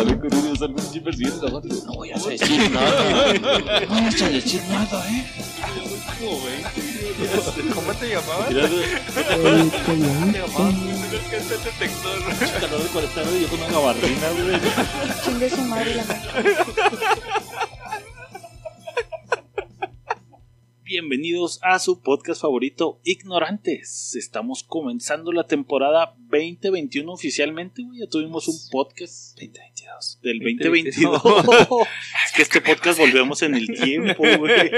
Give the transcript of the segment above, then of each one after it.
salen. No voy a decir nada. No voy a decir nada, eh. ¿Cómo te llamabas? El ¿Te llamabas? Detector. calor de 40 grados y yo con una gabardina, güey. Chingue su madre la madre. Bienvenidos a su podcast favorito, Ignorantes. Estamos comenzando la temporada 2021 oficialmente, güey. Ya tuvimos un podcast 2022. del 2022. 2022. es que este podcast volvemos en el tiempo, güey.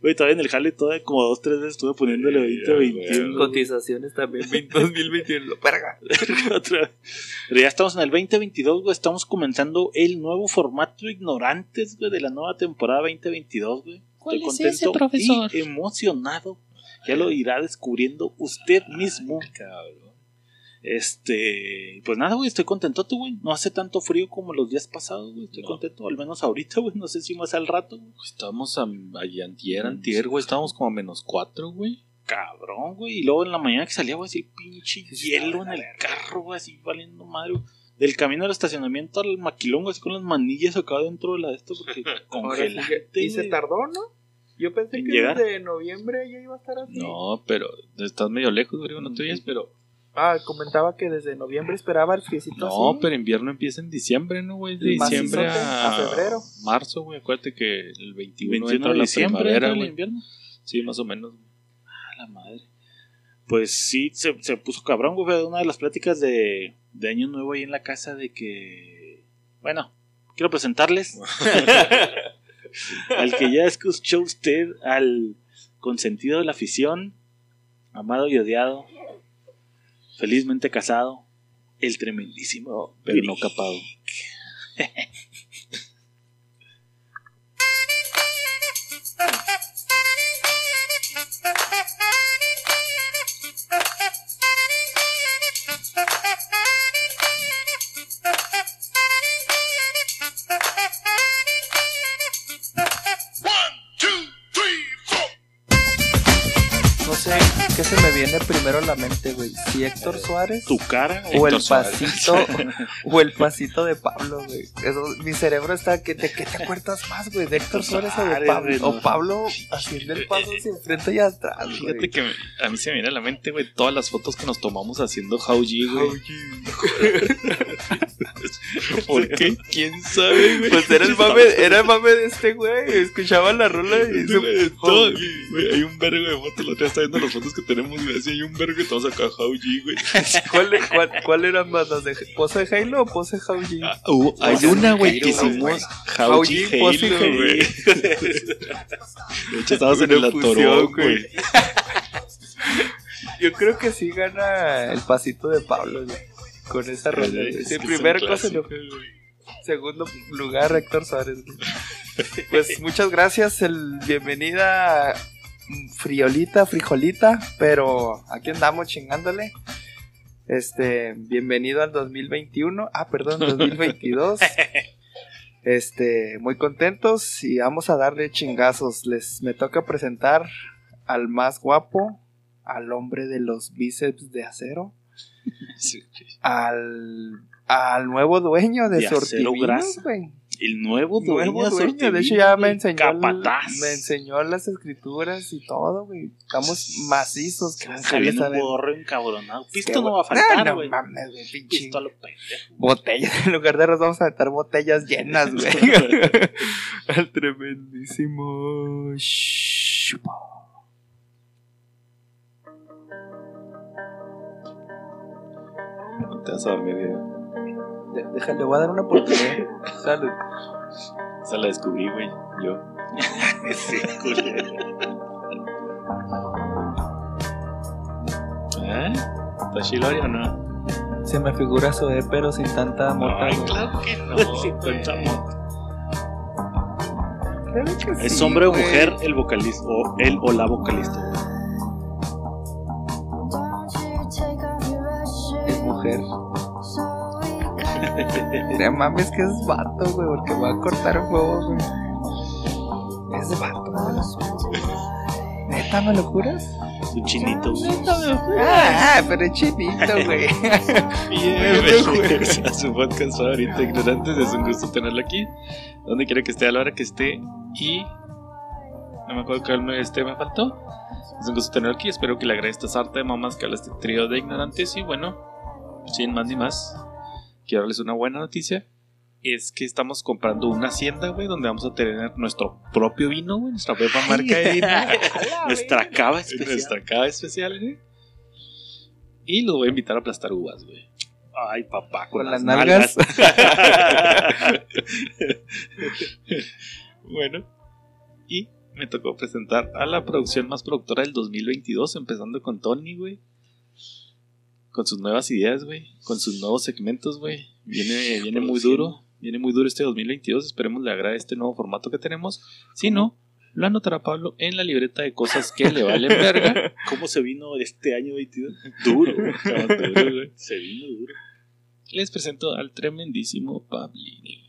Güey, todavía en el jale todavía como dos, tres veces estuve poniéndole 2021. Cotizaciones también 20- 2021. Verga. Otra vez. Pero ya estamos en el 2022, güey. Estamos comenzando el nuevo formato Ignorantes, güey, de la nueva temporada 2022, güey. ¿Cuál Estoy es contento ese, profesor? y emocionado. Ya lo irá descubriendo usted mismo. Cabrón. Este, pues nada, güey, estoy contento, güey. No hace tanto frío como los días pasados, güey. Estoy No. contento, al menos ahorita, güey. No sé si más al rato, güey. Estamos a, ayer, antier, antier, güey. Estábamos como a menos 4, güey. Cabrón, güey. Y luego en la mañana que salía, güey, así pinche hielo en el carro, güey, así valiendo madre. güey. Del camino al estacionamiento al maquilón, güey, así con las manillas acá dentro de la de esto, porque congelante. Y se tardó, ¿no? Yo pensé ¿En que llegar? desde noviembre ya iba a estar así. No, pero estás medio lejos, güey. No te oyes, pero. Ah, comentaba que desde noviembre esperaba el friecito No, así. pero invierno empieza en diciembre, ¿no, güey? De diciembre a, a febrero. Marzo, güey. Acuérdate que el 21, 21 entra de diciembre, entra el invierno. Sí, más o menos. A la madre. Pues sí, se, se puso cabrón, güey. Una de las pláticas de, de Año Nuevo ahí en la casa de que. Bueno, quiero presentarles al que ya escuchó usted, al consentido de la afición, amado y odiado, felizmente casado, el tremendísimo, Pero no capado. Qué se me viene primero a la mente, güey. Si Héctor Suárez Tu cara, o el Héctor pasito o el pasito de Pablo, güey. Eso, mi cerebro está que ¿de qué te acuerdas más, güey? ¿De Héctor Suárez o de Pablo? güey, O. Pablo haciendo el paso hacia enfrente y atrás, güey. Fíjate que a mí se me viene a la mente, güey, todas las fotos que nos tomamos haciendo Hauji, güey. ¿Por qué? ¿Quién sabe, güey? Pues era el mame, era el mame de este güey. Escuchaba la rola y Todo, se... güey, hay un vergo de fotos. La otra vez estaba viendo las fotos que tenemos, güey. Así hay un vergo que todos acá, Hauji, güey. ¿Cuál, cuál, cuál eran más las de pose Halo o pose Hauji? Ah, hay una, güey, que hicimos pose Halo, güey. De hecho, estábamos en el güey. güey. Yo creo que sí gana el pasito de Pablo, güey. Con esa güey. Es Sí, que primer son cosa, clásicos, segundo lugar, Héctor Suárez. güey. Pues muchas gracias. El, bienvenida friolita, frijolita, pero aquí andamos chingándole. Este, bienvenido al 2021. Ah, perdón, 2022. Este, muy contentos y vamos a darle chingazos. Les me toca presentar al más guapo, al hombre de los bíceps de acero, Sí, al, al nuevo dueño de, De Sortivinos, güey. El nuevo dueño, Nuevo de dueño, de hecho ya me güey, enseñó, el- Capataz. me enseñó las escrituras y todo, güey. Estamos macizos. que un borro encabronado. Pisto no va a güey, faltar, no güey. mames, güey, pinche Pisto a lo pendejo. botellas. En lugar de arroz vamos a meter botellas llenas, güey. Al tremendísimo Shupo. No te vas a dormir, güey. De- Déjale, voy a dar una oportunidad. Salud. Esa la descubrí, güey. Yo. Sí. ¿Eh? ¿Está chilori o no? Se me figura Zoé, pero sin tanta mota. Ay, güey. claro que no. Güey. tanta mota. Claro que ¿Es sí, hombre o mujer el vocalista? O él o la vocalista. Es mujer. No mames que es vato, güey, porque va a cortar fuego, güey. Es vato, güey. ¿Neta me lo juras? Un chinito. Ah, pero es chinito, güey. Bienvenidos a su podcast favorito, Ignorantes. Es un gusto tenerlo aquí. Donde quiera que esté, a la hora que esté. Y. No me acuerdo cuál me, este me faltó. Es un gusto tenerlo aquí. Espero que le agrade esta sarta de mamás que habla este trío de ignorantes. Y bueno, sin más ni más, quiero darles una buena noticia. Es que estamos comprando una hacienda, güey, donde vamos a tener nuestro propio vino, güey, nuestra propia marca de vino. Nuestra cava Es especial. nuestra cava especial, güey. Y los voy a invitar a aplastar uvas, güey. Ay, papá, con, Con las, las nalgas. nalgas. Bueno, y me tocó presentar a la producción más productora del 2022, empezando con Tony, güey. Con sus nuevas ideas, güey. Con sus nuevos segmentos, güey. Viene, viene muy duro. Viene muy duro este 2022. Esperemos le agrade este nuevo formato que tenemos. Si no, lo anotará Pablo en la libreta de cosas que le valen verga. ¿Cómo se vino este año 22? Duro. Güey. se vino duro. Les presento al tremendísimo Pablini.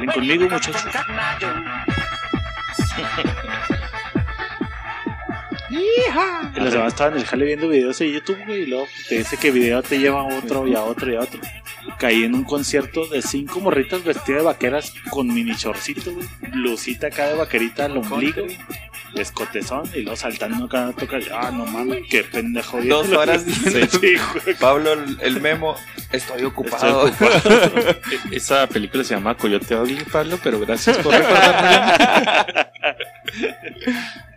Did conmigo, muchachos. from, Cotton Eye Joe? Y la semana estaba en el jale viendo videos de YouTube, güey, y luego te dice que video te lleva a otro y a otro y a otro. Caí en un concierto de cinco morritas vestidas de vaqueras con mini chorcito, güey. Blusita acá de vaquerita al ombligo, güey. Escotezón y luego saltando acá a tocar. Ah, no mames, qué pendejo. Dos horas Sí, sí, güey. Pablo, el, memo. Estoy ocupado. Estoy ocupado. Esa película se llama Coyote Ugly, Pablo, pero gracias por recordarme.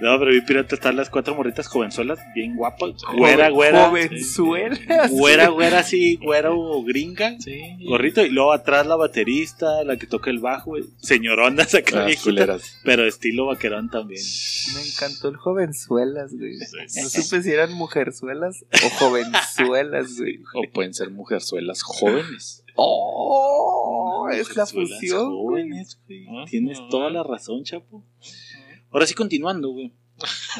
No, pero vi pirata están las cuatro morritas jovenzuelas, bien guapas. Güera, güera. Jovenzuelas. Güera, güera, así, güera o gringa. Sí. Gorrito, y luego atrás la baterista, la que toca el bajo, güey. Las viejitas, culeras. pero estilo vaquerón también. Me encantó el jovenzuelas, güey. sí. No supe si eran mujerzuelas o jovenzuelas, güey. O pueden ser mujerzuelas jóvenes. Oh, es la fusión. güey. jóvenes, güey. Ajá. Tienes toda la razón, chapo. Ahora sí, continuando, güey.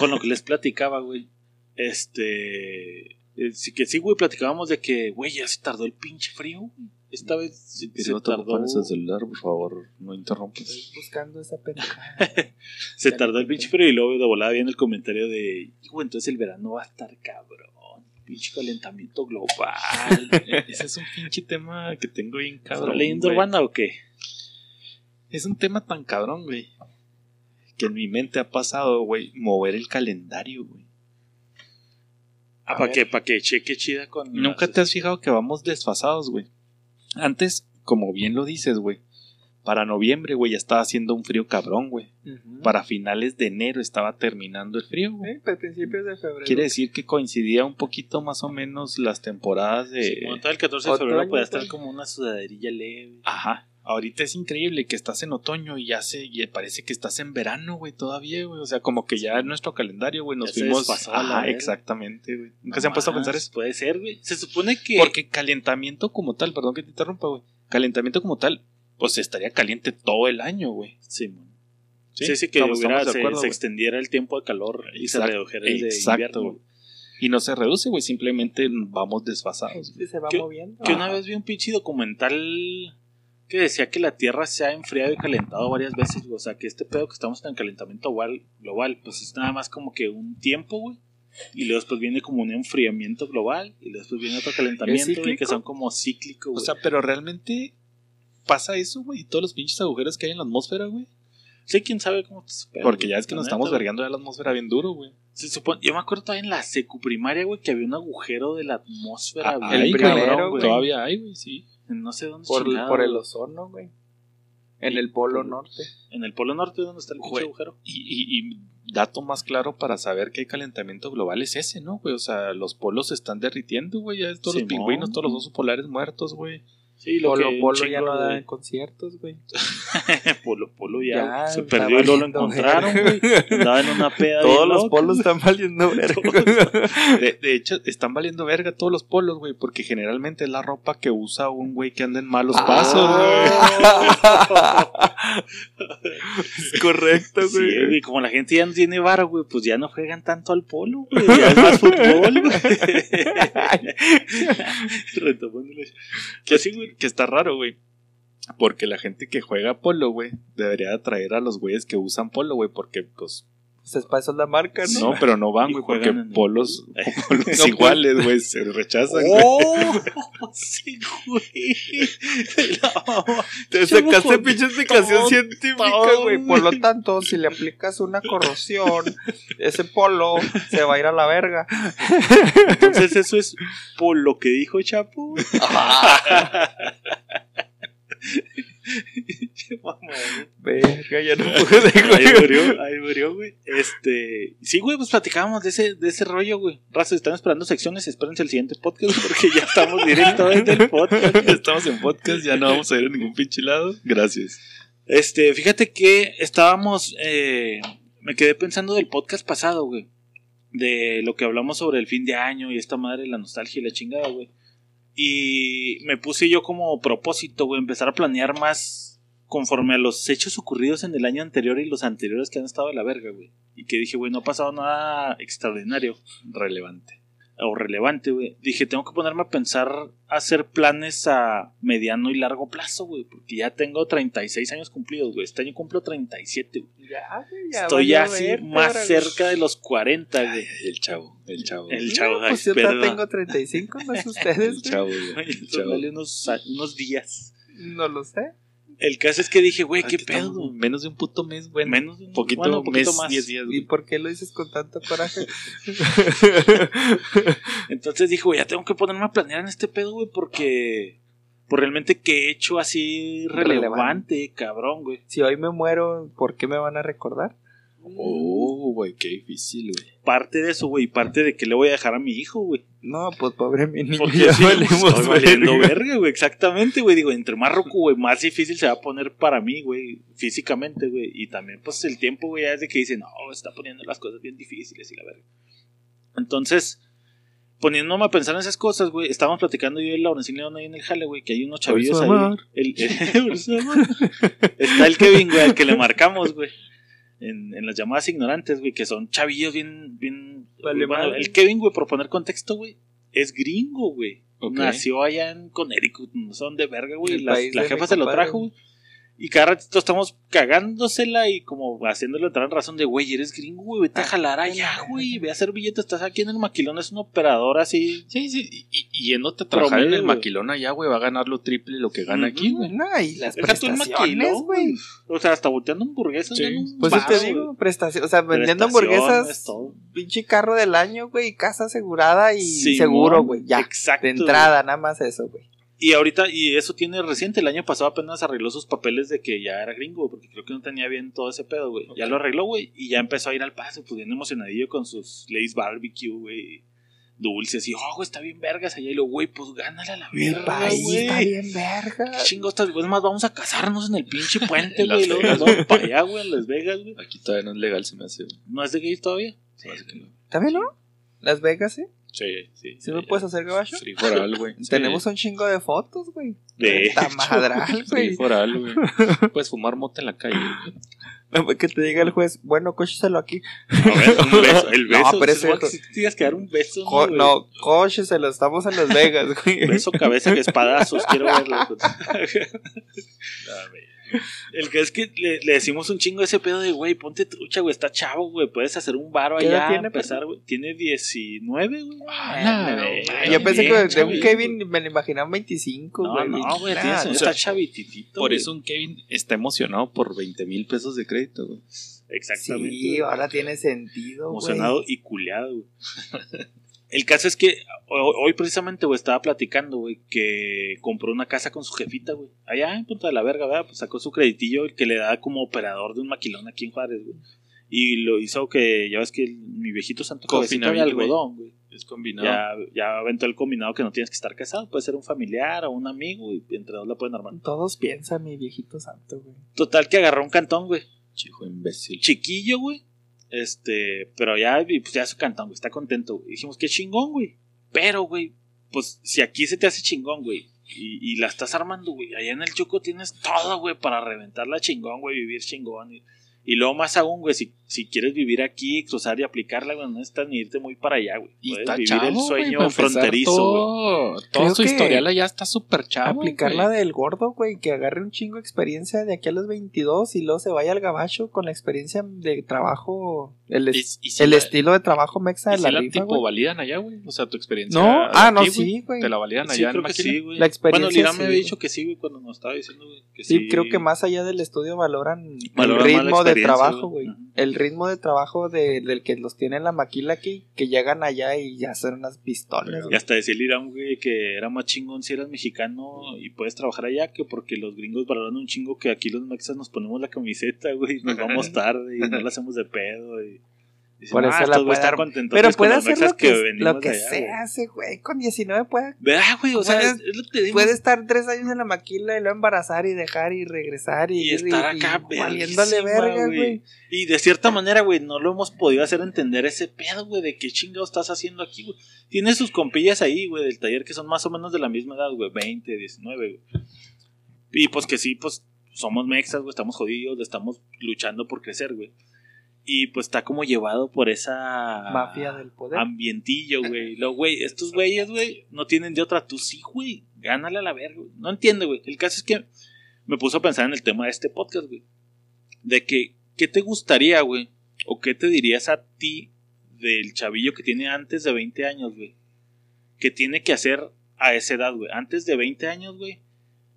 Con lo que les platicaba, güey. Este. eh, sí que sí, güey, platicábamos de que, güey, ya se tardó el pinche frío, güey. Esta vez se, Si se no te tardó. el celular, por favor, no interrumpas. Estoy buscando esa pendejada. Se tardó el pinche frío y luego de volada viene el comentario de, güey, entonces el verano va a estar cabrón. Pinche calentamiento global. Ese es un pinche tema que tengo bien cabrón. ¿Estás leyendo güey. urbana o qué? Es un tema tan cabrón, güey. Que en mi mente ha pasado, güey, mover el calendario, güey. Ah, para que, para que cheque chida con. Nunca te has fijado que vamos desfasados, güey. Antes, como bien lo dices, güey. Para noviembre, güey, ya estaba haciendo un frío cabrón, güey. Para finales de enero estaba terminando el frío, güey. Sí, para principios de febrero. Quiere decir que coincidía un poquito más o menos las temporadas de... Como todo el 14 de febrero puede estar como una sudaderilla leve. Ajá. Ahorita es increíble que estás en otoño y ya se y parece que estás en verano, güey, todavía, güey. O sea, como que ya en nuestro calendario, güey, nos Ya se fuimos. Ajá, exactamente, güey. Nunca se han puesto a pensar eso. Puede ser, güey. Se supone que. Porque calentamiento como tal, perdón que te interrumpa, güey. Calentamiento como tal, pues estaría caliente todo el año, güey. Sí, man. Sí, sí, que Estamos- hubiera- estamos de se, acuerdo, se güey. extendiera el tiempo de calor y se redujera el de invierno. güey. Y no se reduce, güey, simplemente vamos desfasados. Sí, se va ¿Qué- moviendo. Que una vez vi un pinche documental que decía que la Tierra se ha enfriado y calentado varias veces, güey. O sea, que este pedo que estamos en calentamiento global, pues es nada más como que un tiempo, güey. Y luego después viene como un enfriamiento global. Y luego después viene otro calentamiento, güey, que son como cíclicos, O güey. sea, pero realmente pasa eso, güey, y todos los pinches agujeros que hay en la atmósfera, güey. sí, quién sabe cómo se espera, Porque güey, ya es que nos estamos vergando ya la atmósfera bien duro, güey. Se supone, yo me acuerdo todavía en la secuprimaria, güey, que había un agujero de la atmósfera. Ah, bien hay, primero, cabrón, güey. Todavía hay, güey, sí. No sé dónde Por, chingado, por el ozono, güey. En el polo norte. En el polo norte, ¿dónde está el pinche agujero? Y, y- y dato más claro para saber que hay calentamiento global es ese, ¿no, güey? O sea, los polos se están derritiendo, güey. Ya todos Simón. los pingüinos, todos los osos polares muertos, güey. Sí, lo Polo que Polo ya no da en conciertos, güey. Polo Polo ya, Ya, se perdió y luego lo encontraron, güey. Andaba en una peda. Todos los polos están valiendo verga. De, de hecho, están valiendo verga todos los polos, güey, porque generalmente es la ropa que usa un güey que anda en malos pasos, Ah. es correcto, Sí, güey. güey, como la gente ya no tiene varo, güey, pues ya no juegan tanto al polo, güey. Ya es más fútbol, güey. Retomándolo. Que sí, güey, que está raro, güey. Porque la gente que juega polo, güey, debería atraer a los güeyes que usan polo, güey, porque pues Pues es para eso la marca, ¿no? no, pero no van, güey, porque el- polos, polos No, iguales, güey, se rechazan. güey. ¡Oh! Sí, güey. La mamá. Te sacaste pinche explicación científica, güey. Por lo tanto, si le aplicas una corrosión, ese polo se va a ir a la verga. Entonces, eso es por lo que dijo Chapo. Verga, ya no pude, Ahí murió, ahí murió, güey. Este. Sí, güey, pues platicábamos de ese, de ese rollo, güey. Raza, están esperando secciones, espérense el siguiente podcast porque ya estamos directo desde el podcast. Estamos en podcast, ya no vamos a ir a ningún pinche lado. Gracias. Este, fíjate que estábamos. eh, me quedé pensando del podcast pasado, güey. De lo que hablamos sobre el fin de año y esta madre, la nostalgia y la chingada, güey. Y me puse yo como propósito, güey, empezar a planear más conforme a los hechos ocurridos en el año anterior y los anteriores que han estado de la verga, güey. Y que dije, güey, no ha pasado nada extraordinario Relevante. O relevante, güey. Dije, tengo que ponerme a pensar hacer planes a mediano y largo plazo, güey. Porque ya tengo 36 años cumplidos, güey. Este año cumplo 37, güey. Ya, güey, ya Estoy ya así más cerca de los 40, güey. El chavo, el chavo. El chavo, No, Pues ay, yo perdón. tengo 35, no es ustedes, El chavo, güey. El chavo. unos, unos días. No lo sé. El caso es que dije, güey, qué pedo. Menos de un puto mes, güey. Menos de un Poquito, bueno, poquito mes, más. 10 días, ¿Y güey. por qué lo dices con tanto coraje? Entonces dije, güey, ya tengo que ponerme a planear en este pedo, güey, porque. Por realmente que he hecho así relevante, Relevante. cabrón, güey. si hoy me muero, ¿por qué me van a recordar? Oh, güey, qué difícil, güey. Parte de eso, güey, y parte de que le voy a dejar a mi hijo, güey. No, pues pobre mi niño. Porque ya sí, estoy valiendo verga. güey, exactamente, güey. Digo, entre más roco, güey, más difícil se va a poner para mí, güey, físicamente, güey. Y también, pues, el tiempo, güey, ya es de que dice, no, está poniendo las cosas bien difíciles y la verga. Entonces, poniéndome a pensar en esas cosas, güey, estábamos platicando yo y Laurencín León ahí en el jale, güey, que hay unos chavillos ahí. El, su amor. Está el Kevin, güey, al que le marcamos, güey. En, en las llamadas ignorantes, güey, que son chavillos bien, bien. Vale, bueno, madre. el Kevin, güey, por poner contexto, güey, es gringo, güey. Nació allá en Connecticut, son de verga, güey. La, la jefa se lo trajo, güey. Y cada ratito estamos cagándosela y como haciéndole entrar en razón de, güey, eres gringo, güey, vete a Ah, jalar allá, güey, ve a hacer billetes, estás aquí en el maquilón, es un operador así. Sí, sí, y, y- yéndote a trabajar en el maquilón allá, güey, va a ganar lo triple lo que gana aquí, güey. No, y las Deja prestaciones, güey. O sea, hasta volteando hamburguesas, Sí. un Pues es te varo, digo, prestaciones. O sea, vendiendo hamburguesas, pinche carro del año, güey, casa asegurada y seguro, güey. Ya. Exacto. De entrada, nada más eso, güey. Y ahorita, y eso tiene reciente, el año pasado apenas arregló sus papeles de que ya era gringo, porque creo que no tenía bien todo ese pedo, güey. Ya lo arregló, güey, y ya empezó a ir al paso, pues bien emocionadillo con sus Lays Barbecue, güey. Dulces, y oh, güey, está bien vergas allá. Y lo, güey, pues gánale a la verga, güey. está bien verga. ¿Qué chingo estás? Pues más vamos a casarnos en el pinche puente, güey. Luego Vegas. nos vamos para allá, güey, en Las Vegas, güey. Aquí todavía no es legal, se me hace. güey. ¿No es de gay todavía? Hace que no. ¿También no? Las Vegas, ¿sí? Sí, sí. ¿Sí me puedes hacer gabacho? Free for all, güey. Sí. Tenemos un chingo de fotos, güey. De madral, Free güey. for all, güey. Puedes fumar mota en la calle, güey. Que te diga el juez, bueno, cócheselo aquí. A ver, un beso. El No, beso. pero ese- que sí tienes que dar un beso. Co- güey? no, cócheselo, estamos en Las Vegas, güey. Beso, cabeza, que espadazos, quiero verlo. El que es que le, le decimos un chingo a ese pedo de, güey, ponte trucha, güey, está chavo, güey, puedes hacer un varo ¿Qué edad allá, tiene, empezar, güey. Tiene 19, güey. Ah, güey. Yo pensé que de un. Kevin me lo imaginaba 25, No, güey. no, güey, Nah, tienes- o está chavititito. Por güey. eso un Kevin está emocionado por 20 mil pesos de crédito, güey. Exactamente. Sí, ahora tiene sentido, güey. emocionado y culeado, güey. El caso es que ho- hoy precisamente, güey, estaba platicando, güey, que compró una casa con su jefita, güey. Allá en Punta de la Verga, ¿verdad? Pues sacó su creditillo el que le da como operador de un maquilón aquí en Juárez, güey. Y lo hizo que, ya ves que el- mi viejito santo cabecita de algodón, güey. Es combinado. Ya, ya aventó el combinado que no tienes que estar casado. Puede ser un familiar o un amigo y entre dos la pueden armar. Todos piensan, mi viejito santo, güey. Total que agarró un cantón, güey. Chico imbécil. Chiquillo, güey. Este, pero ya, pues ya su cantón, güey. Está contento, güey. Dijimos, qué chingón, güey. Pero, güey, pues si aquí se te hace chingón, güey. Y, y la estás armando, güey. Allá en el Choco tienes todo, güey, para reventarla chingón, güey. Vivir chingón. Y, y luego más aún, güey, si, si quieres vivir aquí, cruzar y aplicarla, güey, no necesitas ni irte muy para allá, güey. Y está vivir chavo, el sueño fronterizo, todo, Todo Creo su historial allá está súper chavo. Aplicar la güey. del gordo, güey, que agarre un chingo de experiencia de aquí a los 22 y luego se vaya al gabacho con la experiencia de trabajo, el, es- Y- y si el la- estilo de trabajo mexa ¿Y de si la la rifa, tipo validan allá, güey? O sea, tu experiencia. No, ah, no, sí, güey. Te la validan Sí, allá en creo que sí, güey. La experiencia, Bueno, Lira me sí, había dicho que sí, güey, cuando nos estaba diciendo, güey. Que Sí, sí, creo que más allá del estudio valoran, Valoran el ritmo de trabajo, güey. El ritmo de trabajo de, del que los tiene en la maquila aquí, que llegan allá y ya son unas pistolas. Y hasta decía el Irán, güey, que era más chingón si eras mexicano y puedes trabajar allá que porque los gringos valoran un chingo que aquí los mexas nos ponemos la camiseta, güey, nos vamos tarde y no la hacemos de pedo. Y, dicen, Por eso "Ah, la puede están dar- contentos Pero puede hacer lo que, venimos lo que allá, se güey". hace, güey. Con 19 puede, ¿Verdad, güey? O sea, Puedes- es, lo que te digo. puede estar tres años en la maquila y luego embarazar y dejar y regresar y, y estar acá valiéndole verguísima, verga, güey. Y de cierta manera, güey, no lo hemos podido hacer entender ese pedo, güey, de qué chingado estás haciendo aquí, güey. Tienes sus compillas ahí, güey, del taller que son más o menos de la misma edad, güey, 20, 19, güey. Y pues que sí, pues somos mexas, güey, estamos jodidos, estamos luchando por crecer, güey. Y pues está como llevado por esa Mafia del poder. ambientillo, güey. Lo, güey, estos güeyes, güey, no tienen de otra. Tú sí, güey. Gánale a la verga, güey. No entiendo, güey. El caso es que me puso a pensar en el tema de este podcast, güey. De que, ¿qué te gustaría, güey? ¿O qué te dirías a ti del chavillo que tiene antes de 20 años, güey? Que tiene que hacer a esa edad, güey. Antes de 20 años, güey.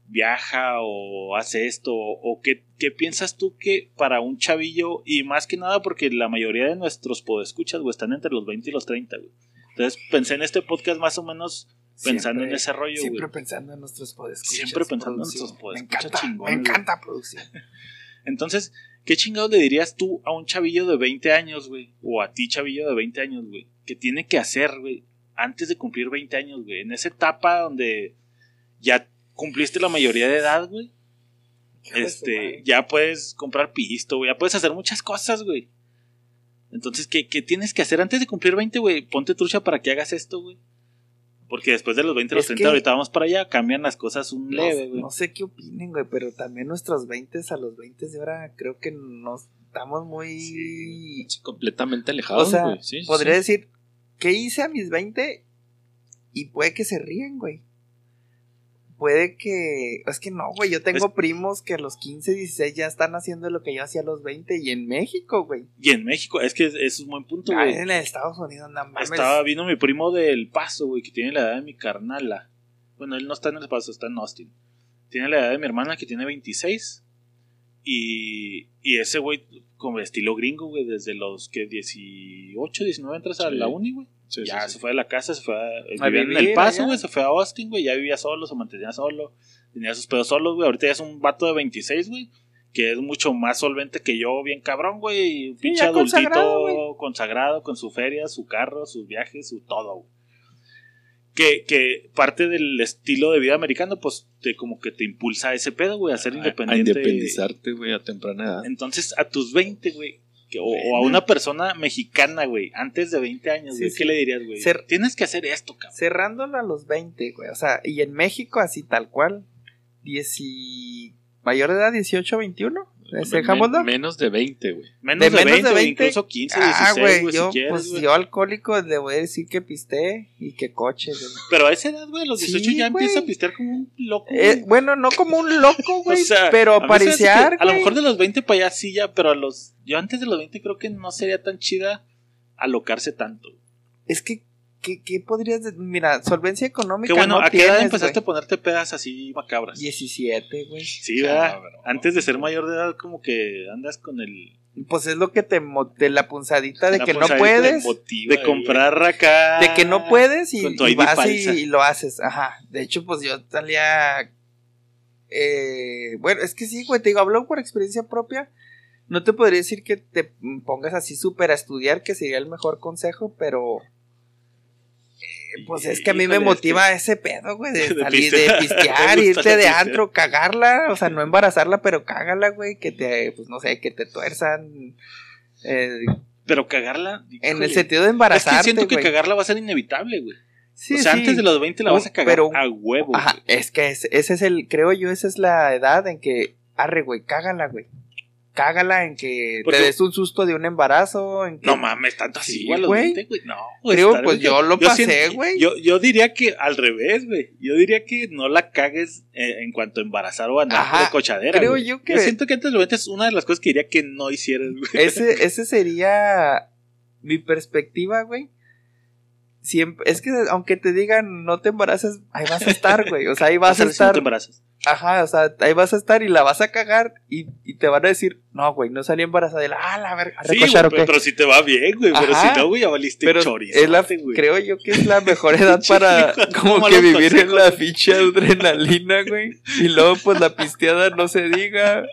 Viaja o hace esto. O, qué, qué piensas tú que para un chavillo, y más que nada porque la mayoría de nuestros podescuchas, güey, están entre los 20 y los 30, güey. Entonces pensé en este podcast más o menos pensando Siempre- en ese rollo, Siempre güey. pensando en nuestros podescuchas. Siempre pensando en nuestros Me podescuchas encanta, me güey. encanta producción. Entonces, ¿qué chingados le dirías tú a un chavillo de 20 años, güey? O a ti, chavillo de 20 años, güey? Que tiene que hacer, güey, antes de cumplir 20 años, güey. En esa etapa donde ya cumpliste la mayoría de edad, güey. Este, ya puedes comprar pisto, güey. Ya puedes hacer muchas cosas, güey. Entonces, ¿qué, qué tienes que hacer antes de cumplir 20, güey? Ponte trucha para que hagas esto, güey. Porque después de los 20, los Es 30, que- ahorita vamos para allá, cambian las cosas un No, leve, güey. no sé qué opinen, güey, pero también nuestros 20 a los 20 de ahora creo que nos estamos muy... Sí, completamente alejados, o sea, güey. Sí, sí, podría sí. decir, ¿qué hice a mis 20? Y puede que se ríen, güey. Puede que... Es que no, güey, yo tengo Es- primos que a los 15, 16 ya están haciendo lo que yo hacía a los 20 y en México, güey. Y en México, es que eso es un buen punto, Ah, güey. en Estados Unidos, no mames. Estaba, vino mi primo del Paso, güey, que tiene la edad de mi carnala. Bueno, él no está en el Paso, está en Austin. Tiene la edad de mi hermana, que tiene 26. Y, y ese güey, como estilo gringo, güey, desde los que 18, 19 entras a la uni, güey. Sí, ya sí. se fue de la casa, se fue a, vivía en vivir el Paso, güey, se fue a Austin, güey, ya vivía solo, se mantenía solo, tenía sus pedos solos, güey. Ahorita ya es un vato de 26, güey, que es mucho más solvente que yo, bien cabrón, güey. pinche consagrado, adultito consagrado con su feria, su carro, sus viajes, su todo, güey. Que, que parte del estilo de vida americano, pues te como que te impulsa a ese pedo, güey, a ser A- independiente. A independizarte, güey, a temprana edad. Entonces, a tus 20, güey, que- o, o a una persona mexicana, güey, antes de 20 años, Sí, güey, sí. ¿qué le dirías, güey? Ser- Tienes que hacer esto, cabrón. Cerrándolo a los 20, güey. O sea, y en México así tal cual. 10 y... Mayor de edad, 18, 21. Men- ¿Dejámoslo? menos de 20, güey. Menos de de, menos 20, de o 20. incluso 15, Ah, 16, güey, yo, si quieres, pues güey. yo alcohólico le voy a decir que pisté y que coche. güey. Pero a esa edad, güey, a los 18 Sí, ya empieza a pistear como un loco, Eh, bueno, no como un loco, güey, O sea, pero a pariciar, que A lo mejor de los 20 para allá sí ya, pero a los. Yo antes de los 20 creo que no sería tan chida alocarse tanto. Es que, ¿qué, qué podrías decir? Mira, solvencia económica Que bueno, no ¿a qué edad empezaste a ponerte pedas así macabras? 17, güey. Sí, ¿verdad? Cabrón. Antes de ser mayor de edad, como que andas con el. Pues es lo que te... de la punzadita de la que no puedes. Motiva, De comprar acá. de que no puedes y, vas y lo haces. Ajá. De hecho, pues yo salía. Eh, bueno, es que sí, güey, te digo, hablo por experiencia propia. No te podría decir que te pongas así súper a estudiar, que sería el mejor consejo, pero. Pues es que a mí me motiva ese pedo, güey, de De salir, de pistear. pistear, Me gusta irte de pistear. antro, cagarla, o sea, no embarazarla, pero cágala, güey, que te, pues no sé, que te tuerzan. eh, Pero cagarla. en el sentido de Es que embarazarte, siento que güey. cagarla va a ser inevitable, güey. Sí, o sea, sí. antes de los 20 la vas a cagar pero- a huevo. Ajá, güey. es que es- ese es el, creo yo, esa es la edad en que, arre, güey, cágala, güey. Cágala en que Porque- te des un susto de un embarazo, en que... No mames, tanto así, Sí, güey, a los güey. 20, güey. No, güey. Creo, pues, yo lo pasé, güey. Yo, yo diría que al revés, güey. Yo diría que no la cagues eh, en cuanto a embarazar o andar Ajá, de cochadera. creo yo que- Yo siento que antes 20 es una de las cosas que diría que no hicieras, güey. Ese, ese sería mi perspectiva, güey. Siempre, es que aunque te digan no te embaraces, ahí vas a estar, güey. O sea, ahí vas a Hacer si no estar. te embarazas. Ajá, o sea, ahí vas a estar y la vas a cagar y, y te van a decir, no, güey, no salí embarazada. Y la, ah, la verga, Sí, recochar, güey, ¿o qué? pero si te va bien, güey. Pero si no, güey, ya valiste Pero chorizo. es la, güey. creo yo que es la mejor edad para como que vivir en consejos. la ficha de adrenalina, güey. Y luego, pues la pisteada no se diga.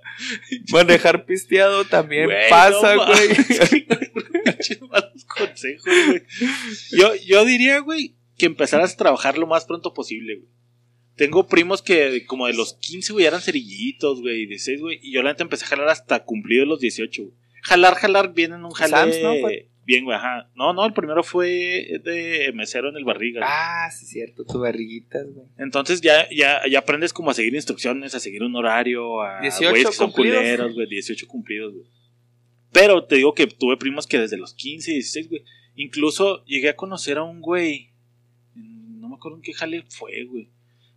Manejar pisteado también Güey, pasa, no güey. consejos, güey. Yo, yo diría, güey, que empezaras a trabajar lo más pronto posible, güey. Tengo primos que como de los 15, güey, eran cerillitos, güey, 16, güey. Y yo la neta empecé a jalar hasta cumplidos los 18, güey. Jalar, jalar, bien en un. Sam's, ¿no? Fue- Bien, güey, ajá. No, no, el primero fue de mesero en el barriga. güey. Ah, sí, cierto, tu barriguitas, güey. Entonces ya, ya, ya aprendes como a seguir instrucciones, a seguir un horario, a 18 güeyes que son cumplidos. culeros, güey, 18 cumplidos, güey. Pero te digo que tuve primos que desde los 15, 16, güey. Incluso llegué a conocer a un güey. No me acuerdo en qué jale fue, güey.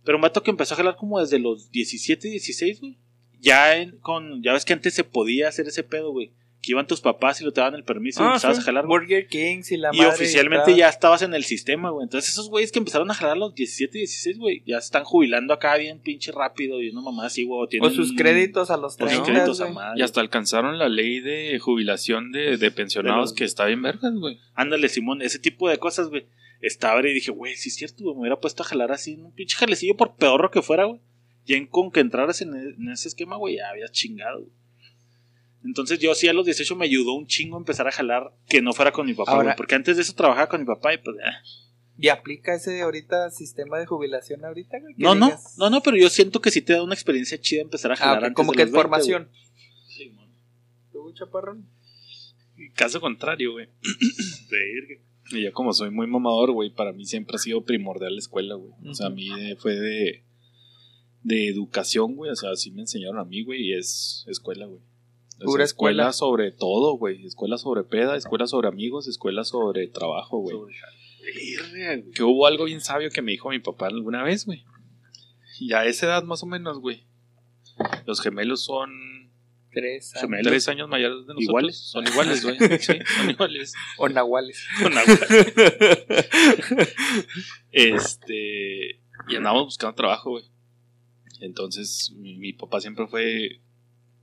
Pero un vato que empezó a jalar como desde los 17, 16, güey. Ya en- con, ya ves que antes se podía hacer ese pedo, güey. Que iban tus papás y lo te daban el permiso y Ah, empezabas sí. a jalar, güey. Burger Kings y la Y madre oficialmente y ya estabas en el sistema, güey. Entonces esos güeyes que empezaron a jalar a los 17, 16, güey, ya se están jubilando acá bien pinche rápido y una mamá así, güey. o O tienen sus créditos a los o sus 30, créditos a madre. Y hasta alcanzaron la ley de jubilación de, de pensionados De los- que está bien vergas, güey. Ándale, Simón, ese tipo de cosas, güey. Estaba y dije, güey, sí es cierto, güey. Me hubiera puesto a jalar así en un pinche jalecillo por peor que fuera, güey. Y en con que entraras en, e- en ese esquema, güey, ya habías chingado, güey. Entonces yo sí a los 18 me ayudó un chingo a empezar a jalar que no fuera con mi papá, Ahora- güey. Porque antes de eso trabajaba con mi papá y pues... ah. ¿Y aplica ese ahorita sistema de jubilación ahorita, güey? No, no, digas- no, no, pero yo siento que sí te da una experiencia chida empezar a Ah, jalar ok, antes como de que los 20, formación. Sí, man. ¿Tú, chaparrón? Caso contrario, güey. Y yo como soy muy mamador, güey, para mí siempre ha sido primordial la escuela, güey. O sea, a mí eh, fue de, de educación, güey. O sea, así me enseñaron a mí, güey, y es escuela, güey. O Pura escuela. escuela sobre todo, güey. Escuela sobre peda, escuela sobre amigos, escuela sobre trabajo, güey. Que hubo algo bien sabio que me dijo mi papá alguna vez, güey. Y a esa edad más o menos, güey. Los gemelos son Tres. Gemelos. tres años mayores de nosotros. ¿Iguales? Son iguales, güey. Sí, son iguales. O nahuales. Con agua. Este. Y andábamos buscando trabajo, güey. Entonces, mi, mi papá siempre fue.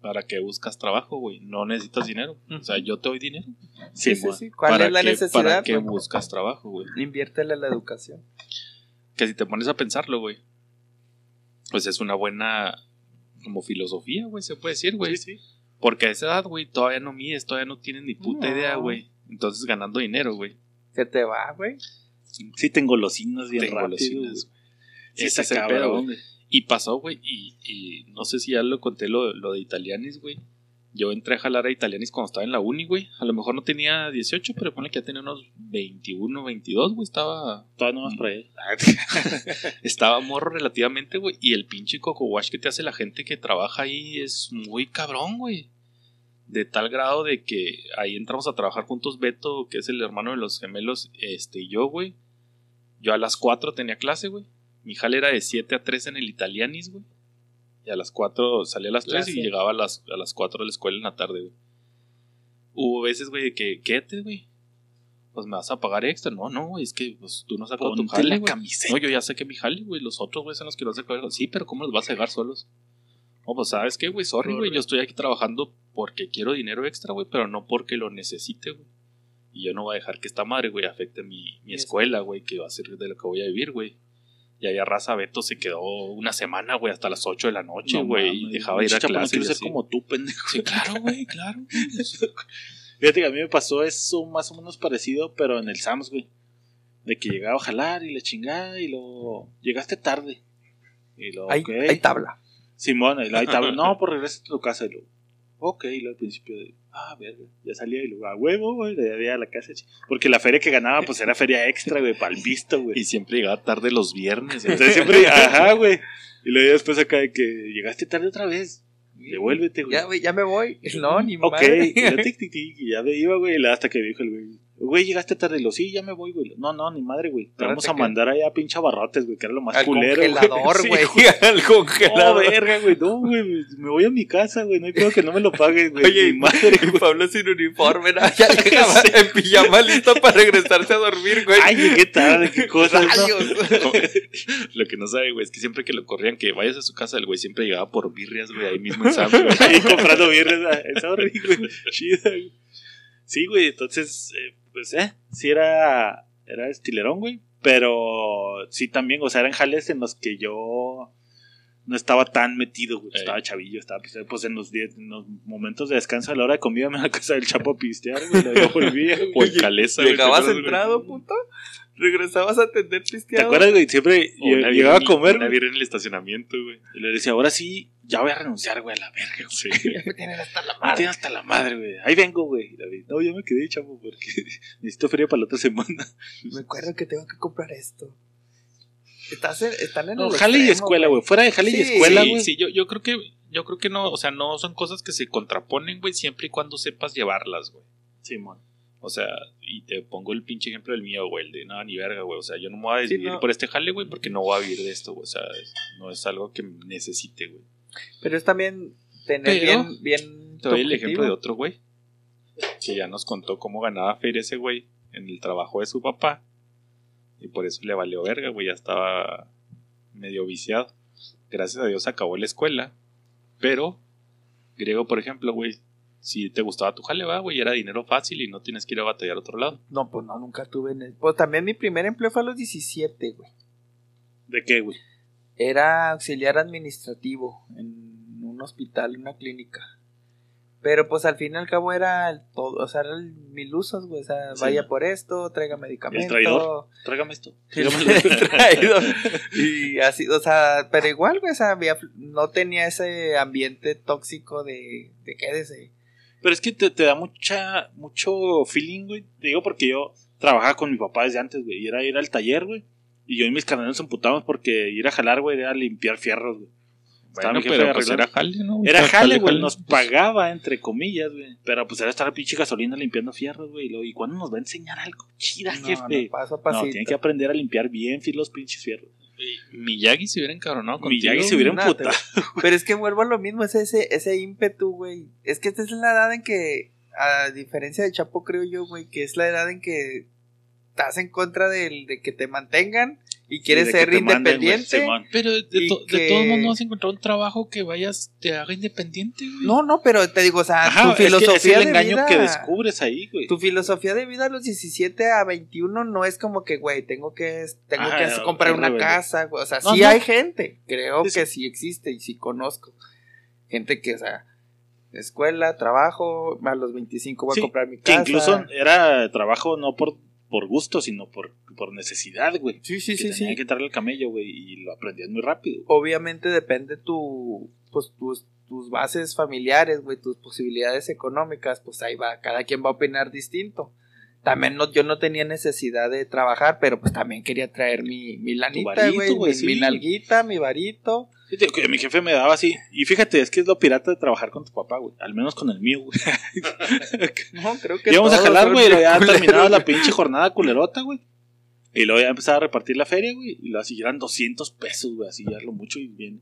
¿Para qué buscas trabajo, güey? No necesitas dinero. O sea, yo te doy dinero. Sí, sí, sí. ¿Cuál ¿Para es la qué- ¿Para necesidad? qué buscas trabajo, güey? Inviértele a la educación. Que si te pones a pensarlo, güey. Pues es una buena. Como filosofía, güey, se puede decir, güey. Sí, sí. Porque a esa edad, güey, todavía no mides, todavía no tienes ni puta No. idea, güey. Entonces ganando dinero, güey. Se te va, güey. Sí, tengo golosinas bien Tengo rápido. golosinas, güey. Ese Está es el cabrón, pedo, güey. Y pasó, güey, y, y no sé si ya lo conté lo, lo de Italianis, güey. Yo entré a jalar a Italianis cuando estaba en la uni, güey. A lo mejor no tenía 18, pero ponle que ya tenía unos 21, 22, güey. Estaba, Todavía no más por ahí. estaba morro relativamente, güey. Y el pinche coco wash que te hace la gente que trabaja ahí es muy cabrón, güey. De tal grado de que ahí entramos a trabajar juntos Beto, que es el hermano de los gemelos, este y yo, güey. Yo a las 4 tenía clase, güey. Mi jale era de 7 a 3 en el Italianis, güey. Y a las 4 salía a las 3 y llegaba a las, a las 4 de la escuela en la tarde, güey. Hubo veces, güey, de que, quédate, güey. Pues me vas a pagar extra. No, no, güey, es que pues, tú no sacas tu jale, la güey. camiseta. No, yo ya saqué mi jale, güey. Los otros, güey, son los que no se acuerdan. Sí, pero ¿cómo los vas a dejar solos? No, pues, ¿sabes qué, güey? Sorry, güey. Yo estoy aquí trabajando porque quiero dinero extra, güey, pero no porque lo necesite, güey. Y yo no voy a dejar que esta madre, güey, afecte mi, mi escuela, güey, que va a ser de lo que voy a vivir, güey. Y ahí a raza Beto se quedó una semana, güey, hasta las 8 de la noche, No güey. y dejaba ir a chapa, no quiero ser como tú, pendejo. Sí, claro, güey, claro. Fíjate que a mí me pasó eso más o menos parecido, pero en el Sams, güey. De que llegaba a jalar y la chingada y luego llegaste tarde. Y luego, Hay, ok. hay tabla. Simón, y luego ahí estaba, no, pues regresa a tu casa. Y luego, ok, y luego al principio de, ah, verga, ya salía y luego, a huevo, güey, de día a la casa. Porque la feria que ganaba, pues era feria extra, güey, para el visto, güey. Y siempre llegaba tarde los viernes. güey. Entonces siempre, ajá, güey. Y luego ya después acá de que llegaste tarde otra vez. Devuélvete, güey. Ya, güey, ya me voy. No, ni Ok, madre. y, yo, tic, tic, tic, y ya me iba, güey, hasta que dijo el güey, güey, llegaste tarde, y lo, sí, ya me voy, güey. No, no, ni madre, güey. Te vamos a mandar allá a pinche abarrotes, güey, que era lo más Al culero, congelador, Sí, güey. Al No, congelador. verga, güey, no, güey, me voy a mi casa, güey, no hay pedo que no me lo paguen, güey. Oye, mi madre, y Pablo sin uniforme, ¿no? ya llegaba en pijama listo para regresarse a dormir, güey. Ay, llegué tarde, qué cosas, ¿no? Lo que no sabe, güey, es que siempre que lo corrían, que vayas a su casa, el güey siempre llegaba por birrias, güey, ahí mismo en Sam's, güey. Ahí comprando birras, esa horrible, güey, chida, güey. Sí, güey, entonces, eh, pues, eh, sí era, era estilerón, güey, pero sí también, o sea, eran jales en los que yo no estaba tan metido, güey, Ey. estaba chavillo, estaba, pues, pues, en los, días- en los momentos de descanso a la hora de comida me iba a la casa del chapo a pistear, güey, luego volvía, güey. O en Calesa, güey. Llegabas ¿te güey? entrado, puto. Regresabas a atender ¿Te pisteado. acuerdas, güey? Siempre O lle- una llegaba a comer, Una en el estacionamiento, güey. y le decía, ahora sí, ya voy a renunciar, güey, a la verga, güey. Sí. Ya me tienen hasta la Me madre. tiene hasta la madre, güey. Ahí vengo, güey. Y David, No, ya me quedé, chavo, porque necesito feria para la otra semana. Me acuerdo que tengo que comprar esto. Estás en, están en No, el jale y extremo, escuela, güey. Fuera de jale y Sí, escuela, sí, güey. sí, yo, yo creo que yo creo que no, o sea, no son cosas que se contraponen, güey, siempre y cuando sepas llevarlas, güey. Simón. O sea, y te pongo el pinche ejemplo del mío, güey, el de nada, ni verga, güey. O sea, yo no me voy a Sí, decidir no. por este jale, güey, porque no voy a vivir de esto, güey. O sea, es- no es algo que necesite, güey. Pero es también tener Pero- bien, bien. Te doy el ejemplo de otro güey que ya nos contó cómo ganaba feria ese güey en el trabajo de su papá. Y por eso le valió verga, güey. Ya estaba medio viciado. Gracias a Dios acabó la escuela. Pero, griego, por ejemplo, güey, si te gustaba tu jale, va, güey, era dinero fácil y no tienes que ir a batallar a otro lado. No, pues no, nunca tuve. En el- Pues también mi primer empleo fue a los 17, güey. ¿De qué, güey? Era auxiliar administrativo en un hospital, en una clínica. Pero pues al fin y al cabo era el todo, o sea, era el mil usos, güey. O sea, Sí. vaya por esto, traiga medicamento. traidor. Tráigame esto. El traidor. Y así, o sea, pero igual, güey, o sea, había- no tenía ese ambiente tóxico de, de quédese. Pero es que te, te da mucha, mucho feeling, güey. Te digo porque yo trabajaba con mi papá desde antes, güey. Y era ir al taller, güey. Y yo y mis carnales nos emputamos porque ir a jalar, güey, era limpiar fierros, güey. Bueno, pero pues era jale, ¿no? Era Era jale, güey, nos pues. pagaba, entre comillas, güey. Pero pues era estar a pinche gasolina limpiando fierros, güey. Y luego, ¿Y cuándo nos va a enseñar algo chida, No, jefe? no, paso a No, pasito. tiene que aprender a limpiar bien los pinches fierros. Miyagi se hubiera encabronado contigo. Miyagi se hubiera emputado. Pero es que vuelvo a lo mismo, es ese, ese ímpetu, güey. Es que esta es la edad en que, a diferencia de Chapo, creo yo, güey, que es la edad en que estás en contra del, de que te mantengan y quieres que ser manden, independiente. Pero de, to- que- de todos modos no vas a encontrar un trabajo que vayas, te haga independiente, güey. no, no, pero te digo, o sea, Ajá, tu es que filosofía es el de engaño vida, que descubres ahí, güey. Tu filosofía de vida a los 17 a 21 no es como que, güey, tengo que, tengo Ajá, que comprar una rebelde. casa, güey. O sea, No, sí no. hay gente, creo que sí existe y sí conozco. Gente que, o sea, escuela, trabajo, a los 25 voy Sí, a comprar mi Que casa. incluso era trabajo no por, por gusto, sino por, por necesidad, güey. Sí, sí, que sí, tenía sí. que al camello, güey, y lo aprendías muy rápido. Obviamente depende tu, pues, tus, tus bases familiares, güey, tus posibilidades económicas, pues ahí va, cada quien va a opinar distinto. También no, yo no tenía necesidad de trabajar, pero pues también quería traer mi, mi lanita, güey, mi, sí. mi nalguita, mi varito. Sí, te- mi jefe me daba así. Y fíjate, es que es lo pirata de trabajar con tu papá, güey. Al menos con el mío, güey. No, creo que Íbamos a jalar, güey, ya terminaba la pinche jornada culerota, güey. Y luego ya empezaba a repartir la feria, güey. Y luego así eran 200 pesos, güey. Así ya lo mucho y bien.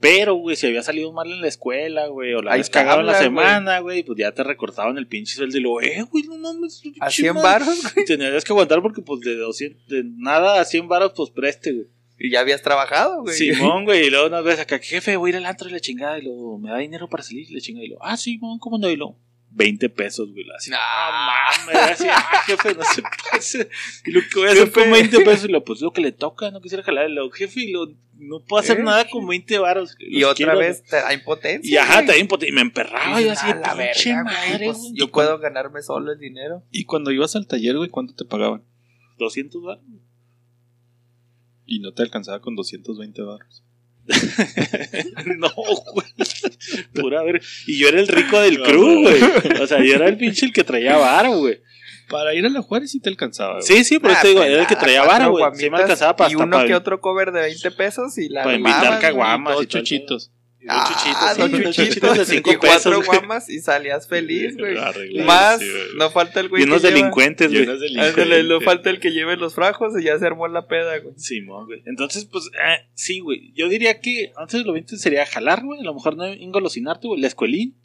Pero, güey, si había salido mal en la escuela, güey, o la habías cagado en la semana, güey, pues ya te recortaban el pinche sueldo y luego, eh, güey, no mames. A pinche 100 madre. baros, güey. Y tenías que aguantar porque, pues, de, 200, de nada a 100 baros, pues preste, güey. Y ya habías trabajado, güey. Simón, güey, y luego una vez acá, jefe, voy a ir al antro y la chingada, y luego, ¿me da dinero para salir? Y la chingada, y luego, ah, Simón, ¿cómo no? Y luego, 20 pesos, güey, así, No, mames, así, ah, jefe, no se pase, y lo que voy a hacer con 20 pesos, y lo, pues, lo que le toca, no quisiera jalar, y luego, jefe, y lo, no puedo hacer Eh. nada con 20 varos. Y otra quiero, vez te da impotencia. Y ajá, güey. también, impote- y me emperraba, y Dices, así, "A la pinche verga, madre, güey, pues, yo puedo ganarme solo el dinero. Y cuando ibas al taller, güey, ¿cuánto te pagaban? 200 bar. Y no te alcanzaba con 220 barros. no, güey. Pura ver. Y yo era el rico del crew, güey. O sea, yo era el pinche el que traía varo, güey. Para ir a la Juárez sí te alcanzaba. güey. Sí, sí, por eso Ah, te digo, era el que traía varo, güey. Sí me alcanzaba para Y uno para- que otro cover de 20 pesos y la Para invitar caguamas. Y el chuchitos. Chuchitos, Ah, sí, dos dos chuchitos chuchitos de 5 y cuatro pesos. güey. guamas y salías feliz, güey. Más, sí, güey. no falta el güey Y unos que lleva- delincuentes, Y güey. delincuentes. no falta el que lleve los frajos y ya se armó la peda, güey. Simón, güey. Entonces, pues, eh, sí, güey. Yo diría que antes de lo 20 sería jalar, güey. A lo mejor no engolosinarte, güey. La escuelín.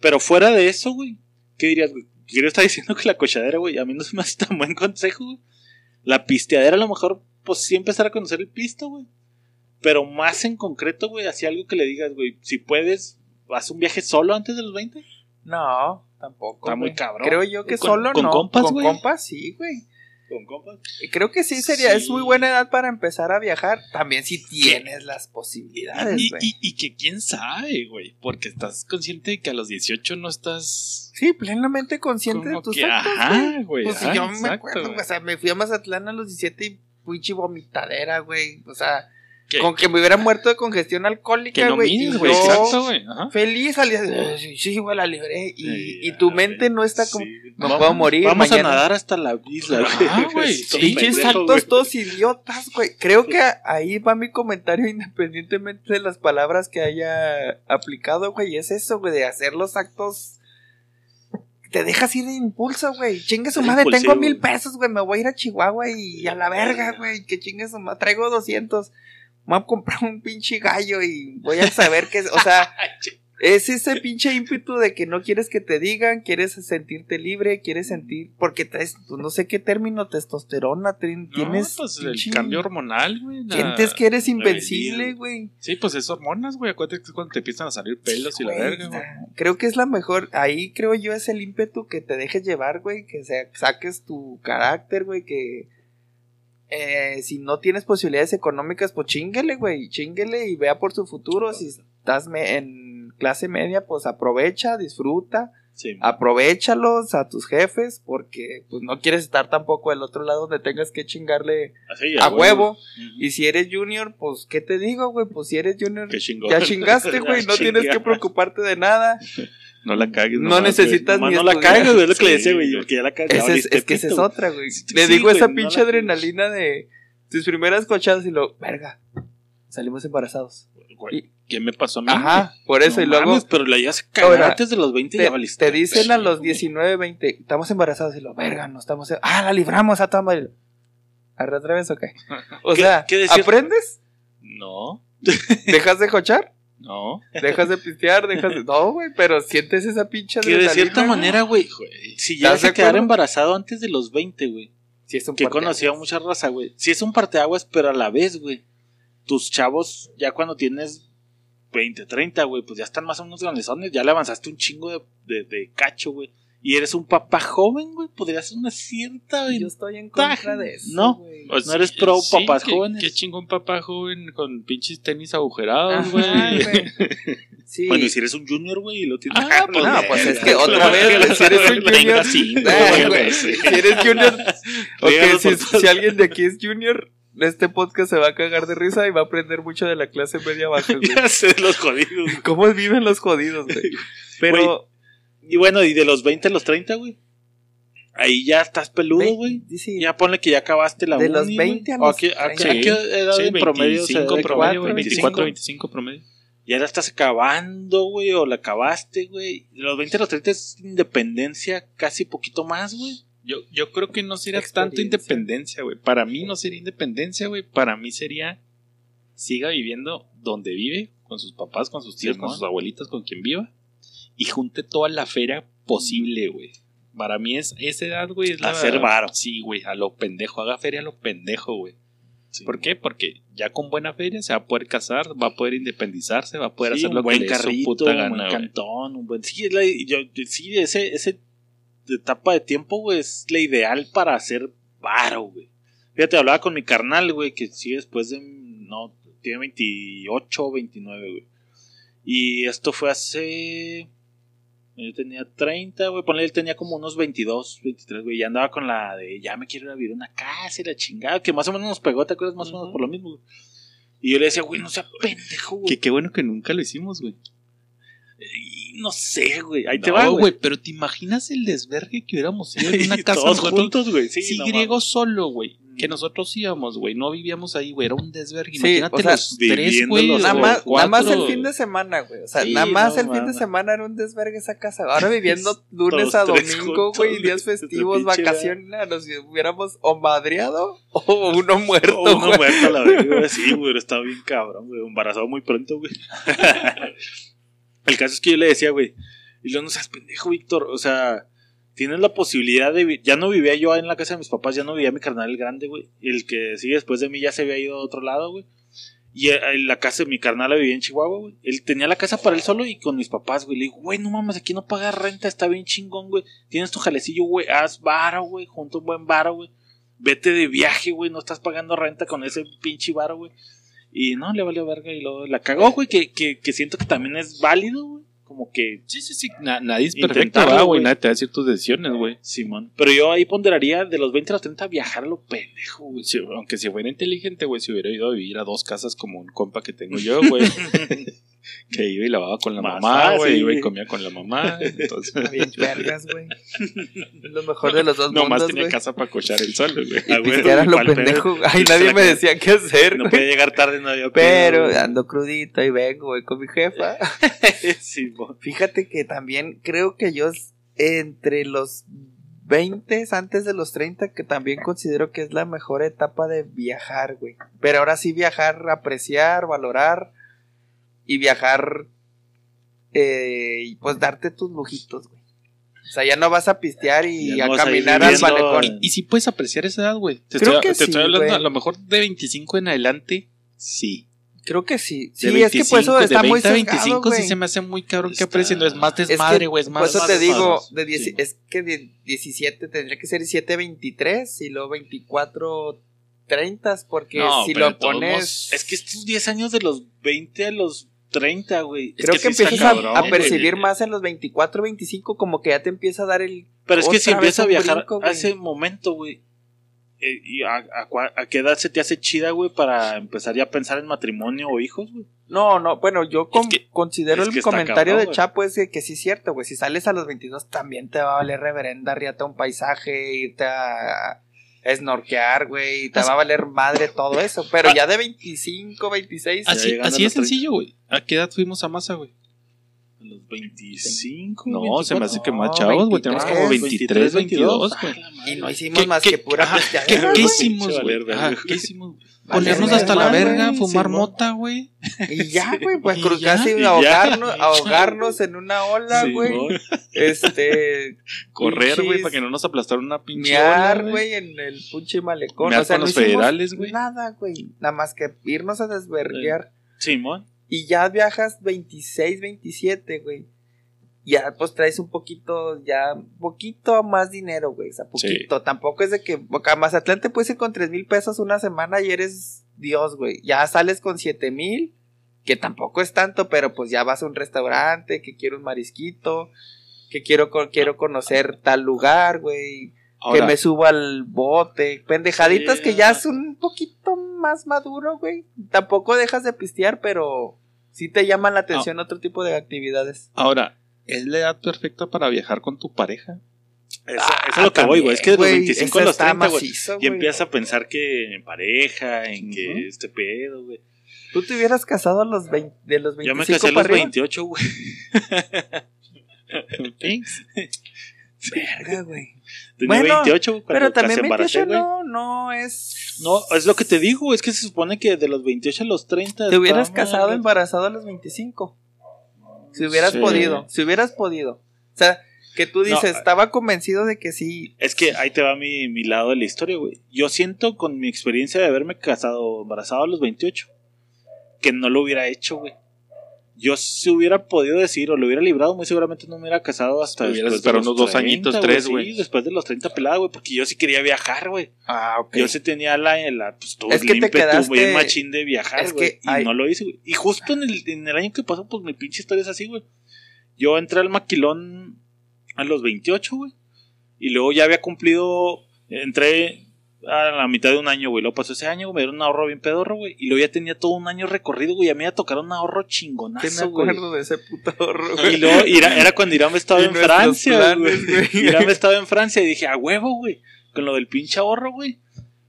Pero fuera de eso, güey. ¿Qué dirías, güey? Quiero estar diciendo que la cochadera, güey, a mí no se me hace tan buen consejo, güey. La pisteadera, a lo mejor, pues sí empezar a conocer el pisto, güey. Pero más en concreto, güey, así algo que le digas, güey. Si puedes, haz un viaje solo antes de los 20. No, tampoco. Está muy cabrón. Creo yo que Con- solo con no. compas, con güey. compas, sí, güey. Con compas. Creo que sí sería, Sí. es muy buena edad para empezar a viajar. También si tienes las posibilidades, Y, güey. y, y que quién sabe, güey. Porque estás consciente de que a los 18 no estás. Sí, plenamente consciente de tus que, actos, ajá, güey. Pues ajá, yo me exacto, acuerdo, güey. o sea, me fui a Mazatlán a los 17 y fui vomitadera, güey. O sea, Con que me hubiera muerto de congestión alcohólica, no güey. y mides, güey. yo Exacto, güey. Ajá. Feliz al día de sí, güey, la libré. Y, Sí, y tu mente no está como, Sí. Vamos- puedo morir Vamos mañana. a nadar hasta la isla, güey. Pinches actos güey. todos idiotas, güey. Creo que ahí va mi comentario independientemente de las palabras que haya aplicado, güey. Es eso, güey, de hacer los actos. Te dejas ir de impulso, güey. Chingue su madre, tengo mil pesos, güey. Me voy a ir a Chihuahua y a la verga, güey. Que chingue su madre. Traigo 200. Me voy a comprar un pinche gallo y voy a saber que es. O sea, es ese pinche ímpetu de que no quieres que te digan, quieres sentirte libre, quieres sentir. Porque traes, pues, no sé qué término, testosterona. ten- No, tienes. pues pinche- el cambio hormonal, güey. Sientes que eres invencible, güey. Sí, pues es hormonas, güey. Acuérdate que es cuando te empiezan a salir pelos y la verga, güey. Creo que es la mejor. Ahí creo yo es el ímpetu que te dejes llevar, güey. Que se- saques tu carácter, güey. Que eh, si no tienes posibilidades económicas, pues chinguele, güey. Chinguele y vea por su futuro. Si estás me- en clase media, pues aprovecha, disfruta. Sí. Aprovechalos a tus jefes. Porque pues no quieres estar tampoco del otro lado donde tengas que chingarle Así, a huevo. Y si eres junior, pues, ¿qué te digo, güey? Pues si eres junior, ya chingaste, güey. No tienes que preocuparte de nada. No la cagues. No nomás, necesitas Nomás ni no la güey. Es lo que le decía, güey. Porque ya la Ese es, valiste es que esa es otra, güey. Sí, Le sí, digo güey, esa no pinche la- adrenalina de tus primeras cochadas y lo, verga, salimos embarazados. Güey, ¿Qué me pasó a mí? Ajá, por eso. No y luego mames, pero la a cagar antes de los 20 te, ya valiste. te dicen a los güey. 19, 20, estamos embarazados y lo, verga, no estamos. Ah, la libramos a toda madre. ¿Arre otra vez o qué? O ¿Qué- sea, qué? ¿aprendes? No, ¿Dejas de cochar? No. ¿Dejas de pistear? ¿Dejas de.? No, güey, pero sientes esa pinche Que de cierta manera, güey, si ¿Estás llegas de a quedar embarazado antes de los 20, güey, Sí, es un que he parteaguas. conocido a mucha raza, güey. Si es un parteaguas, pero a la vez, güey, tus chavos, ya cuando tienes 20, 30, güey, pues ya están más o menos grandezones, ya le avanzaste un chingo de, de, de cacho, güey. Y eres un papá joven, güey, podría ser una cierta Yo estoy en contra de eso. No. güey. Pues No eres pro sí, papás qué- jóvenes. Qué chingón papá joven con pinches tenis agujerados, güey. Sí. Bueno, y si eres un junior, güey, y lo tienes. Ah, pues no, pues es que otra güey. vez, si eres un junior. Güey. Si eres junior. ok, Díganos si, alguien de aquí es junior, este podcast se va a cagar de risa y va a aprender mucho de la clase media baja, güey. Ya sé, los jodidos. ¿Cómo viven los jodidos, güey? Pero. Y bueno, y de los 20 a los 30, güey. Ahí ya estás peludo, güey. Dice, Ya ponle que ya acabaste la De uni, los güey. 20 a ¿O los qué- a, qué- 30. a qué edad Sí, en promedio? se 25 debe promedio, acabar? 24, 25 promedio. Ya la estás acabando, güey, o la acabaste, güey. De los 20 a los 30 es independencia casi poquito más, güey. Yo, yo creo que no sería tanto independencia, güey. Para mí no sería independencia, güey. Para mí sería siga viviendo donde vive, con sus papás, con sus tíos, Sí, con sus abuelitas, con quien viva. Y junte toda la feria posible, güey. Para mí es esa edad, güey. Es la, Hacer varo. Sí, güey, a lo pendejo. Haga feria a lo pendejo, güey. Sí. ¿Por qué? Porque ya con buena feria se va a poder casar, va a poder independizarse, va a poder Sí, hacer un lo buen que le puta un gana, buen güey. cantón, un buen... Sí, es la- yo- sí ese, ese etapa de tiempo, güey, es la ideal para hacer varo, güey. Fíjate, hablaba con mi carnal, güey, que sí después de... No, tiene 28 o 29, güey. Y esto fue hace... Yo tenía 30, güey. Ponle, él tenía como unos 22, 23, güey. Ya andaba con la de ya me quiero ir a vivir una casa y la chingada. Que más o menos nos pegó, ¿te acuerdas? Más o menos por lo mismo, güey. Y yo le decía, güey, no sea pendejo, güey. Que qué bueno que nunca lo hicimos, güey. Y No sé, güey. Ahí te va, güey. güey, pero te imaginas el desvergue que hubiéramos ido en una Y casa todos juntos, güey. Sí, Sí, no griego solo, güey. Que nosotros íbamos, güey. No vivíamos ahí, güey. Era un desvergue. Sí, Imagínate o sea, los tres, viviendo güey. los Nada más, nada cuatro. más el fin de semana, güey. O sea, Sí, nada más no el fin de semana era un desvergue esa casa. Ahora viviendo lunes a domingo, güey, días festivos, vacaciones. Nos hubiéramos o madreado o uno muerto, O uno güey. muerto a la vez, güey. Sí, güey, estaba bien cabrón, güey. Embarazado muy pronto, güey. El caso es que yo le decía, güey, y luego no seas pendejo, Víctor. O sea, tienes la posibilidad de. Ya no vivía yo en la casa de mis papás, ya no vivía mi carnal el grande, güey. El que sigue después de mí ya se había ido a otro lado, güey. Y eh, la casa de mi carnal la vivía en Chihuahua, güey. Él tenía la casa para él solo y con mis papás, güey. Le digo, güey, no mames, aquí no pagas renta, está bien chingón, güey. Tienes tu jalecillo, güey. Haz varo, güey. Junta un buen varo, güey. Vete de viaje, güey. No estás pagando renta con ese pinche varo, güey. Y no, le valió verga y luego la cagó, güey. Que, que, que siento que también es válido, güey. Como que Sí, sí, sí. Na- nadie es perfecto, Intentarlo, ¿verdad, güey. Nadie te va a decir tus decisiones, güey. Simón. Pero yo ahí ponderaría de los 20 a los 30 viajar a lo pendejo, güey. Si- aunque si fuera inteligente, güey, si hubiera ido a vivir a dos casas como un compa que tengo yo, güey. que iba y lavaba con la mamá, güey. Iba y comía con la mamá. Entonces, Bien vergas, güey. Lo mejor de los dos nomás mundos, tenía casa para cochar el solo, güey. Ah, lo ¿cuál pedo? pendejo. Ay, nadie me decía qué hacer, No güey. podía llegar tarde, no había Pero pedo, ando crudito y vengo, güey, con mi jefa. Fíjate que también creo que yo entre los 20 antes de los 30 que también considero que es la mejor etapa de viajar, güey. Pero ahora sí viajar, apreciar, valorar y viajar eh, y pues darte tus lujitos, güey. O sea, ya no vas a pistear y Ya a caminar al malecón. Y si puedes apreciar esa edad, güey. Te, Creo estoy, que te sí, estoy hablando güey. a lo mejor de 25 en adelante, sí. Creo que sí. De Sí, es que por eso 25, está de muy 20 a sesgado, 25 sí güey. se me hace muy cabrón que Está- aprecien. No es más Es que, desmadre, güey. Es Por más eso más te digo, de Sí. es que de 17 tendría que ser 7.23 y luego 24 30 porque No, si lo pones modos, Es que estos 10 años de los 20 a los 30, güey. creo es que, que sí empiezas a- cabrón, a, güey. percibir más en los 24 25 como que ya te empieza a dar el Pero es que si empiezas a viajar brinco, a ese momento, güey. eh, ¿Y a, a cua- a qué edad se te hace chida, güey, para empezar ya a pensar en matrimonio o hijos, güey? No, no, bueno, yo con- que- considero es el que comentario cabrón, de. Chapo es que sí es cierto, güey. Si sales a los 22 también te va a valer reverenda, riata un paisaje, irte a snorkear, güey. Te Así- va a valer madre todo eso. Pero ya de 25, 26. Ya Así, así es los 30. sencillo, güey. ¿A qué edad fuimos a masa, güey? A los 25. No, se me hace que más No, chavos, güey. Tenemos como 23, 23, 22, güey. Y no hicimos más que pura pisteadera, ¿qué, güey. qué hicimos, güey? ¿Qué hicimos? Vale, Ponernos hasta la verga, fumar mota, güey. Y ya, güey, pues Y ya, casi y ya. ahogarnos, ahogarnos en una ola, Sí, güey. Este. Correr, güey, para que no nos aplastaran una pinche Mear, güey, en el pinche malecón. Mear o sea, con no los federales, güey. Nada, güey. Nada más que irnos a desverguear. Simón. Y ya viajas 26, 27, güey. Ya, pues traes un poquito, ya, poquito más dinero, güey. O sea, poquito. Tampoco es de que, a Mazatlán te puedes ir con 3 mil pesos una semana y eres Dios, güey. Ya sales con 7 mil, que tampoco es tanto, pero pues ya vas a un restaurante, que quiero un marisquito, que quiero, quiero conocer tal lugar, güey. Ahora, que me suba al bote. Pendejaditas que ya es un poquito más maduro, güey. Tampoco dejas de pistear, pero sí te llaman la atención otro tipo de actividades. ahora, ¿es la edad perfecta para viajar con tu pareja? Eso, eso es lo que voy, güey. Es que de los Güey, 25 esa a los está 30, güey. Y empiezas a pensar que en pareja, en Ujú. que este pedo, güey. Tú te hubieras casado a los 20, de los 25 Yo me casé a los arriba? 28, güey. Thanks. Verga, güey. Tenía Bueno, 28, güey. Pero también casi embaracé, 28 güey. no, no es... No, es lo que te digo, es que se supone que de los 28 a los 30. Te hubieras casado embarazado a los 25. Si hubieras Sí. podido, si hubieras podido. O sea, que tú dices, No, estaba convencido de que sí. Es que ahí te va mi, mi lado de la historia, güey. Yo siento con mi experiencia de haberme casado embarazado a los 28 que no lo hubiera hecho, güey. Yo si hubiera podido decir o lo hubiera librado, muy seguramente no me hubiera casado hasta después de los unos dos añitos, tres, Sí, güey. después de los 30 pelada, güey, porque yo sí quería viajar, güey. Ah, ok. Yo sí tenía la, la pues, todo Es el que te ímpetu quedaste- bien machín de viajar, es güey. que Y hay- no lo hice, güey. Y justo en el, en el año que pasó, pues mi pinche historia es así, güey. Yo entré al maquilón a los 28, güey. Y luego ya había cumplido. Entré a la mitad de un año, güey. Luego pasó ese año, güey, me dieron un ahorro bien pedorro, güey. Y luego ya tenía todo un año recorrido, güey. Y a mí me tocaron un ahorro chingonazo, me güey. acuerdo de ese puto horror, Y güey. luego Ira- era cuando Irán estaba Y en Francia, planes, güey. güey. Irán estaba en Francia y dije, a huevo, güey. Con lo del pinche ahorro, güey.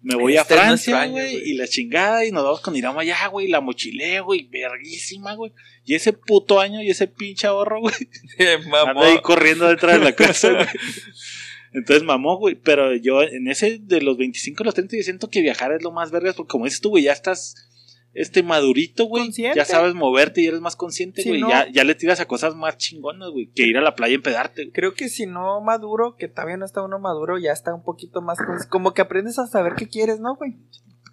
Me voy Este a es Francia, güey. güey. Y la chingada. Y nos vamos con Irán allá, güey. La mochilé, güey. Verguísima, güey. Y ese puto año y ese pinche ahorro, güey. Anda ahí corriendo detrás de la casa, güey. Entonces mamó, güey. Pero yo en ese de los 25 a los 30 yo siento que viajar es lo más vergas. Porque como dices tú, güey, ya estás este madurito, güey. Consciente. Ya sabes moverte y eres más consciente, güey. no. Ya, ya le tiras a cosas más chingonas, güey. Que ir a la playa y empedarte, güey. Creo que si no maduro, que todavía no está uno maduro, ya está un poquito más... Como que aprendes a saber qué quieres, ¿no, güey?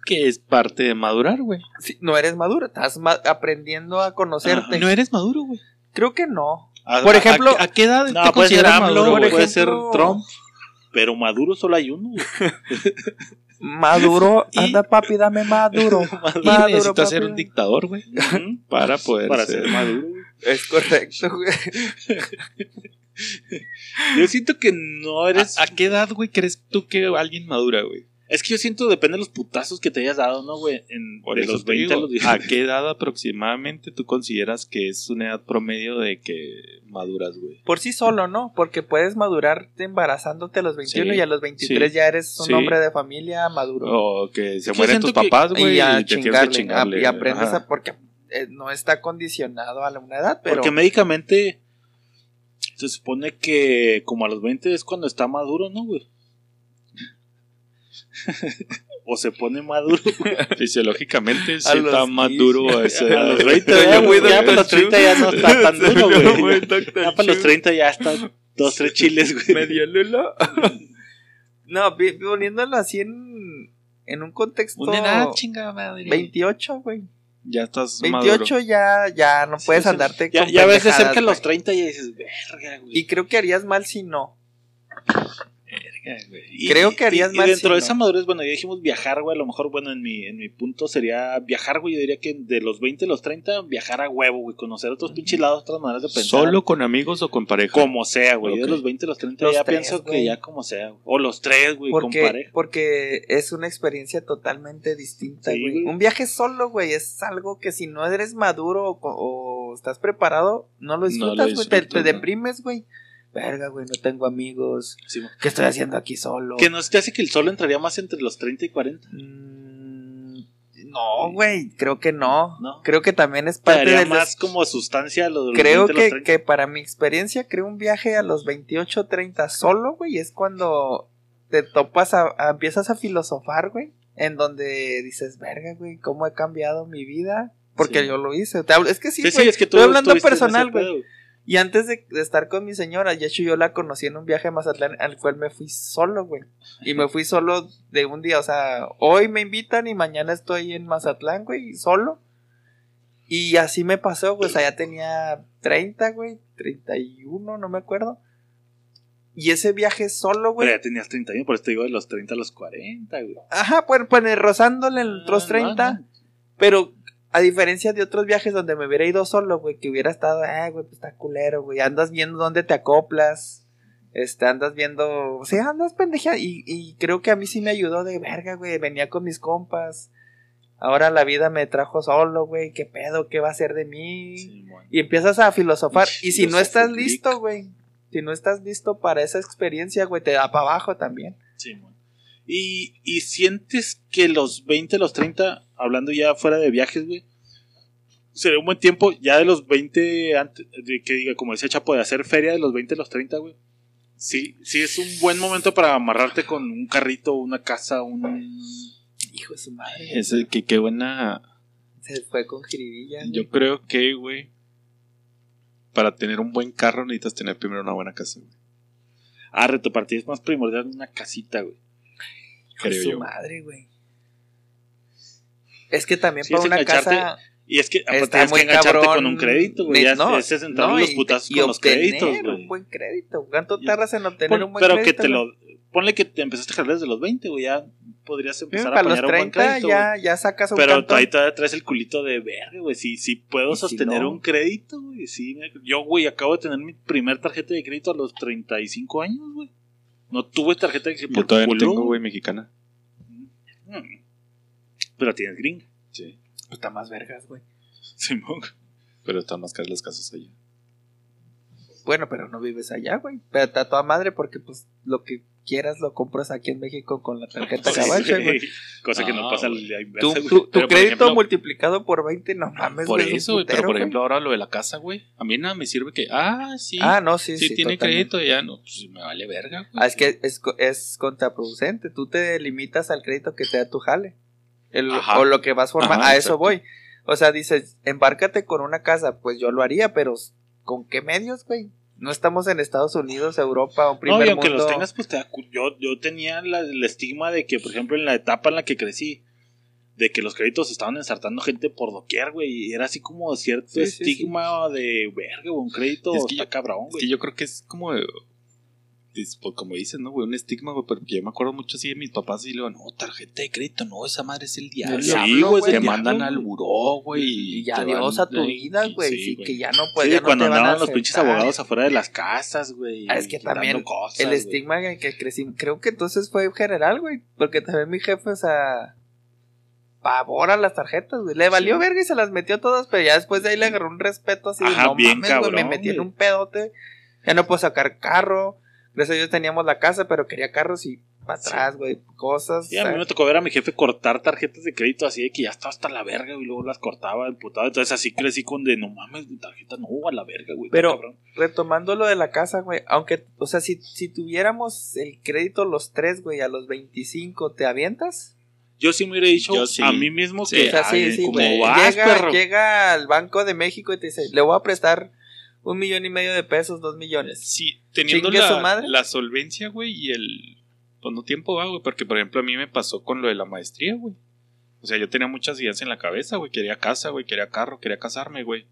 Que es parte de madurar, güey. Sí, no eres maduro, estás ma- aprendiendo a conocerte. No eres maduro, güey. Creo que no. A- Por ejemplo- ¿A, a qué edad No, te puede ser consideras AMLO, maduro, puede ejemplo- ser Trump. Pero maduro solo hay uno, güey. Maduro, Y- anda papi, dame maduro. Y Maduro, necesitas ser un dictador, güey, para poder Para ser. ser maduro, güey. Es correcto, güey. Yo siento que no eres. ¿A, a qué edad, güey, crees tú que alguien madura, güey? Es que yo siento depende de los putazos que te hayas dado, ¿no, güey? En, Por de eso los te 20 a digo, los ¿A 10. qué edad aproximadamente tú consideras que es una edad promedio de que maduras, güey? Por sí solo, ¿no? Porque puedes madurarte embarazándote a los 21 Sí, y a los 23 sí, ya eres un sí. hombre de familia maduro. O que se mueren tus papás, güey, y a y te tienes que chingarle, chingarle. a- y aprendes Ajá. a... Porque eh, no está condicionado a la- una edad, pero... Porque médicamente se supone que como a los 20 es cuando está maduro, ¿no, güey? O se pone maduro. Fisiológicamente sí los está más 15. duro a esa A edad. los 20 Soy ya, muy güey, ya para los 30 ya no está tan duro, güey. Ya para los Chu. 30 ya está dos, tres chiles, güey. medio lulo. no, poniéndolo así en, en un contexto... Una edad, chingada madre. 28, güey. Ya estás 28 maduro. ya, ya no puedes Sí, andarte Ya, con ya ves de cerca los güey. 30 y dices, verga, güey. Y creo que harías mal si no. Verga, güey. Y- Creo que harías y, mal Y dentro si de no. esa madurez, bueno, ya dijimos viajar, güey. A lo mejor, bueno, en mi, en mi punto sería viajar, güey. Yo diría que de los 20 a los 30, viajar a huevo, güey. Conocer otros pinches lados, otras maneras de pensar. ¿Solo con amigos o con pareja? Como sea, güey. Yo de los 20 a los 30 Los ya tres, pienso güey. que ya como sea. güey. O los tres, güey, con Porque, pareja. porque es una experiencia totalmente distinta, Sí, güey. Un viaje solo, güey, es algo que si no eres maduro o, estás preparado, no lo No lo disfrutas, güey. te, te disfrutas, ¿no? deprimes, güey. Verga, güey, no tengo amigos. Sí. ¿Qué estoy haciendo aquí solo? que no se te hace que el solo entraría más entre los 30 y 40. Mm, no, güey, creo que no. No. Creo que también es Te parte del más como sustancia lo de los Creo 20 a los que, 30. que para mi experiencia, creo un viaje a los 28, 30 solo, güey, es cuando te topas a, a- empiezas a filosofar, güey, en donde dices, verga, güey, cómo he cambiado mi vida, porque Sí. yo lo hice. Te hablo- es que sí, Sí, sí, es que tú estoy hablando personal, güey. Y antes de, de estar con mi señora, hecho yo la conocí en un viaje a Mazatlán al cual me fui solo, güey. Y me fui solo de un día, o sea, hoy me invitan y mañana estoy en Mazatlán, güey, solo. Y así me pasó, güey, o sea, ya tenía 30, güey, 31, no me acuerdo. Y ese viaje solo, güey. Pero ya tenías 30 años, por eso te digo de los 30 a los 40, güey. Ajá, pues, pues rozándole en otros Ah, 30. no, no. Pero a diferencia de otros viajes donde me hubiera ido solo, güey, que hubiera estado, ah, güey, pues está culero, güey. Andas viendo dónde te acoplas. Este, andas viendo, o sea, andas pendeja. Y, y creo que a mí sí me ayudó de verga, güey. Venía con mis compas. Ahora la vida me trajo solo, güey. ¿Qué pedo? ¿Qué va a ser de mí? Sí, bueno. Y empiezas a filosofar. Y si no estás listo, güey. Si no estás listo para esa experiencia, güey, te da para abajo también. Sí, bueno. Y, y sientes que los 20, los 30, hablando ya fuera de viajes, güey, sería un buen tiempo, ya de los 20, antes, de que diga, como decía Chapo, de hacer feria de los 20 a los 30, güey. Sí, sí es un buen momento para amarrarte con un carrito, una casa, un... Hijo de su madre. Ese, que qué buena. Se fue con jiribilla. güey. Yo creo que, güey, para tener un buen carro necesitas tener primero una buena casa, güey. Ah, reto para ti es más primordial una casita, güey. Hijo de su yo. madre, güey. Es que también Sí, para es una engancharte- casa. Y es que aparte Está tienes muy que engancharte cabrón. con un crédito, güey. Ya no, es entrar no, los y- putazos y con los obtener créditos, güey. un buen crédito. ¿Cuánto tardas en obtener Pon- un buen pero crédito? que te lo. Ponle que te empezaste a jalar desde los 20, güey. Ya podrías empezar a poner un buen 30 crédito, ya, ya sacas un Pero cantón. ahí todavía traes el culito de verga, güey. Sí, sí puedo ¿Y si sostener no? un crédito, güey. Sí, yo, güey, acabo de tener mi primer tarjeta de crédito a los 35 años, güey. No tuve tarjeta de crédito Yo todavía culo, tengo, güey, mexicana. Mm. Pero tienes gringa. Sí. Está más vergas, güey. Simón. Pero están más caras las casas allá. Bueno, pero no vives allá, güey. Pero está toda madre porque, pues, lo que quieras lo compras aquí en México con la tarjeta gabacha, güey. Cosa que no Ah, pasa a la inversa, güey. tu- tu crédito ejemplo- multiplicado por 20, no mames, Por eso, güey. Pero por ejemplo, ahora lo de la casa, güey. A mí nada me sirve que. Ah, sí. Ah, no, sí, sí, sí. tiene totalmente. crédito, ya no. Pues me vale verga, güey. Ah, es que es, co- es contraproducente. Tú te limitas al crédito que te da tu jale. El- o lo que vas formando. Ajá, a eso voy. O sea, dices, embárcate con una casa. Pues yo lo haría, pero ¿con qué medios, güey? No estamos en Estados Unidos, Europa, un primer No, y aunque mundo. los tengas, pues te yo, yo tenía la- el estigma de que, por ejemplo, en la etapa en la que crecí, de que los créditos estaban ensartando gente por doquier, güey. Y era así como cierto Sí, sí, estigma de verga, un crédito Es que está yo- cabrón, Es güey. que yo creo que es como. Es, pues, como dices, ¿no, güey? Un estigma, güey. Porque yo me acuerdo mucho así de mis papás y le digo, no, tarjeta de crédito, no, esa madre es el diablo. Sí, diablo, güey, Te mandan al buró, güey. Y te adiós van- a tu vida, güey. sí, Sí, güey. que ya no Sí, puedes. de ya no cuando te van a andaban los pinches abogados afuera de las casas, güey. Ah, es que también cosas, el estigma en que crecí, creo que entonces fue general, güey. Porque también mi jefe, o sea, pavor a las tarjetas, güey. Le valió Sí. verga y se las metió todas, pero ya después de ahí le agarró un respeto así Ajá, no bien mames, güey, me cabrón, metí en güey. un pedote. Ya no puedo sacar carro. Gracias a Dios teníamos la casa, pero quería carros y para atrás, güey, cosas. Sí, a mí me tocó ver a mi jefe cortar tarjetas de crédito así de que ya estaba hasta la verga y luego las cortaba emputado. Entonces así crecí con de no mames, mi tarjeta no, a la verga, güey. Pero- retomando lo de la casa, güey, aunque, o sea, si, si tuviéramos el crédito los tres, güey, a los 25, ¿te avientas? yo sí me hubiera dicho sí. a mí mismo Sí, que O sea, sí, ay, sí, como vas, Llega, perro. llega al Banco de México y te dice, le voy a prestar un millón y medio de pesos, dos millones. Sí, teniendo su la, madre. la solvencia, güey, y el. Pues no tiempo va, güey. Porque, por ejemplo, a mí me pasó con lo de la maestría, güey. O sea, yo tenía muchas ideas en la cabeza, güey. Quería casa, güey. Quería carro, quería casarme, güey.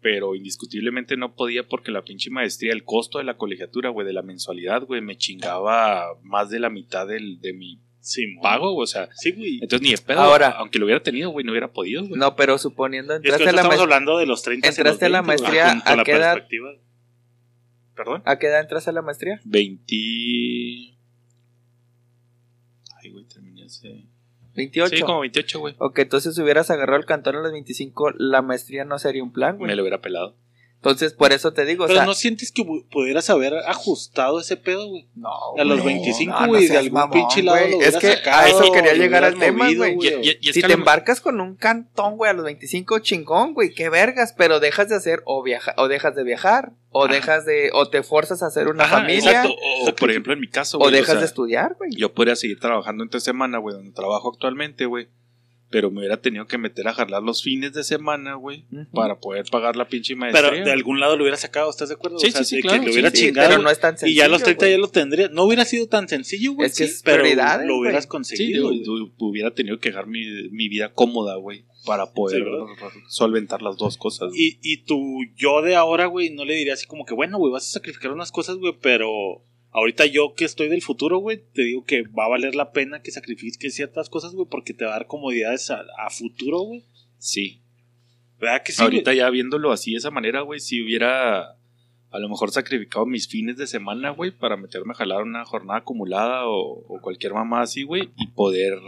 Pero indiscutiblemente no podía porque la pinche maestría, el costo de la colegiatura, güey, de la mensualidad, güey, me chingaba más de la mitad del, de mi Sí, pago. O sea, Sí, güey. entonces ni de pedo. Ahora- aunque lo hubiera tenido, güey, no hubiera podido, güey. No, pero suponiendo Es que entraste a la estamos maestría. hablando de los 30 hacia entraste los a la 20, güey, maestría, ¿a la qué edad? perspectiva. ¿Perdón? ¿A qué edad entraste a la maestría? 20. Ay, güey, terminé hace. 28. Sí, como 28, güey. Ok, entonces si hubieras agarrado el cantón a los 25, la maestría no sería un plan, güey. Me lo hubiera pelado. Entonces, por eso te digo, o Pero sea, no sientes que pu- pudieras haber ajustado ese pedo, güey. no, A los 25, no, no güey, de algún mamón, pinche lado lo Es que sacado, a eso quería llegar al tema, güey. Si te embarcas con un cantón, güey, a los 25, chingón, güey, qué vergas, pero dejas de hacer o viaja, o dejas de viajar, o Ajá. dejas de, o te forzas a hacer una Ajá, familia, Exacto. O, por ejemplo, en mi caso, o güey. dejas sea, de estudiar, güey. Yo podría seguir trabajando entre semana, güey, donde trabajo actualmente, güey. Pero me hubiera tenido que meter a jalar los fines de semana, güey, para poder pagar la pinche maestría. Pero de algún lado lo hubiera sacado, ¿estás de acuerdo? Sí, o sea, sí, sí, de claro, que lo sí, hubiera Sí, chingado. pero no es tan y sencillo. ya a los 30 güey. ya lo tendría. No hubiera sido tan sencillo, güey. Es que sí, es pero lo hubieras. Sí, conseguido. tu- hubiera tenido que dejar mi, mi vida cómoda, güey, para poder Sí, solventar las dos cosas. Y, y tu yo de ahora, güey, no le diría así como que, bueno, güey, vas a sacrificar unas cosas, güey, pero ahorita yo que estoy del futuro, güey, te digo que va a valer la pena que sacrifiques ciertas cosas, güey, porque te va a dar comodidades a, a futuro, güey. Sí. ¿Verdad que sí? Ahorita ya viéndolo así de esa manera, güey, si hubiera a lo mejor sacrificado mis fines de semana, güey, para meterme a jalar una jornada acumulada o, o cualquier mamá así, güey, y poder...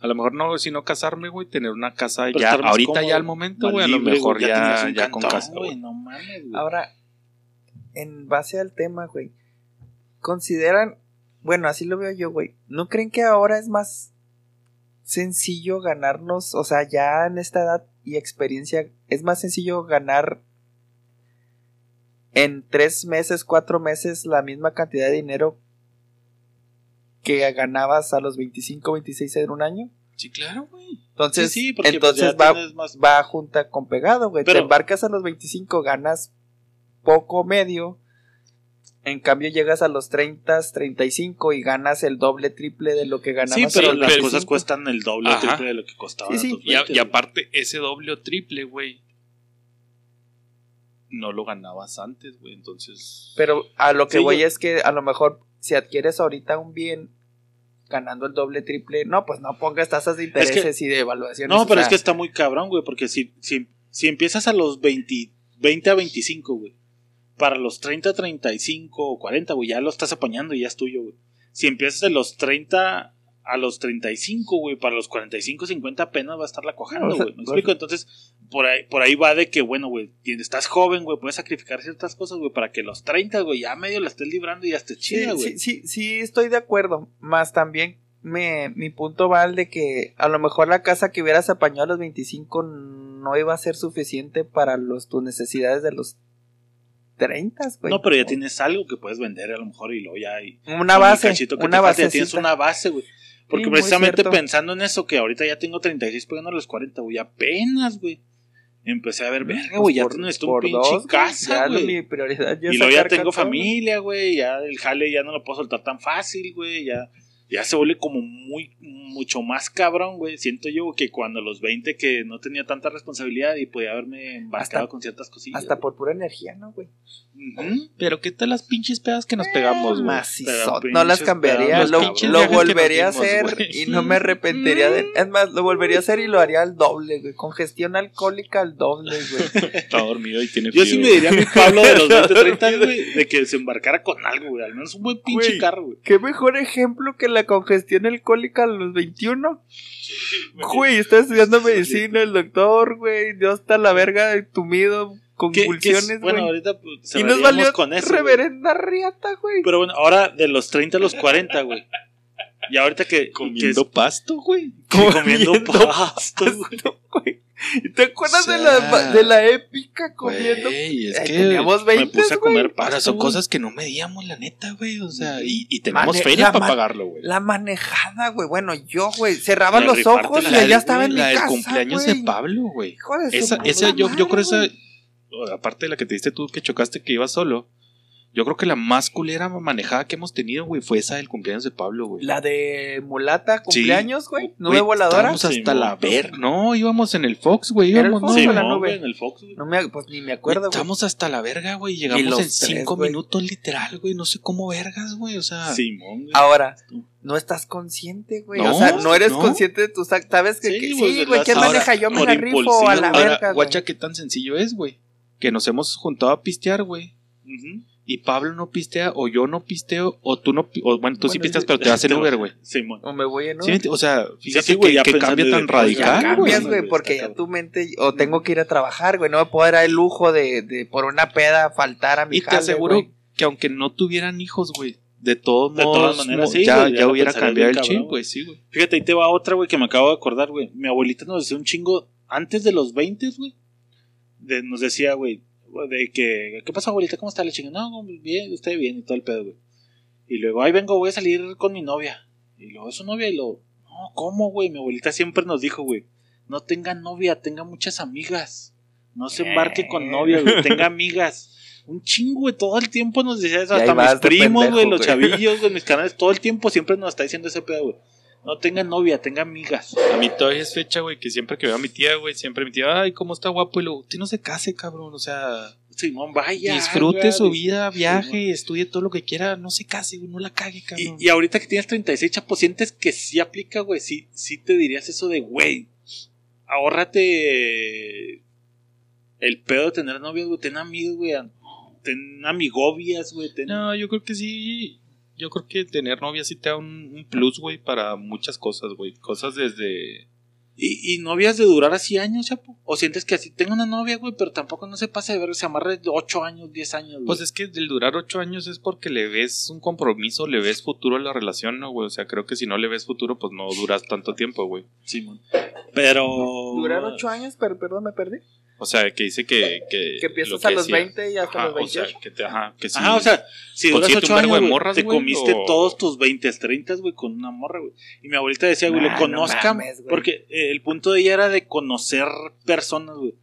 A lo mejor no, sino casarme, güey, tener una casa Pero ya, ahorita cómodo, ya al momento, güey, a lo mejor ya, un ya con cantón, casa, güey. güey. No mames, güey. Ahora, en base al tema, güey, consideran, bueno, así lo veo yo, güey, ¿no creen que ahora es más sencillo ganarnos, o sea, ya en esta edad y experiencia, es más sencillo ganar en tres meses, cuatro meses la misma cantidad de dinero que ganabas a los 25, 26 en un año? Sí, claro, güey. Entonces, Sí, pues, entonces va, más- va junta con pegado, güey. Te Pero- embarcas a los 25, ganas poco medio. En cambio llegas a los 30, 35 y ganas el doble, triple de lo que ganabas. Sí, pero las 25. cosas cuestan el doble o triple de lo que costaban. Sí, sí. Y, a- 20, y güey. aparte, ese doble o triple, güey, no lo ganabas antes, güey, entonces... Pero a lo que Sí, voy yo- es que a lo mejor si adquieres ahorita un bien ganando el doble, triple. No, pues no pongas tasas de intereses y de evaluaciones. No, o pero es que está muy cabrón, güey, porque si, si, si empiezas a los 20, 20 a 25, güey, para los 30, 35 o 40, güey, ya lo estás apañando y ya es tuyo, güey. Si empiezas de los 30 a los 35, güey, para los 45, 50 apenas va a estar la cojando, No, o sea, güey. ¿Me explico? Entonces, por ahí, por ahí va de que, bueno, güey, estás joven, güey, puedes sacrificar ciertas cosas, güey, para que los 30, güey, ya medio la estés librando y ya estés chida, güey. sí, sí, sí, estoy de acuerdo. Más también me, mi punto va al de que a lo mejor la casa que hubieras apañado a los 25 no iba a ser suficiente para los, tus necesidades de los 30, güey. No, pero ya tienes algo que puedes vender a lo mejor y luego ya hay Una un base, una base. ya tienes una base, güey. Porque Sí, precisamente pensando en eso, que ahorita ya tengo 36 pegando a los 40, güey, apenas, güey. Empecé a ver, verga, güey, ya necesito un pinche casa, Mi güey. prioridad ya Y luego ya tengo familia, güey, ya el jale ya no lo puedo soltar tan fácil, güey, ya, ya se vuelve como muy, mucho más cabrón, güey. Siento yo que cuando a los 20 que no tenía tanta responsabilidad y podía haberme embarcado Hasta- con ciertas cosillas. Hasta por pura energía, ¿no, güey? Pero qué tal las pinches pedas que nos pegamos, güey. Macizot, no las cambiaría. Lo, volvería a hacer y no me arrepentiría de. Es más, lo volvería a hacer y lo haría al doble, güey. Congestión alcohólica al doble, güey. Está dormido y tiene Yo frío. sí me diría a mi Pablo de los 20, 30, güey, de que se embarcara con algo, güey. Al menos un buen pinche carro, güey. ¿Qué mejor ejemplo que la congestión alcohólica a los 21? Güey, está estudiando medicina el doctor, güey. Dios está la verga, tumido, convulsiones, Bueno, güey. ahorita pues, Y nos valió con eso. reverenda riata, güey. Pero bueno, ahora de los 30 a los 40, güey. Y ahorita que. Comiendo que pasto, güey. comiendo comiendo pasto, güey. ¿Te acuerdas O de, la, de la épica comiendo? Güey, es Ay, que teníamos Me 20, puse a comer son güey. cosas que no medíamos, la neta, güey. O sea, y, y tenemos Mane- feria la para pagarlo, güey. La manejada, güey. Bueno, yo, güey, cerraba La los ojos la y allá estaba en mi la del casa, cumpleaños güey. de Pablo, güey. Esa, esa yo, yo creo esa, aparte de la que te diste tú que chocaste que ibas solo, yo creo que la más culera manejada que hemos tenido, güey, fue esa del cumpleaños de Pablo, güey. La de mulata, Sí. cumpleaños, güey. Güey, Nube voladora. Estábamos hasta Sí, la ver. No, íbamos en el Fox, güey. ¿Era el Íbamos, Fox no, o Sí, la no, nube? güey, en el Fox, güey. No me, pues ni me acuerdo, güey. Estamos hasta la verga, güey. Llegamos los en tres, cinco minutos literal, güey. No sé cómo vergas, güey. O sea, Simón, güey. Ahora, no estás consciente, güey. No, o sea, no eres no. consciente de tus actos. ¿Sabes que Sí, que- güey, sí, las- ¿Quién maneja? Yo me la rifo a la verga, güey. guacha, qué tan sencillo es, güey. Que nos hemos juntado a pistear, güey. Ujú. Y Pablo no pistea, o yo no pisteo, o tú no. O, bueno, tú sí pisteas, sí. pero te vas en Uber, güey. Simón. O me voy en Sí, un... o sea, fíjate sí, güey, que, ya que cambia de- tan pues, ya Ya radical, cambia, cambias, güey. porque ya tu mente, o tengo que ir a trabajar, güey, no me puedo dar el lujo de, de por una peda faltar a mi Y te jale, aseguro güey. que aunque no tuvieran hijos, güey, de todos De modos, todas maneras, sí, ya, ya ya hubiera cambiado el chip, cabrón. güey, sí, güey. Fíjate, ahí te va otra, güey, que me acabo de acordar, güey. Mi abuelita nos decía un chingo antes de los 20, güey. De, nos decía, güey, de que, ¿qué pasa, abuelita? ¿Cómo está la chinga? No, bien, usted bien y todo el pedo, güey. Y luego, ahí vengo, voy a salir con mi novia. Y luego, ¿es su novia? Y luego, no, ¿cómo, güey? Mi abuelita siempre nos dijo, güey, no tenga novia, tenga muchas amigas. No se embarque con novia, güey, tenga amigas. Un chingo, güey, todo el tiempo nos decía eso. Hasta mis de primos, güey, los chavillos, güey, mis canales, todo el tiempo siempre nos está diciendo ese pedo, güey. No tenga novia, tenga amigas. A mí todavía es fecha, güey, que siempre que veo a mi tía, güey, siempre mi tía, ay, cómo está guapo, y luego, usted no se case, cabrón, o sea, Simón, vaya. disfrute haga, su vida, Simón. viaje, estudie todo lo que quiera, no se case, güey, no la cague, cabrón. Y, y ahorita que tienes 36 chapo, sientes que sí aplica, güey. Sí, sí te dirías eso de, güey, ahórrate el pedo de tener novias, güey. Ten amigos, güey. Ten amigobias, güey. Ten... No, yo creo que sí. Yo creo que tener novia sí te da un, un plus, güey, para muchas cosas, güey. Cosas desde. Y, y novias de durar así años, chapo. O sientes que así tengo una novia, güey, pero tampoco no se pase de ver, se amarre de 8 años, 10 años, güey. Pues es que el durar ocho años es porque le ves un compromiso, le ves futuro a la relación, ¿no, güey? O sea, creo que si no le ves futuro, pues no duras tanto tiempo, güey. Simón. Pero. Durar ocho años, pero perdón, me perdí. O sea, que dice que. Que, Que empiezas lo que a los decía. 20 y hasta Ajá, los o sea, 28. que te, ajá, que sí. Ajá, o sea, si duras Consíguete 8 un años, de morras, te güey, comiste o- todos tus 20, 30, güey, con una morra, güey. Y mi abuelita decía, güey, Nah, lo no conozcan, mames, güey. porque eh, el punto de ella era de conocer personas, güey.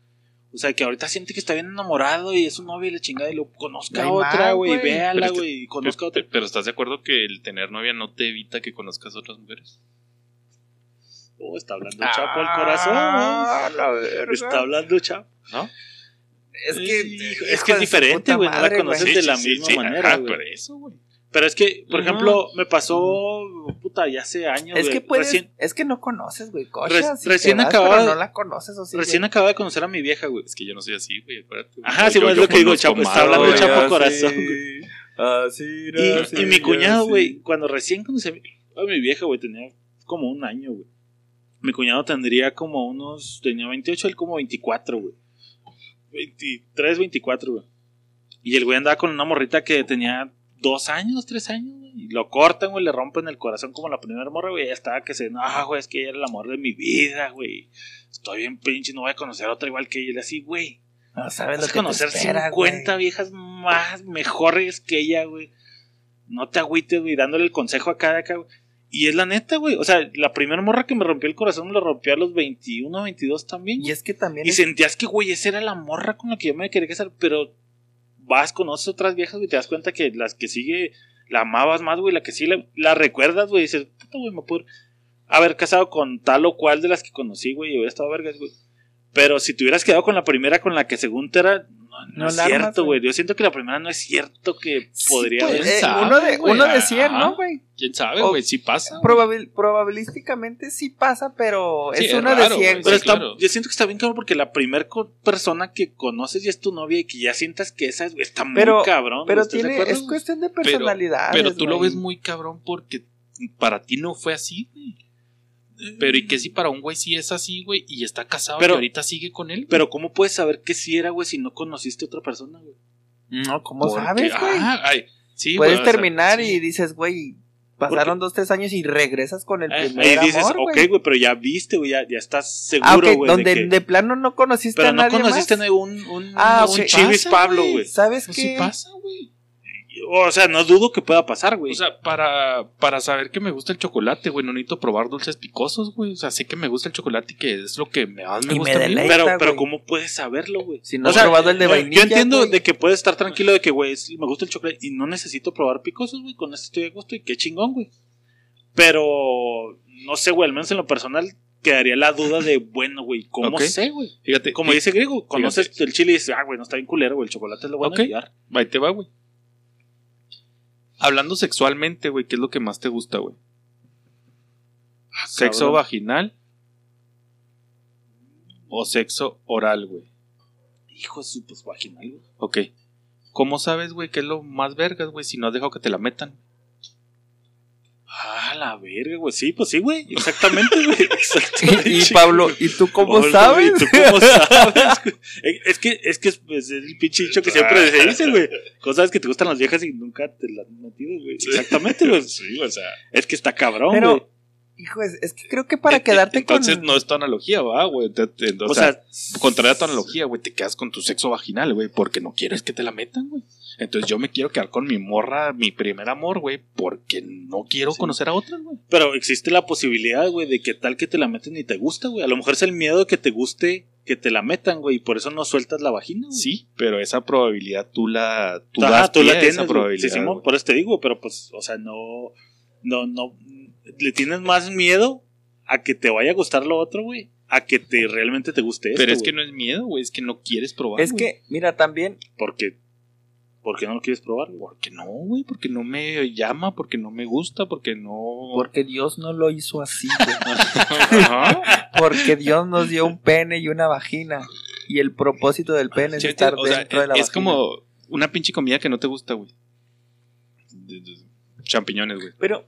O sea, que ahorita siente que está bien enamorado y es su novia y le chingada y lo conozca No a otra, güey, véala, este- güey, y conozca a Pero, otra. pero estás de acuerdo que el tener novia no te evita que conozcas a otras mujeres. Oh, está hablando Chapo el corazón. Ah, la verga. Está hablando Chapo. ¿No? Es que, es que es diferente, güey, no la conoces güey. de la misma manera, Ajá, güey. por eso, güey. Pero es que, por ejemplo, me pasó, puta, ya hace años, Es güey. que puedes, Recién, es que no conoces, güey, Re- si recién vas, acababa- no la conoces o sí. recién güey. acababa de conocer a mi vieja, güey. Es que yo no soy así, güey, acuérdate. güey. Ajá, sí, Yo- es yo lo que digo, Chapo, está hablando de güey. Chapo Así, Corazón, así, Y, así, y mi cuñado, güey, cuando recién conocí a mi, a mi vieja, güey, tenía como un año, güey. Mi cuñado tendría como unos, tenía 28, él como 24, güey. 23, 24, güey. Y el güey andaba con una morrita que tenía dos años, tres años, güey. Y lo cortan, güey, le rompen el corazón como la primera morra, güey. Ya estaba que se, no, güey, es que ella era el amor de mi vida, güey. Estoy bien pinche, no voy a conocer a otra igual que ella. Y así, güey. No sabes lo que conocer te espera, 50 güey. viejas más mejores que ella, güey. No te agüites, güey, dándole el consejo a cada acá, güey. Y es la neta, güey. O sea, la primera morra que me rompió el corazón me lo rompió a los 21, 22 también. Y es que también Y es- sentías que, güey, esa era la morra con la que yo me quería casar, pero vas, conoces otras viejas, güey, te das cuenta que las que sigue la amabas más, güey, la que sí la, la recuerdas, güey, dices, puta, güey, me puedo haber casado con tal o cual de las que conocí, güey, y hubiera estado vergas, güey. Pero si te hubieras quedado con la primera con la que según te era, no, no No es cierto, güey. Yo siento que la primera no es cierto que Sí, podría pues, haber. eh, sabe, uno de, uno de 100, Ajá. ¿no, güey? ¿Quién sabe, güey? Sí pasa. Probabil- probabilísticamente sí pasa, pero Sí, es es una raro, de 100, güey, Pero sí, está, claro. yo siento que está bien cabrón porque la primera persona que conoces ya es tu novia y que ya sientas que esa es, güey, está muy Pero- cabrón. Pero ¿estás de tiene, es cuestión de personalidad. Pero tú lo ves muy cabrón porque para ti no fue así, güey. Pero ¿y qué si para un güey sí es así, güey? Y está casado Pero- y ahorita sigue con él. güey? Pero ¿cómo puedes saber que sí era, güey, si no conociste a otra persona, güey? No, ¿cómo Porque- sabes, güey? Ah, ay, sí, Puedes güey, o sea, terminar sí. y dices, güey, pasaron dos, tres años y regresas con el Eh, primer Ahí dices, amor, ok, güey. güey, pero ya viste, güey, ya, ya estás seguro, Ah, güey. ok, de donde que- de plano no conociste Pero a no nadie conociste más. a un, un, Ah, un chivis Pasa, Pablo, güey. güey. ¿Sabes Pues qué? sí pasa, güey. O sea, no dudo que pueda pasar, güey. O sea, para, para saber que me gusta el chocolate, güey, no necesito probar dulces picosos, güey. O sea, sé que me gusta el chocolate y que es lo que me- más me Y me gusta a mí, pero, pero. ¿cómo puedes saberlo, güey? Si no O has sea, probado el de vainilla, Yo entiendo güey. de que puedes estar tranquilo de que, güey, sí, me gusta el chocolate y no necesito probar picosos, güey. Con esto estoy a gusto y qué chingón, güey. Pero, no sé, güey, al menos en lo personal quedaría la duda de, bueno, güey, ¿cómo sé, güey? Fíjate, Como dice Griego, conoces Fíjate. el chile y dices, ah, güey, no está bien culero, güey, el chocolate es lo bueno Ok. y ya. Ahí te va, güey. Hablando sexualmente, güey, ¿qué es lo que más te gusta, güey? ¿Sexo cabrón. vaginal o sexo oral, güey? Hijo de su, pues, vaginal, güey. Ok. ¿Cómo sabes, güey, qué es lo más vergas, güey, si no has dejado que te la metan? Ah, la verga, güey. Sí, pues sí, güey. Exactamente, güey. Exactamente. Y Pablo, ¿y tú cómo sabes? güey, ¿Tú cómo sabes? Eh, Es que es que es, pues, es el pinche dicho que siempre se dice, güey. Cosas que te gustan las viejas y nunca te las han metido, güey. Exactamente, güey. Sí, o sea. Es que está cabrón, Pero, güey. Hijo, es, es que creo que para quedarte Entonces con... no es tu analogía, va, güey. O, O sea, sea, contrario a tu analogía, güey, te quedas con tu sexo vaginal, güey, porque no quieres que te la metan, güey. Entonces yo me quiero quedar con mi morra, mi primer amor, güey, porque no quiero Sí. conocer a otra, güey. pero existe la posibilidad, güey, de que tal que te la meten y te gusta, güey. A lo mejor es el miedo de que te guste que te la metan, güey, y por eso no sueltas la vagina, güey. Sí, pero esa probabilidad tú la, tú Ajá, das tú pie la tienes, esa probabilidad. Sí, güey. por eso te digo, pero pues, o sea, no, no, no, le tienes más miedo a que te vaya a gustar lo otro, güey, a que te realmente te guste esto, Pero es que no es miedo, güey, es que no quieres probar. Es que, mira, también... Porque, ¿por qué no lo quieres probar? Porque no, güey, porque no me llama, porque no me gusta, porque no. Porque Dios no lo hizo así, güey. Ajá. Porque Dios nos dio un pene y una vagina. Y el propósito del pene es Sí, estar o sea, dentro de la es vagina. como una pinche comida que no te gusta, güey. Champiñones, güey. Pero,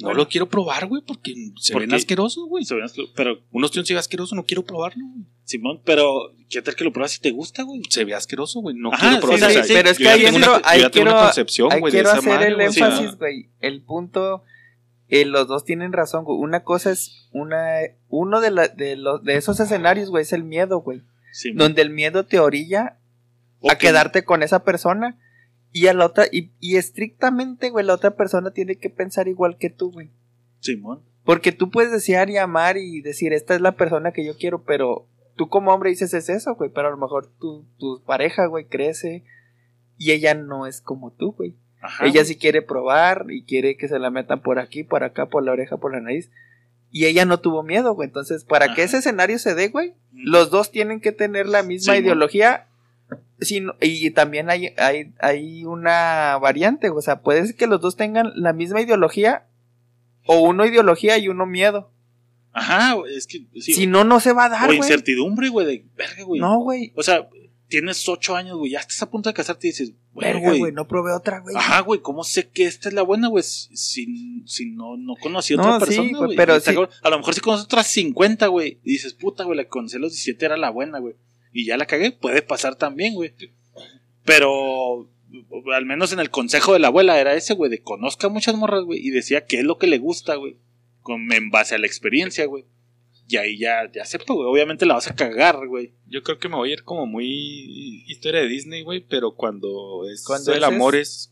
No Bueno. lo quiero probar, güey, porque se ¿Por ven qué? asquerosos, güey. Se ven asco- Pero, Unos tíos se ve asqueroso, no quiero probarlo, güey. Simón, pero, ¿qué tal que lo pruebas si te gusta, güey? Se ve asqueroso, güey. No Ajá, quiero probar. sí, o sí, sea, sí, pero es que ahí tengo una- ahí quiero- una concepción, ahí güey, de quiero esa hacer madre, el güey, énfasis, güey. El punto... eh, los dos tienen razón, güey. Una cosa es una... Uno de, la, de, los, de esos escenarios, güey, es el miedo, güey. Donde el miedo te orilla a quedarte con esa persona. Y a la otra... Y, y estrictamente, güey, la otra persona tiene que pensar igual que tú, güey. Simón. Porque tú puedes desear y amar y decir, esta es la persona que yo quiero, pero tú como hombre dices, es eso, güey. Pero a lo mejor tu, tu pareja, güey, crece y ella no es como tú, güey. Ajá. ella sí quiere probar y quiere que se la metan por aquí, por acá, por la oreja, por la nariz. Y ella no tuvo miedo, güey. Entonces, para que ese escenario se dé, güey, los dos tienen que tener la misma ideología sí, y también hay, hay, hay una variante, o sea, puede ser que los dos tengan la misma ideología, o uno ideología y uno miedo. Ajá, güey, es que sí. Si no, no se va a dar, o incertidumbre, güey, de verga, güey. No, güey. O sea, tienes ocho años, güey, ya estás a punto de casarte y dices, bueno, Verga, güey. no probé otra, güey. Ajá, güey, ¿cómo sé que esta es la buena, güey? Si, si no, no conocí a otra persona, güey, pero sí. cabrón. A lo mejor si conoces otras 50, güey, y dices, puta, güey, la que conocí a los 17 era la buena, güey. Y ya la cagué, puede pasar también, güey. Pero, al menos en el consejo de la abuela era ese, güey, de conozca muchas morras, güey, y decía qué es lo que le gusta, güey, con, en base a la experiencia, güey. Y ahí ya, ya sepa, güey, obviamente la vas a cagar, güey. Yo creo que me voy a ir como muy historia de Disney, güey, pero cuando es Cuando el amor es...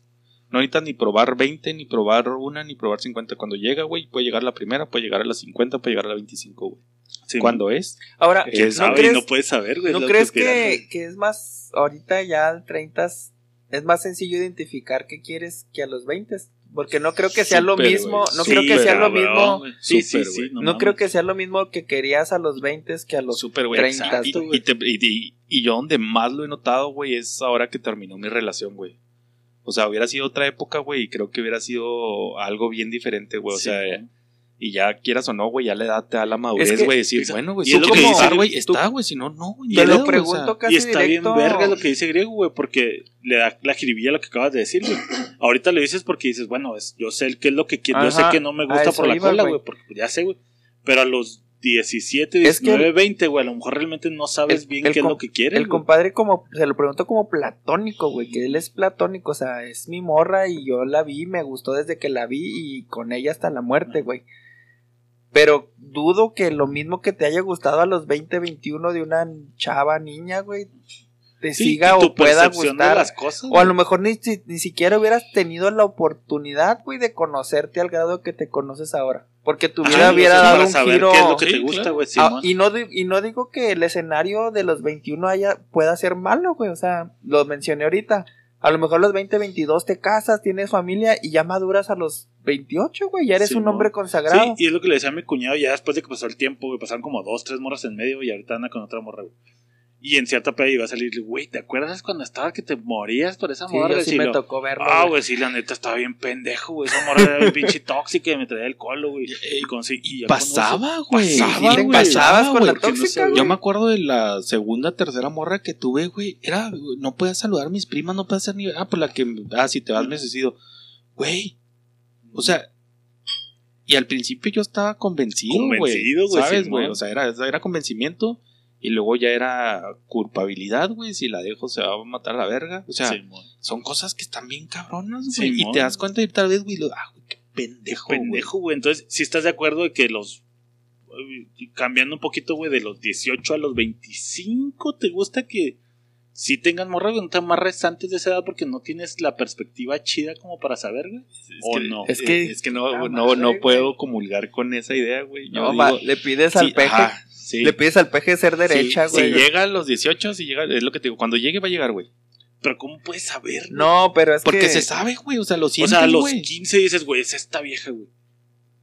No necesitas ni probar 20, ni probar una, ni probar 50. Cuando llega, güey, puede llegar la primera, puede llegar a la 50, puede llegar a la 25, güey. Sí, Cuando es, Ahora, ¿Quién ¿Quién ¿no sabe? crees, Y no puedes saber, güey. ¿no crees que, es más, ahorita ya al 30 es más sencillo identificar qué quieres que a los 20? Porque no creo que sea lo mismo, no creo que sea lo mismo. Sí, sí, sí. no, creo que sea lo mismo que querías a los 20 que a los güey. 30, Exacto, Y, y te- y- y- y yo donde más lo he notado, güey, es ahora que terminó mi relación, güey. O sea, hubiera sido otra época, güey, y creo que hubiera sido algo bien diferente, güey. O Sí, sea, ¿no? Y ya quieras o no, güey, ya le da, te da la Es madurez, que- güey, decir, bueno, güey, Y si es lo que dice- güey, está, güey, si no, no, güey. Te lo güey, o sea, pregunto casi Y está directo. bien verga lo que dice Griego, güey, porque le da la jiribilla a lo que acabas de decir, güey. Ahorita lo dices porque dices, bueno, es- yo sé qué es lo que quiero, yo sé que no me gusta por la iba, cola, güey. porque ya sé, güey. Pero a los 17, Es que 19, el- 20, güey, a lo mejor realmente no sabes el- bien el qué es lo que quieres. El güey. compadre como, se lo pregunto como platónico, güey, que él es platónico, o sea, es mi morra y yo la vi, me gustó desde que la vi y con ella hasta la muerte, güey. Pero dudo que lo mismo que te haya gustado a los 20, 21 de una chava niña, güey, te Sí, siga o pueda gustar. las cosas. O a lo mejor ni, si- ni siquiera hubieras tenido la oportunidad, güey, de conocerte al grado que te conoces ahora. Porque tu vida hubiera dado un saber giro. qué es lo que Sí, te gusta, claro. güey, Ah, Simón. y, no, y no digo que el escenario de los 21 haya, pueda ser malo, güey. O sea, lo mencioné ahorita. A lo mejor a los 20, 22 te casas, tienes familia y ya maduras a los 28, güey. Ya eres Sí, un hombre consagrado. Sí, y es lo que le decía a mi cuñado ya después de que pasó el tiempo, güey, pasaron como dos, tres morras en medio y ahorita anda con otra morra, güey. Y en cierta peda iba a salir, güey, ¿te acuerdas cuando estaba que te morías por esa Sí, morra? yo sí me tocó verlo. Ah, güey. sí, la neta estaba bien pendejo, güey. Esa morra era bien pinche tóxica y me traía el colo, güey. Y ya Pasaba, güey. Pasaba, ¿Te güey. pasabas con la tóxica, güey? Yo me acuerdo de la segunda, tercera morra que tuve, güey. Era, no podía saludar a mis primas, no podía hacer ni. Ah, por la que. Ah, si te vas necesito. Güey. O sea. Y al principio yo estaba convencido, güey. Convencido, güey, ¿Sabes, güey? O sea, era, era convencimiento. Y luego ya era culpabilidad, güey. Si la dejo, se va a matar a la verga. O sea, son cosas que están bien cabronas, güey. y te das cuenta y tal vez, güey, ah, güey, qué pendejo, güey. pendejo, güey. Entonces, si estás de acuerdo de que los. eh, Cambiando un poquito, güey, de los 18 a los 25, ¿te gusta que sí tengan morra, güey? No te amarres antes de esa edad porque no tienes la perspectiva chida como para saber, güey. Es ¿O que, no? Es que, es que no, Ah, no, no puedo comulgar con esa idea, güey. Yo No, digo, va, le pides al sí, peje. ajá, sí. Le pides al peje ser derecha, Sí, güey. Si llega a los 18, si llega, es lo que te digo, cuando llegue va a llegar, güey. Pero ¿cómo puedes saber? güey? No, pero es Porque que. se sabe, güey, o sea, lo O sientes, sea, a los güey. 15 dices, güey, es esta vieja, güey.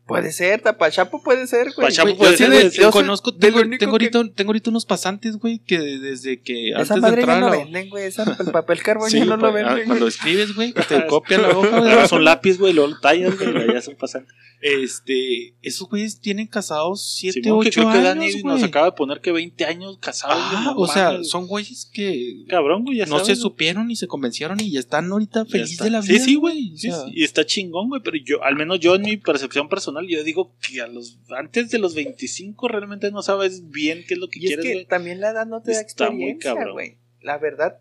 Puede ser, tapachapo puede ser, güey. Pachapo Güey, puede ser, sí güey, de- sí, yo yo conozco, tengo, tengo que- ahorita, tengo ahorita unos pasantes, güey, que desde que Esa antes de madre ya entrar no la... venden, güey. esa- El papel carbón Sí, ya no lo ah, venden, güey. cuando escribes, güey, que te copian la hoja, güey. Un lápiz, güey, luego lo tallas, güey, ya son pasantes. Este, esos güeyes tienen casados 7, Simón, que 8 creo que Dani nos güey. acaba de poner que 20 años casados. Ah, güey, o sea, son güeyes que Cabrón, güey, ya no sabes, se güey. supieron y se convencieron y ya están ahorita felices de la Sí, vida. sí, güey. Sí, sí, Y está chingón, güey. Pero yo, al menos yo en mi percepción personal, yo digo que a los antes de los 25 realmente no sabes bien qué es lo que Y es quieres, que también la edad no te da Está experiencia, güey. La verdad.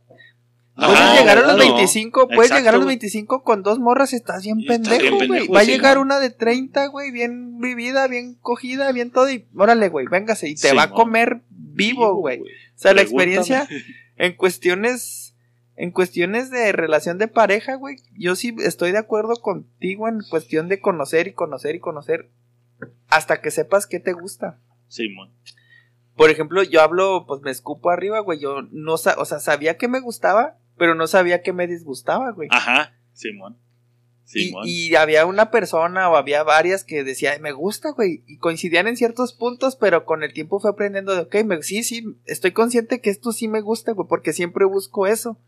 Puedes llegar a los Ah, ¿verdad? 25, puedes Exacto, llegar a los güey. 25 con dos morras estás bien Y pendejo, güey. Va a sí, llegar ¿no? una de 30, güey, bien vivida, bien cogida, bien todo y órale, güey, véngase y te Sí, va a comer vivo, güey. O sea, la experiencia en cuestiones en cuestiones de relación de pareja, güey, yo sí estoy de acuerdo contigo en cuestión de conocer y conocer y conocer hasta que sepas qué te gusta. Simón. Por ejemplo, yo hablo, pues me escupo arriba, güey, yo no o sea, sabía que me gustaba, pero no sabía que me disgustaba, güey. Ajá, Simón. Y, Simón. y había una persona o había varias que decía, me gusta, güey. Y coincidían en ciertos puntos, pero con el tiempo fue aprendiendo de, ok, me, sí, sí, estoy consciente que esto sí me gusta, güey, porque siempre busco eso.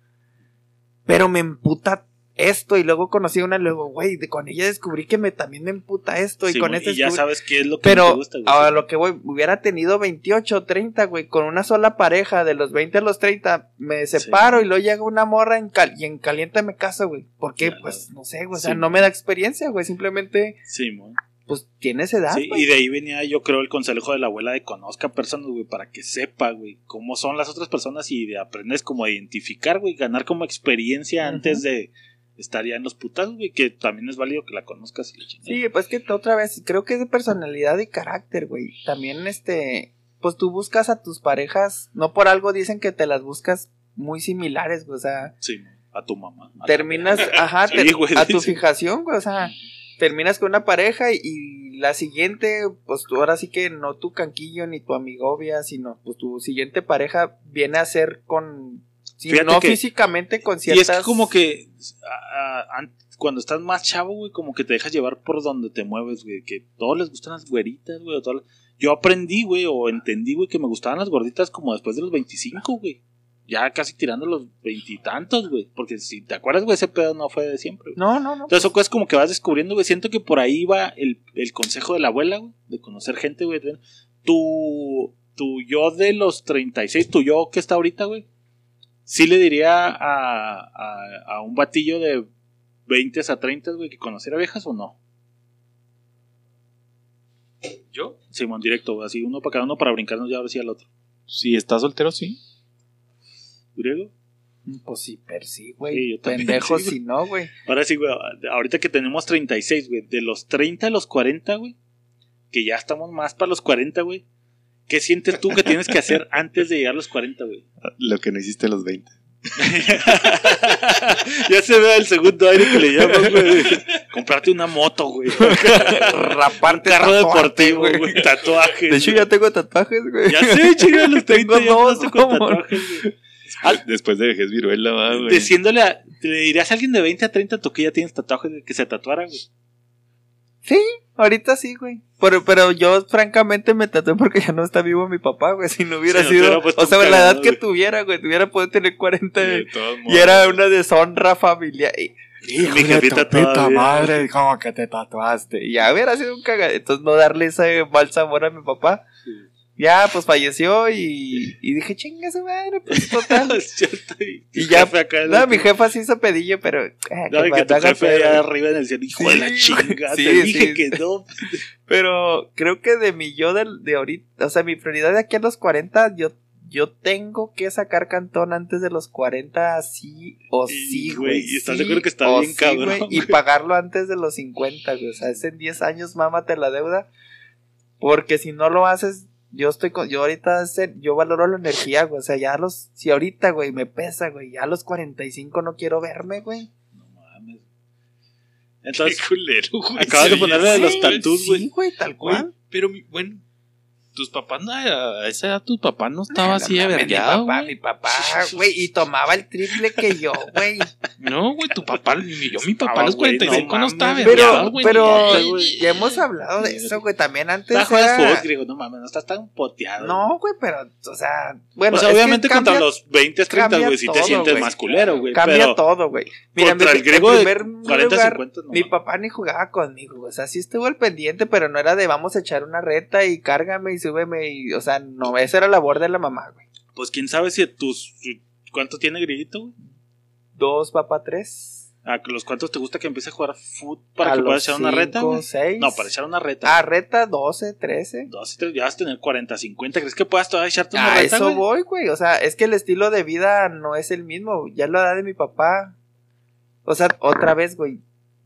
Pero me emputa esto. Y luego conocí a una, luego, güey, con ella descubrí que me, también me emputa esto. Y con y ya sabes qué es lo que no te Pero gusta, güey. a lo que voy, hubiera tenido 28 o 30, güey, con una sola pareja, de los 20 a los 30, me separo y luego llega una morra en cal y en caliente me caso, güey. ¿Por qué? Claro. Pues no sé, güey, o sea, Sí. no me da experiencia, güey, simplemente, Simón. Pues tienes edad, Sí, y de ahí venía, yo creo, el consejo de la abuela de conozca personas, güey, para que sepa, güey, cómo son las otras personas y de aprendes como a identificar, güey, ganar como experiencia antes de estar ya en los putazos, güey, que también es válido que la conozcas. y la chingada. Sí, pues que otra vez, creo que es de personalidad y carácter, güey. También, este, pues tú buscas a tus parejas, no por algo dicen que te las buscas muy similares, güey, o sea, Sí, a tu mamá. a terminas, ajá, Sí, ter- güey, a tu sí. fijación, güey, o sea, terminas con una pareja y, y la siguiente, pues tú ahora sí que no tu canquillo ni tu amigovia, sino pues tu siguiente pareja viene a ser con, Fíjate no que- físicamente con Y ciertas... es que como que a- a- an- cuando estás más chavo, güey, como que te dejas llevar por donde te mueves, güey, que todos les gustan las güeritas, güey, o todas las- Yo aprendí, güey, o entendí, güey, que me gustaban las gorditas como después de los 25, güey. Ya casi tirando los veintitantos, güey. Porque si te acuerdas, güey, ese pedo no fue de siempre, güey. No, no, no. Entonces, son cosas como que vas descubriendo, güey. Siento que por ahí va el, el consejo de la abuela, güey. De conocer gente, güey. Tu, tu yo de los 36, tu yo que está ahorita, güey. Sí le diría a, a, a un batillo de 20 a 30, güey, que conociera viejas o no. ¿Yo? Simón, directo, güey. Así uno para cada uno para brincarnos ya ahora sí al otro. Si estás soltero, sí. ¿Griego? Pues sí, per sí, Sí, güey. Pendejo sí, güey. si no, güey. Ahora sí, güey. Ahorita que tenemos 36, güey. De los 30 a los 40, güey. Que ya estamos más para los 40, güey. ¿Qué sientes tú que tienes que hacer antes de llegar a los 40, güey? Lo que no hiciste a los 20. ya se ve el segundo aire que le llaman, güey. Comprarte una moto, güey. Raparte Carro deportivo, güey. Tatuajes. De hecho, ya tengo tatuajes, güey. Ya sé, chica, los 30 Tengo ya dos, con mamón. tatuajes, güey. Después de vejez viruela, va, güey. Diciéndole a, le dirías a alguien de 20 a 30 tú que ya tienes tatuajes de que se tatuara, güey. Sí, ahorita sí, güey. Pero, pero yo, francamente, me tatué porque ya no está vivo mi papá, güey. Si no hubiera Sí, sido. o sea, la edad que tuviera, güey. Tuviera podido tener 40 De y, modos, era una deshonra familiar. Y, Hijo Mi jefita puta madre, ¿cómo que te tatuaste? Y ya hubiera sido un cagado. Entonces, no darle ese mal sabor a mi papá. Ya, pues falleció y, y dije, chinga su madre, pues total. Y, ya- jefe acá no, mi jefa sí hizo pedillo, pero. eh, No, que que tu jefe allá arriba en el cielo, hijo de la chingada, Sí, te dije sí. que no. Pero creo que de mi yo del- de, ahorita, o sea, mi prioridad de aquí a los 40, yo, yo tengo que sacar cantón antes de los 40, sí o Sí, sí, güey, y estás seguro que está bien sí, cabrón, Y pagarlo antes de los 50, güey. O sea, es en 10 años, mámate la deuda. Porque si no lo haces, yo estoy con, yo ahorita, yo valoro la energía, güey. O sea, ya a los, si ahorita, güey, me pesa, güey, ya a los 45 no quiero verme, güey. No mames. Qué Entonces, culero, güey. acabas de ponerle de sí, los tatús, güey. Sí, güey, tal Güey, cual. pero mi- bueno, tus papás, no, a esa edad tu papá no estaba No así de mames, vergueado, Mi papá, güey. mi papá, güey, y tomaba el triple que yo, güey. No, güey, tu papá, ni yo, mi papá a Ah, los güey, 45 no no, estaba Pero, güey. pero güey. ya hemos hablado de eso, güey. También antes. Está juegas era- fútbol, griego, no mames, no estás tan poteado. No, güey, pero, o sea, bueno. o sea, obviamente cambia- contra los 20, 30, cambia güey, si te sientes más culero, güey. Cambia pero todo, güey. Mira, contra el griego de primer 40, lugar, 50, no Mi papá ni jugaba conmigo, güey. O sea, sí estuvo al pendiente, pero no era de vamos a echar una reta y cárgame y súbeme y, o sea, no, esa era labor de la mamá, güey. Pues quién sabe si tus. ¿Cuánto tiene grillito, güey? Dos, papá, tres. ¿A los cuántos te gusta que empiece a jugar fútbol para A que puedas echar una reta, seis. No, para echar una reta. Ah, reta, doce, trece. Dos, tres, ya vas a tener 40, 50. ¿Crees que puedas todavía echarte una A reta, eso güey? voy, güey. O sea, es que el estilo de vida no es el mismo. Ya la edad de mi papá. O sea, otra vez, güey.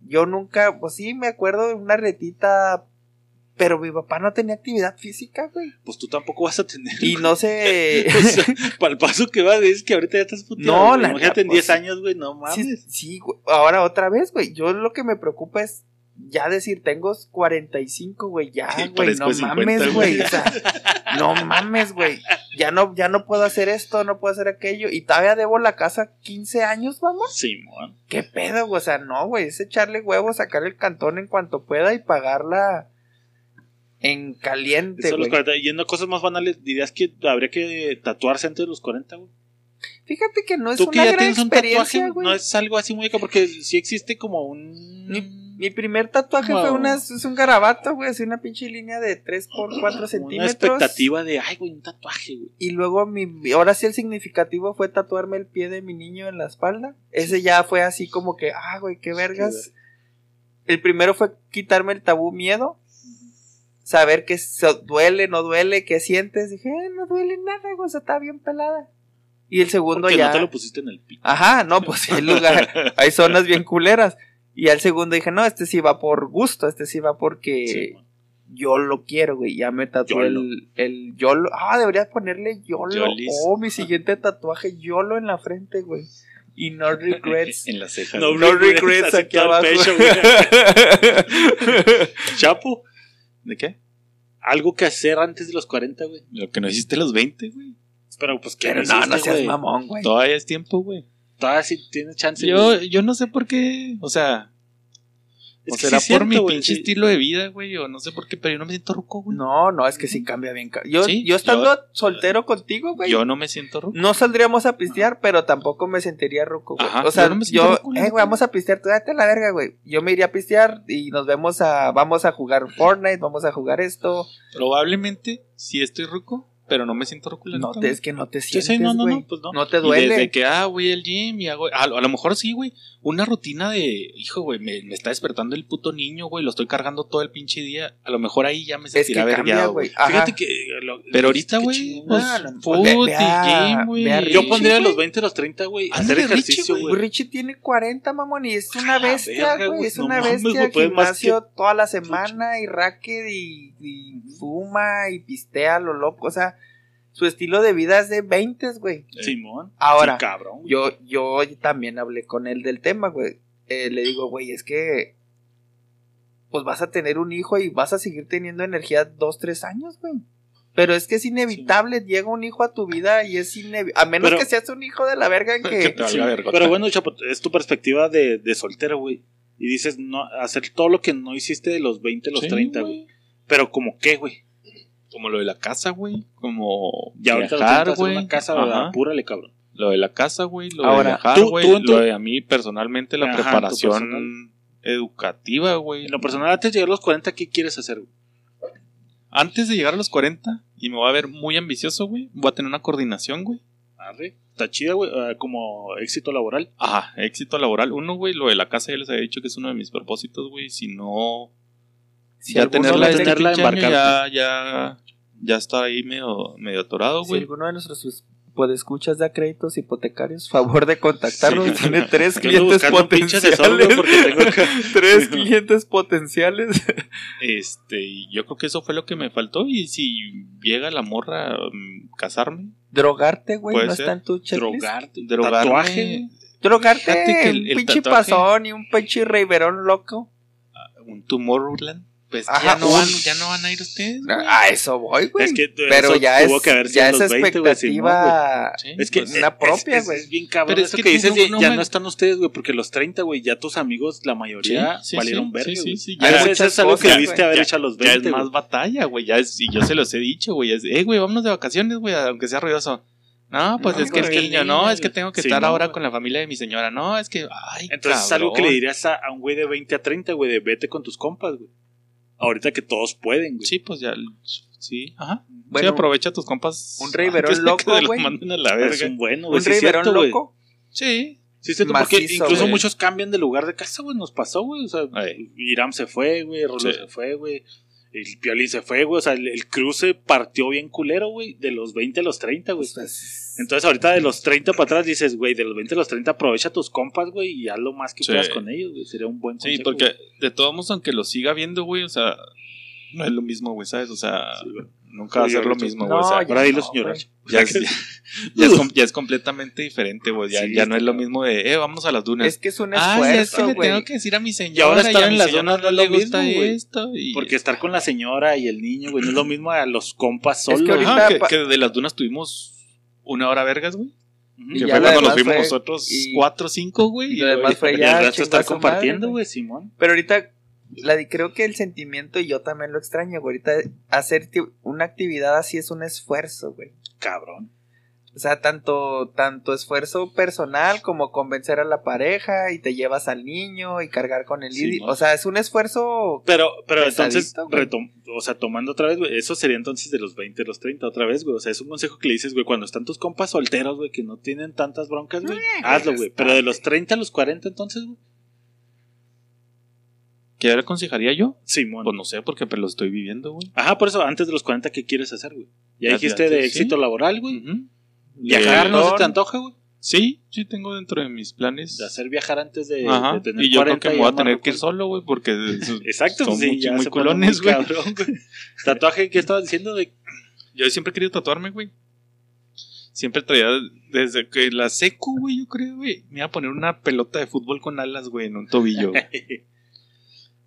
Yo nunca, pues sí, me acuerdo de una retita. Pero mi papá no tenía actividad física, güey. Pues tú tampoco vas a tener. Y no sé. O sea, para el paso que vas, es que ahorita ya estás puteado. No, güey. la Imagínate en neta, 10 pues, años, güey, no mames. sí, sí, güey. Ahora otra vez, güey. Yo lo que me preocupa es ya decir, tengo 45, güey, ya, Sí, güey, no de 50, mames, güey, o sea, no mames, güey, ya no, ya no puedo hacer esto, no puedo hacer aquello, y todavía debo la casa 15 años, vamos, Simón. qué pedo, güey, o sea, no, güey, es echarle huevos, sacar el cantón en cuanto pueda y pagarla en caliente, güey. 40. Yendo a cosas más banales, dirías que habría que tatuarse antes de los 40, güey. Fíjate que no es Tú que una ya gran tienes un tatuaje, güey, no es algo así muy porque sí existe como un. Mi primer tatuaje fue una, es un garabato, güey, así una pinche línea de 3 por 4 una centímetros. expectativa de, ay, güey, un tatuaje, güey. Y luego mi, ahora sí el significativo fue tatuarme el pie de mi niño en la espalda. Ese ya fue así como que, ah, güey, qué vergas. El primero fue quitarme el tabú miedo. Saber que se- duele, no duele, qué sientes. Dije, "Eh, no duele nada, güey, o sea, está bien pelada. Y el segundo Porque ya. no te lo pusiste en el pico. Ajá, no, pues sí, hay lugar, hay zonas bien culeras. Y al segundo dije, no, este sí va por gusto, este sí va porque Sí, yo lo quiero, güey. Ya me tatué YOLO. el, el YOLO. Ah, deberías ponerle YOLO. Yolis. Oh, mi siguiente tatuaje, YOLO en la frente, güey. Y no regrets. en las cejas. No, regrets, aquí abajo. pecho, Chapo, ¿De qué? algo que hacer antes de los 40, güey. Lo que no hiciste a los 20, güey. Pero pues que no, no seas mamón, güey. Todavía es tiempo, güey. Todavía sí tienes chance. Yo, güey. yo no sé por qué, o sea, Es o que será sí por es mi pinche sí. estilo de vida, güey, o no sé por qué, pero yo no me siento ruco, güey. No, no, es que sí cambia bien. Yo, Sí, yo estando yo- soltero contigo, güey. Yo no me siento ruco. No saldríamos a pistear, pero tampoco me sentiría ruco, güey. O sea, yo no me siento yo, ruco, eh, güey, vamos a pistear, tú date la verga, güey. Yo me iría a pistear y nos vemos a, vamos a jugar Fortnite, vamos a jugar esto. Probablemente sí estoy ruco, pero no me siento la No te, es que no te sientes, sí, no, no, güey. no, pues no. No te Y duele. desde que, ah, voy al gym y hago. A, lo- a lo mejor sí, güey. Una rutina de. Hijo, güey, me, me está despertando el puto niño, güey. Lo estoy cargando todo el pinche día. A lo mejor ahí ya me sentirá vergueado, güey. Fíjate que. lo- Pero ahorita, güey. Pues, y game, güey. Yo pondría a güey. los 20 a los 30, güey. Hacer ejercicio, güey. Richie tiene 40, mamón, y es una bestia, güey. Es una bestia. Gimnasio toda la semana y racket y, y fuma y pistea lo loco. O sea, su estilo de vida es de 20, güey. Simón. Ahora, Sí, cabrón. güey. Yo, yo también hablé con él del tema, güey. Eh, le digo, güey, es que pues vas a tener un hijo y vas a seguir teniendo energía dos, tres años, güey. Pero es que es inevitable, llega un hijo a tu vida y es inevitable. A menos Pero- que seas un hijo de la verga en Que que... Sí. Pero bueno, Chapo, es tu perspectiva de, de soltero, güey. Y dices, no, hacer todo lo que no hiciste de los 20 a los Sí, 30, güey. Pero como qué, güey. Como lo de la casa, güey. Como Ya viajar, güey. una casa. ¿verdad? Apúrale, cabrón. Lo de la casa, güey. Lo Ahora, de viajar, güey. tú Lo de a mí personalmente la Ajá, preparación educativa, güey. En lo personal, antes de llegar a los 40, ¿qué quieres hacer, güey? Antes de llegar a los 40 y me voy a ver muy ambicioso, güey. Voy a tener una coordinación, güey. Arre. Está chida, güey, ah, como éxito laboral. Ajá, éxito laboral. Uno, güey, lo de la casa ya les había dicho que es uno de mis propósitos, güey. Si no, Si ya tenerla, este tenerla, año, ya, ya, ya está ahí medio, medio atorado, Si güey. alguno de nuestros podescuchas da créditos hipotecarios, favor de contactarnos. Sí. Tiene tres clientes potenciales. porque tengo acá. tres clientes potenciales. Este, yo creo que eso fue lo que me faltó. Y si llega la morra mm, casarme, Drogarte, güey, no ser. está en tu checklist. Drogarte. drogarme. Tatuaje. Drogarte, que el- un el pinche tatuaje- pasón y un pinche reiverón loco. un Tomorrowland. Pues que Ajá, ya, no van, ya no van a ir ustedes, güey. A eso voy, güey. Es que Pero eso ya tuvo es, que haber sido ya a es los 20, güey, Simón, güey. expectativa. Es que una es- propia, es, güey. es bien cabrón Pero es eso que que, dices, no- no ya me- no están ustedes, güey, porque los 30, güey, ya tus amigos, la mayoría, Sí, sí, valieron sí, verga, sí, sí, Ya ya eso es algo que güey. haber Ya- hecho a los ya 20, es más batalla, güey. Ya es, y yo se los he dicho, güey. Es, eh, güey, vámonos de vacaciones, güey, aunque sea ruidoso. No, pues No, es que el niño, no, es que tengo que sí, estar no, ahora güey. con la familia de mi señora. No, es que, ay, Entonces es algo que le dirías a, a un güey de 20 a 30, güey, de vete con tus compas, güey. Ahorita que todos pueden, güey. Sí, pues ya, sí, ajá. Bueno, sí, aprovecha tus compas. un rey verón antes de que loco, güey. manden a la Pero verga. es un bueno, güey. un sí güey. loco. Sí, Sí, es cierto, porque Macizo, incluso güey. muchos cambian de lugar de casa, güey. Nos pasó, güey. O sea, Ay. Iram se fue, güey. Rolo Sí. se fue, güey. El Pioli se fue, güey. O sea, el, el cruce partió bien culero, güey. De los 20 a los 30, güey. Pues, Entonces, ahorita de los 30 para atrás dices, güey, de los 20 a los 30 aprovecha tus compas, güey, y haz lo más que Sí. puedas con ellos, güey. Sería un buen sí, consejo, porque güey. de todos modos, aunque lo siga viendo, güey, o sea, no es lo mismo, güey, ¿sabes? O sea, Sí. Nunca va a ser lo mismo, No, güey. o sea, Ahora dilo, no, señora. güey. ya, es, ya, ya es, com- ya es completamente diferente, güey. Ya, Sí, ya no es lo mismo de, eh, vamos a las dunas. Es que es un Ah, ya es que esfuerzo, le tengo que decir a mi señora. Y ahora estar a en mi las donas no no le es lo gusta mismo, esto. y- Porque estar con la señora y el niño, güey, no es lo mismo a los compas Es que solos. ahorita- Ajá, que, de las dunas tuvimos una hora vergas, güey. Y Que ya fue cuando nos fuimos nosotros y- cuatro o cinco, güey. y Y, lo demás fue Y ya el resto estar compartiendo, güey, Simón. Pero ahorita, la, di- creo que el sentimiento, y yo también lo extraño, güey. Ahorita hacer una actividad así es un esfuerzo, güey. Cabrón. O sea, tanto, tanto esfuerzo personal como convencer a la pareja y te llevas al niño y cargar con el Sí. O sea, es un esfuerzo. Pero, pero entonces, retom- o sea, tomando otra vez, güey, eso sería entonces de los 20 a los 30 otra vez, güey. O sea, es un consejo que le dices, güey, cuando están tus compas solteros, güey, que no tienen tantas broncas, güey, hazlo, güey. Pero de los 30 a los 40 entonces, güey. ¿Qué le aconsejaría yo? Simón. Pues no sé, porque pero lo estoy viviendo, güey. Ajá, por eso, antes de los 40, ¿qué quieres hacer, güey? Ya Ya- dijiste de sí. éxito laboral, güey. Viajar no se te antoja, güey. Sí, sí tengo dentro de mis planes. De hacer viajar antes de, Ajá. de tener Y yo creo 40 que me voy a tener que ir rucos. solo, güey, porque Exacto, son pues sí, muy, ya muy culones, güey. cabrón, güey. Tatuaje, ¿qué estabas diciendo de Yo siempre he querido tatuarme, güey. Siempre traía, desde que la seco, güey, yo creo, güey. Me iba a poner una pelota de fútbol con alas, güey, en un tobillo.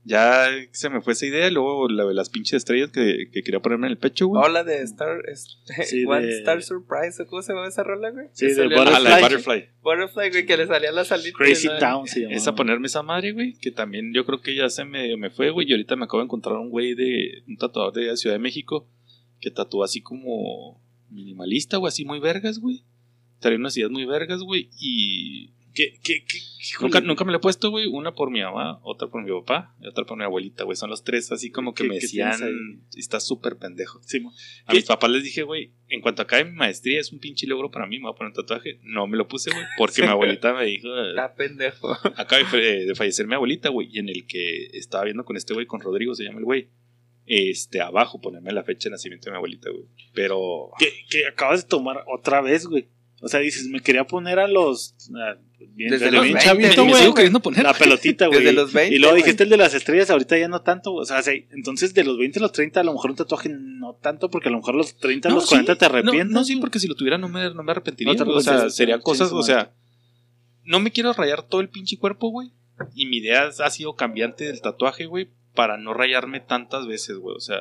ya se me fue esa idea. Luego la de las pinches estrellas que, que quería ponerme en el pecho, güey. Hola de Star. Sí, One de- Star Surprise, ¿o ¿cómo se llama esa rola, güey? Sí, de Butterfly. Ah, la Butterfly. Butterfly, güey, que le salía la salita. Crazy ¿no? Town se llama. Esa ponerme esa madre, güey, que también yo creo que ya se me, me fue, güey. Y ahorita me acabo de encontrar un güey de un tatuador de Ciudad de México que tatúa así como minimalista, güey, así muy vergas, güey. Trae unas ideas muy vergas, güey. Y ¿Qué, qué, qué, nunca, nunca me lo he puesto, güey. Una por mi mamá, otra por mi papá y otra por mi abuelita, güey. Son los tres así como que ¿Qué- me decían, está súper pendejo. A mis papás les dije, güey, en cuanto acabe mi maestría es un pinche logro para mí, me voy a poner un tatuaje. No me lo puse, güey, porque mi abuelita me dijo, Está pendejo. acaba de fallecer mi abuelita, güey, y en el que estaba viendo con este güey, con Rodrigo, se llama el güey, este, abajo, ponerme la fecha de nacimiento de mi abuelita, güey. Pero, que, que acabas de tomar otra vez, güey. O sea, dices, me quería poner a los. a- bien, Desde desde los bien 20, chavito, me güey. sigo queriendo poner. La pelotita, güey. Desde los 20, Y luego dijiste el de las estrellas, ahorita ya no tanto. O sea, sí, entonces de los 20 a los 30, a lo mejor un tatuaje no tanto, porque a lo mejor los 30 a los 40 te arrepientes. No, no, sí, porque si lo tuviera no me, no me arrepentiría. No o sea, sí, cosas, o sea, no me quiero rayar todo el pinche cuerpo, güey. Y mi idea ha sido cambiante del tatuaje, güey, para no rayarme tantas veces, güey. O sea,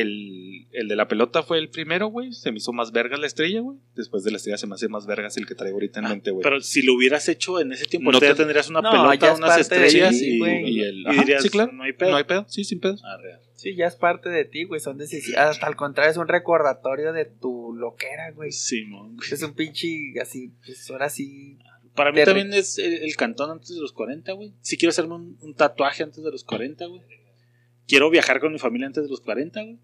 el, el de la pelota fue el primero, güey. Se me hizo más vergas la estrella, güey. Después de la estrella se me hace más vergas el que traigo ahorita en mente, güey. Pero si lo hubieras hecho en ese tiempo, No te- ya tendrías una No, pelota, es unas estrellas ti, y, el- y ajá, dirías, sí, claro. no hay pedo. No hay pedo, sí, sin pedo. Arre. Sí, ya es parte de ti, güey. Son decisiones. Hasta al contrario, es un recordatorio de tu loquera, güey. Simón, güey. Es un pinche así, pues ahora sí. Para mí también es el, el cantón antes de los 40, güey. Si quiero hacerme un, un tatuaje antes de los 40, güey. Quiero viajar con mi familia antes de los 40, güey.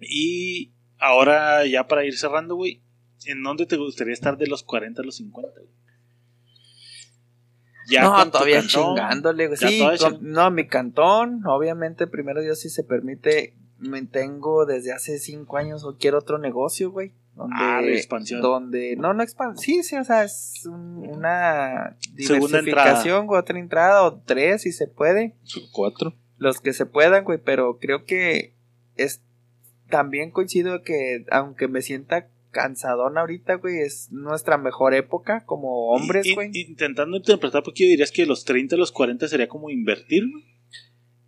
Y ahora, ya para ir cerrando, güey, ¿en dónde te gustaría estar de los 40 a los 50, güey? Ya no, todavía cantón, chingándole, güey. ya Sí, todavía no, mi cantón, obviamente, primero Dios, si se permite, me tengo desde hace cinco años o quiero otro negocio, güey. Donde, Ah, de expansión. Donde, no, no expansión, sí, sí, o sea, es un- una Segunda diversificación, güey, otra entrada o tres si se puede. Cuatro. Los que se puedan, güey, pero creo que es también coincido que aunque me sienta cansadón ahorita, güey, es nuestra mejor época como hombres, güey. Intentando interpretar, porque dirías que los 30 a los 40 sería como invertir, güey.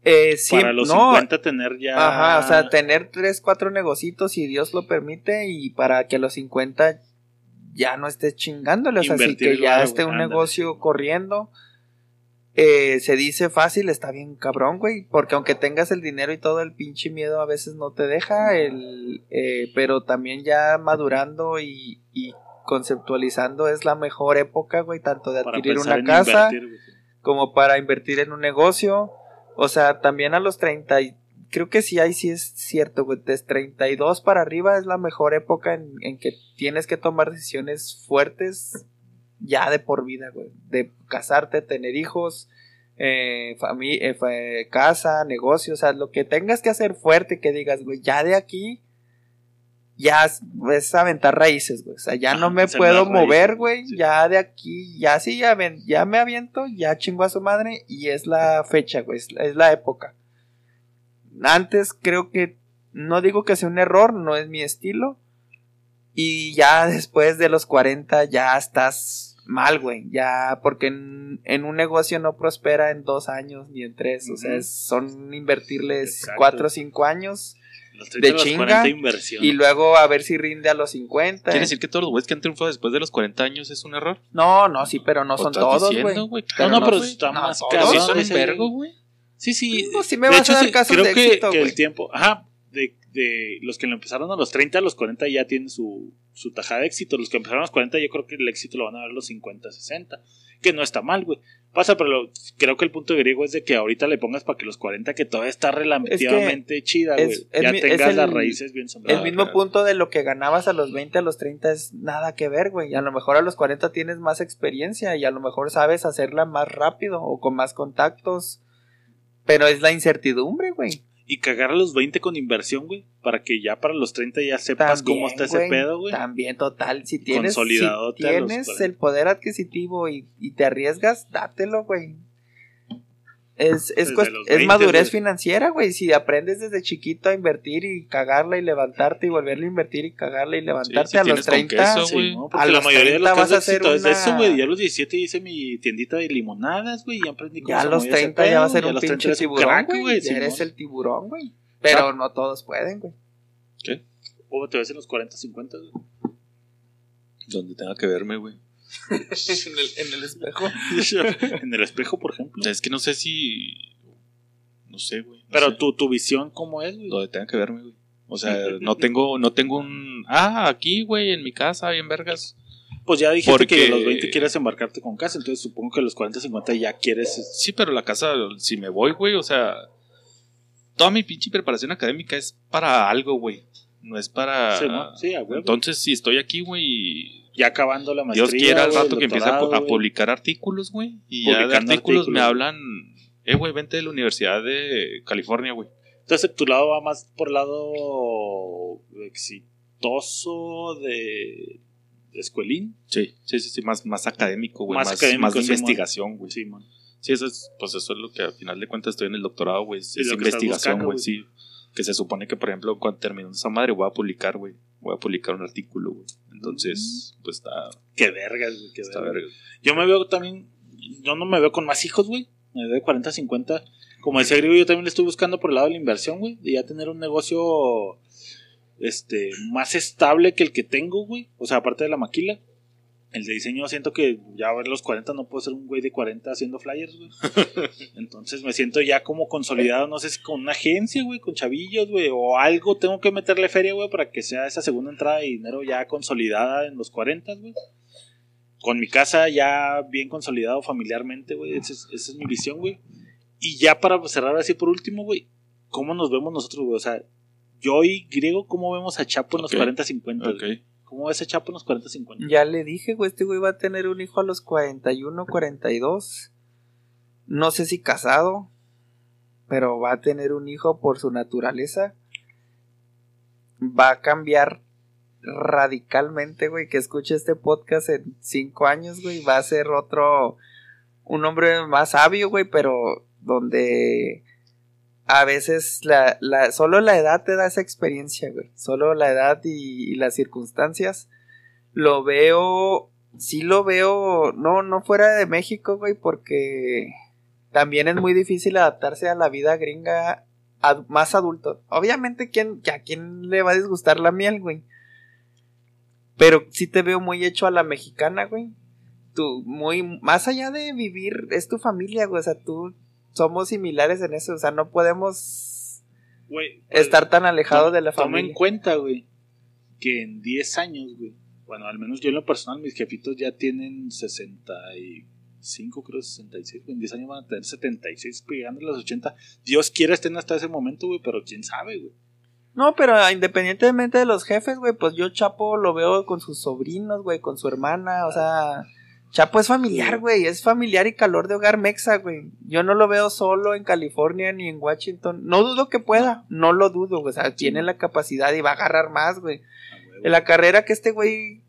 Eh, sí, para los no, 50 tener ya. Ajá, o sea, tener tres, cuatro negocitos si Dios lo permite y para que a los 50 ya no estés chingándole, o sea, sí Invertir que ya esté un ándale. negocio corriendo. Eh, se dice fácil, está bien cabrón, güey, porque aunque tengas el dinero y todo el pinche miedo a veces no te deja, el, eh, pero también ya madurando y, y conceptualizando es la mejor época, güey, tanto de adquirir una casa invertir, como para invertir en un negocio. O sea, también a los 30, y creo que sí, ahí sí es cierto, güey. Desde 32 para arriba es la mejor época en, en que tienes que tomar decisiones fuertes ya de por vida, güey. De casarte, tener hijos, eh, fami- eh, casa, negocio, o sea, lo que tengas que hacer fuerte, que digas, güey, ya de aquí. Ya es, es aventar raíces, güey. O sea, ya no Ajá, me puedo mover, güey. sí. Ya de aquí, ya sí, ya, ven- ya me aviento, ya chingo a su madre y es la fecha, güey. Es, es la época. Antes creo que No digo que sea un error, no es mi estilo. Y ya después de los 40 ya estás mal, güey. Ya, porque en, en un negocio no prospera en dos años ni en tres. O sea, son invertirles Exacto. cuatro o cinco años Los 30 de chinga 40 inversión. y luego a ver si rinde a los 50. ¿Quiere decir que todos los güeyes que han triunfado después de los 40 años es un error? No, no, sí, pero no ¿O son todos, güey. no, no, pero está No, más todos Sí, son un vergo, güey. Sí, sí. Pues sí me de vas hecho, a dar sí, casos creo de que, éxito, que el tiempo, ajá, de, de los que lo empezaron a los 30, a los 40 ya tienen su, su tajada de éxito. Los que empezaron a los 40, yo creo que el éxito lo van a ver a los 50, 60. Que no está mal, güey. Pasa, pero lo- creo que el punto griego es de que ahorita le pongas para que los 40, que todavía está relativamente chida, güey. Ya mi- tengas las el- raíces bien El sembradas. mismo claro. punto de lo que ganabas a los 20, a los 30 es nada que ver, güey. A lo mejor a los 40 tienes más experiencia y a lo mejor sabes hacerla más rápido o con más contactos. Pero es la incertidumbre, güey. Y cagar a los 20 con inversión, güey. Para que ya para los 30 ya sepas cómo está ese güey, pedo, güey. También, total. Si tienes, si tienes 40. el poder adquisitivo y, y te arriesgas, dátelo, güey. Es, es, es 20, madurez güey. financiera, güey. Si aprendes desde chiquito a invertir y cagarla y levantarte y volverle a invertir y cagarla y levantarte si a los tienes con 30, queso, Sí. ¿no? A la los mayoría de los 30 casos vas a hacer una- eso, güey. Ya a los 17 hice mi tiendita de limonadas, güey. Ya aprendí cómo ya a los movía ese 30 ya pedo, va a ser un 30 pinche tiburón, crack, güey. Simón. Eres el tiburón, güey. Pero no todos pueden, güey. ¿Cómo te ves en los 40, 50, güey? Donde tenga que verme, güey. en, el, en el espejo. en el espejo, por ejemplo. Es que no sé si. No sé, güey. no Pero sé. tu, tu visión, ¿cómo es, güey? Donde tenga que verme, güey. O sea, no tengo, no tengo un. Ah, aquí, güey, en mi casa, bien vergas. Pues ya dijiste Porque- que a los 20 quieres embarcarte con casa, entonces supongo que a los 40, 50 ya quieres. Sí, pero la casa, si me voy, güey, o sea. Toda mi pinche preparación académica es para algo, güey. No es para. Sí, ¿no? Sí, a huevo. Entonces, si estoy aquí, güey. Ya acabando la maestría. Dios quiera al rato el que empiece a, publicar artículos, güey. Y ya de artículos me hablan. Eh, güey, vente de la Universidad de California, güey. Entonces tu lado va más por lado exitoso de, escuelín. Sí, sí, sí, sí, más, más académico, güey. Más Más, académico, más de sí, mon. investigación, güey. Sí, man. Sí, eso es, pues eso es lo que al final de cuentas estoy en el doctorado, güey. Es, es investigación, güey. sí. Que se supone que, por ejemplo, cuando termino esa madre voy a publicar, güey. Voy a publicar un artículo, güey. Entonces, pues está, Qué vergas, güey. Qué está vergas. verga. Yo me veo también. Yo no me veo con más hijos, güey. Me veo de 40, 50. Como decía Griego, yo también le estoy buscando por el lado de la inversión, güey. De ya tener un negocio este más estable que el que tengo, güey. O sea, aparte de la maquila. El de diseño siento que ya a ver los 40 no puedo ser un güey de 40 haciendo flyers, güey. Entonces me siento ya como consolidado, no sé si con una agencia, güey, con chavillos, güey, o algo tengo que meterle feria, güey, para que sea esa segunda entrada de dinero ya consolidada en los 40, güey. Con mi casa ya bien consolidado familiarmente, güey. Esa es, esa es mi visión, güey. Y ya para cerrar así por último, güey, ¿cómo nos vemos nosotros, güey? O sea, yo y Griego, ¿cómo vemos a Chapo en los Ok. 40-50? Ok. güey? ¿Cómo ves a Chapo en los 40-50? Ya le dije, güey, este güey va a tener un hijo a los 41, 42. No sé si casado, pero va a tener un hijo por su naturaleza. Va a cambiar radicalmente, güey, que escuche este podcast en cinco años, güey. Va a ser otro, un hombre más sabio, güey, pero donde a veces la, la, solo la edad te da esa experiencia, güey. Solo la edad y, las circunstancias. Lo veo, sí lo veo, no, no fuera de México, güey, porque también es muy difícil adaptarse a la vida gringa más adulto. Obviamente, ¿quién, ¿a quién le va a disgustar la miel, güey? Pero sí te veo muy hecho a la mexicana, güey. Tú, muy, más allá de vivir, es tu familia, güey. O sea, tú, somos similares en eso. O sea, no podemos Güey, estar tan alejados de la Toma en familia. cuenta, güey, que en 10 años, güey, bueno, al menos yo en lo personal, mis jefitos ya tienen 65, creo 66, güey, en 10 años van a tener 76, pegando los 80. Dios quiera estén hasta ese momento, güey, pero quién sabe, güey. No, pero independientemente de los jefes, güey, pues yo Chapo lo veo con sus sobrinos, güey, con su hermana, o sea, Chapo es familiar, güey, es familiar y calor de hogar mexa, güey. Yo no lo veo solo en California ni en Washington. No dudo que pueda, no lo dudo, güey, o sea, tiene la capacidad y va a agarrar más, güey. En la carrera que este güey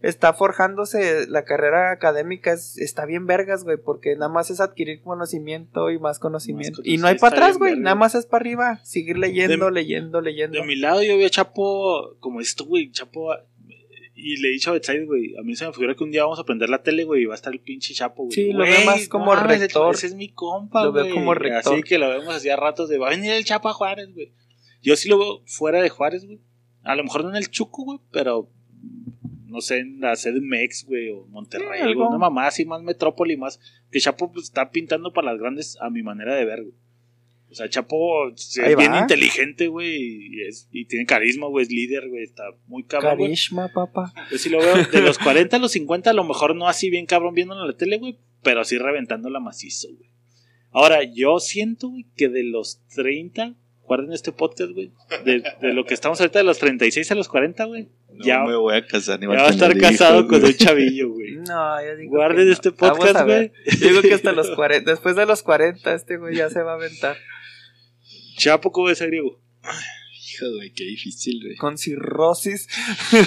está forjándose la carrera académica, es- está bien vergas, güey, porque nada más es adquirir conocimiento y más conocimiento. Más y no hay para atrás, güey, nada más es para arriba, seguir leyendo, De- leyendo, leyendo. De mi lado yo a Chapo, como esto, güey, Chapo, y le he dicho a Betside, güey, a mí se me figura que un día vamos a prender la tele, güey, y va a estar el pinche Chapo, güey. Sí, lo Güey, veo más como rector. Ese es mi compa, Lo veo güey. como rector. Así que lo vemos hacía ratos de, va a venir el Chapo a Juárez, güey. Yo sí lo veo fuera de Juárez, güey. A lo mejor no en el Chuco, güey, pero no sé, en la CDMX, güey, o Monterrey, Sí, güey, una mamá así más metrópoli, más. Que Chapo pues, está pintando para las grandes a mi manera de ver, güey. O sea, Chapo es Ahí bien va. inteligente, güey, y, es- y tiene carisma, güey, es líder, güey, está muy cabrón, güey. Carisma, papá. Yo sí lo veo de los 40 a los 50, a lo mejor no así bien cabrón viéndolo en la tele, güey, pero así reventando la macizo, güey. Ahora, yo siento, güey, que de los 30, guarden este podcast, güey, de, de lo que estamos ahorita de los 36 a los 40, güey, No ya, me voy a casar ni ya va a estar casado hijos, con güey. un chavillo, güey. No, yo digo. Guarden que no. este podcast, güey. Yo digo que hasta los 40, después de los 40, este güey ya se va a aventar. Chapo, ¿cómo es griego? Hijo, güey, qué difícil, güey. Con cirrosis.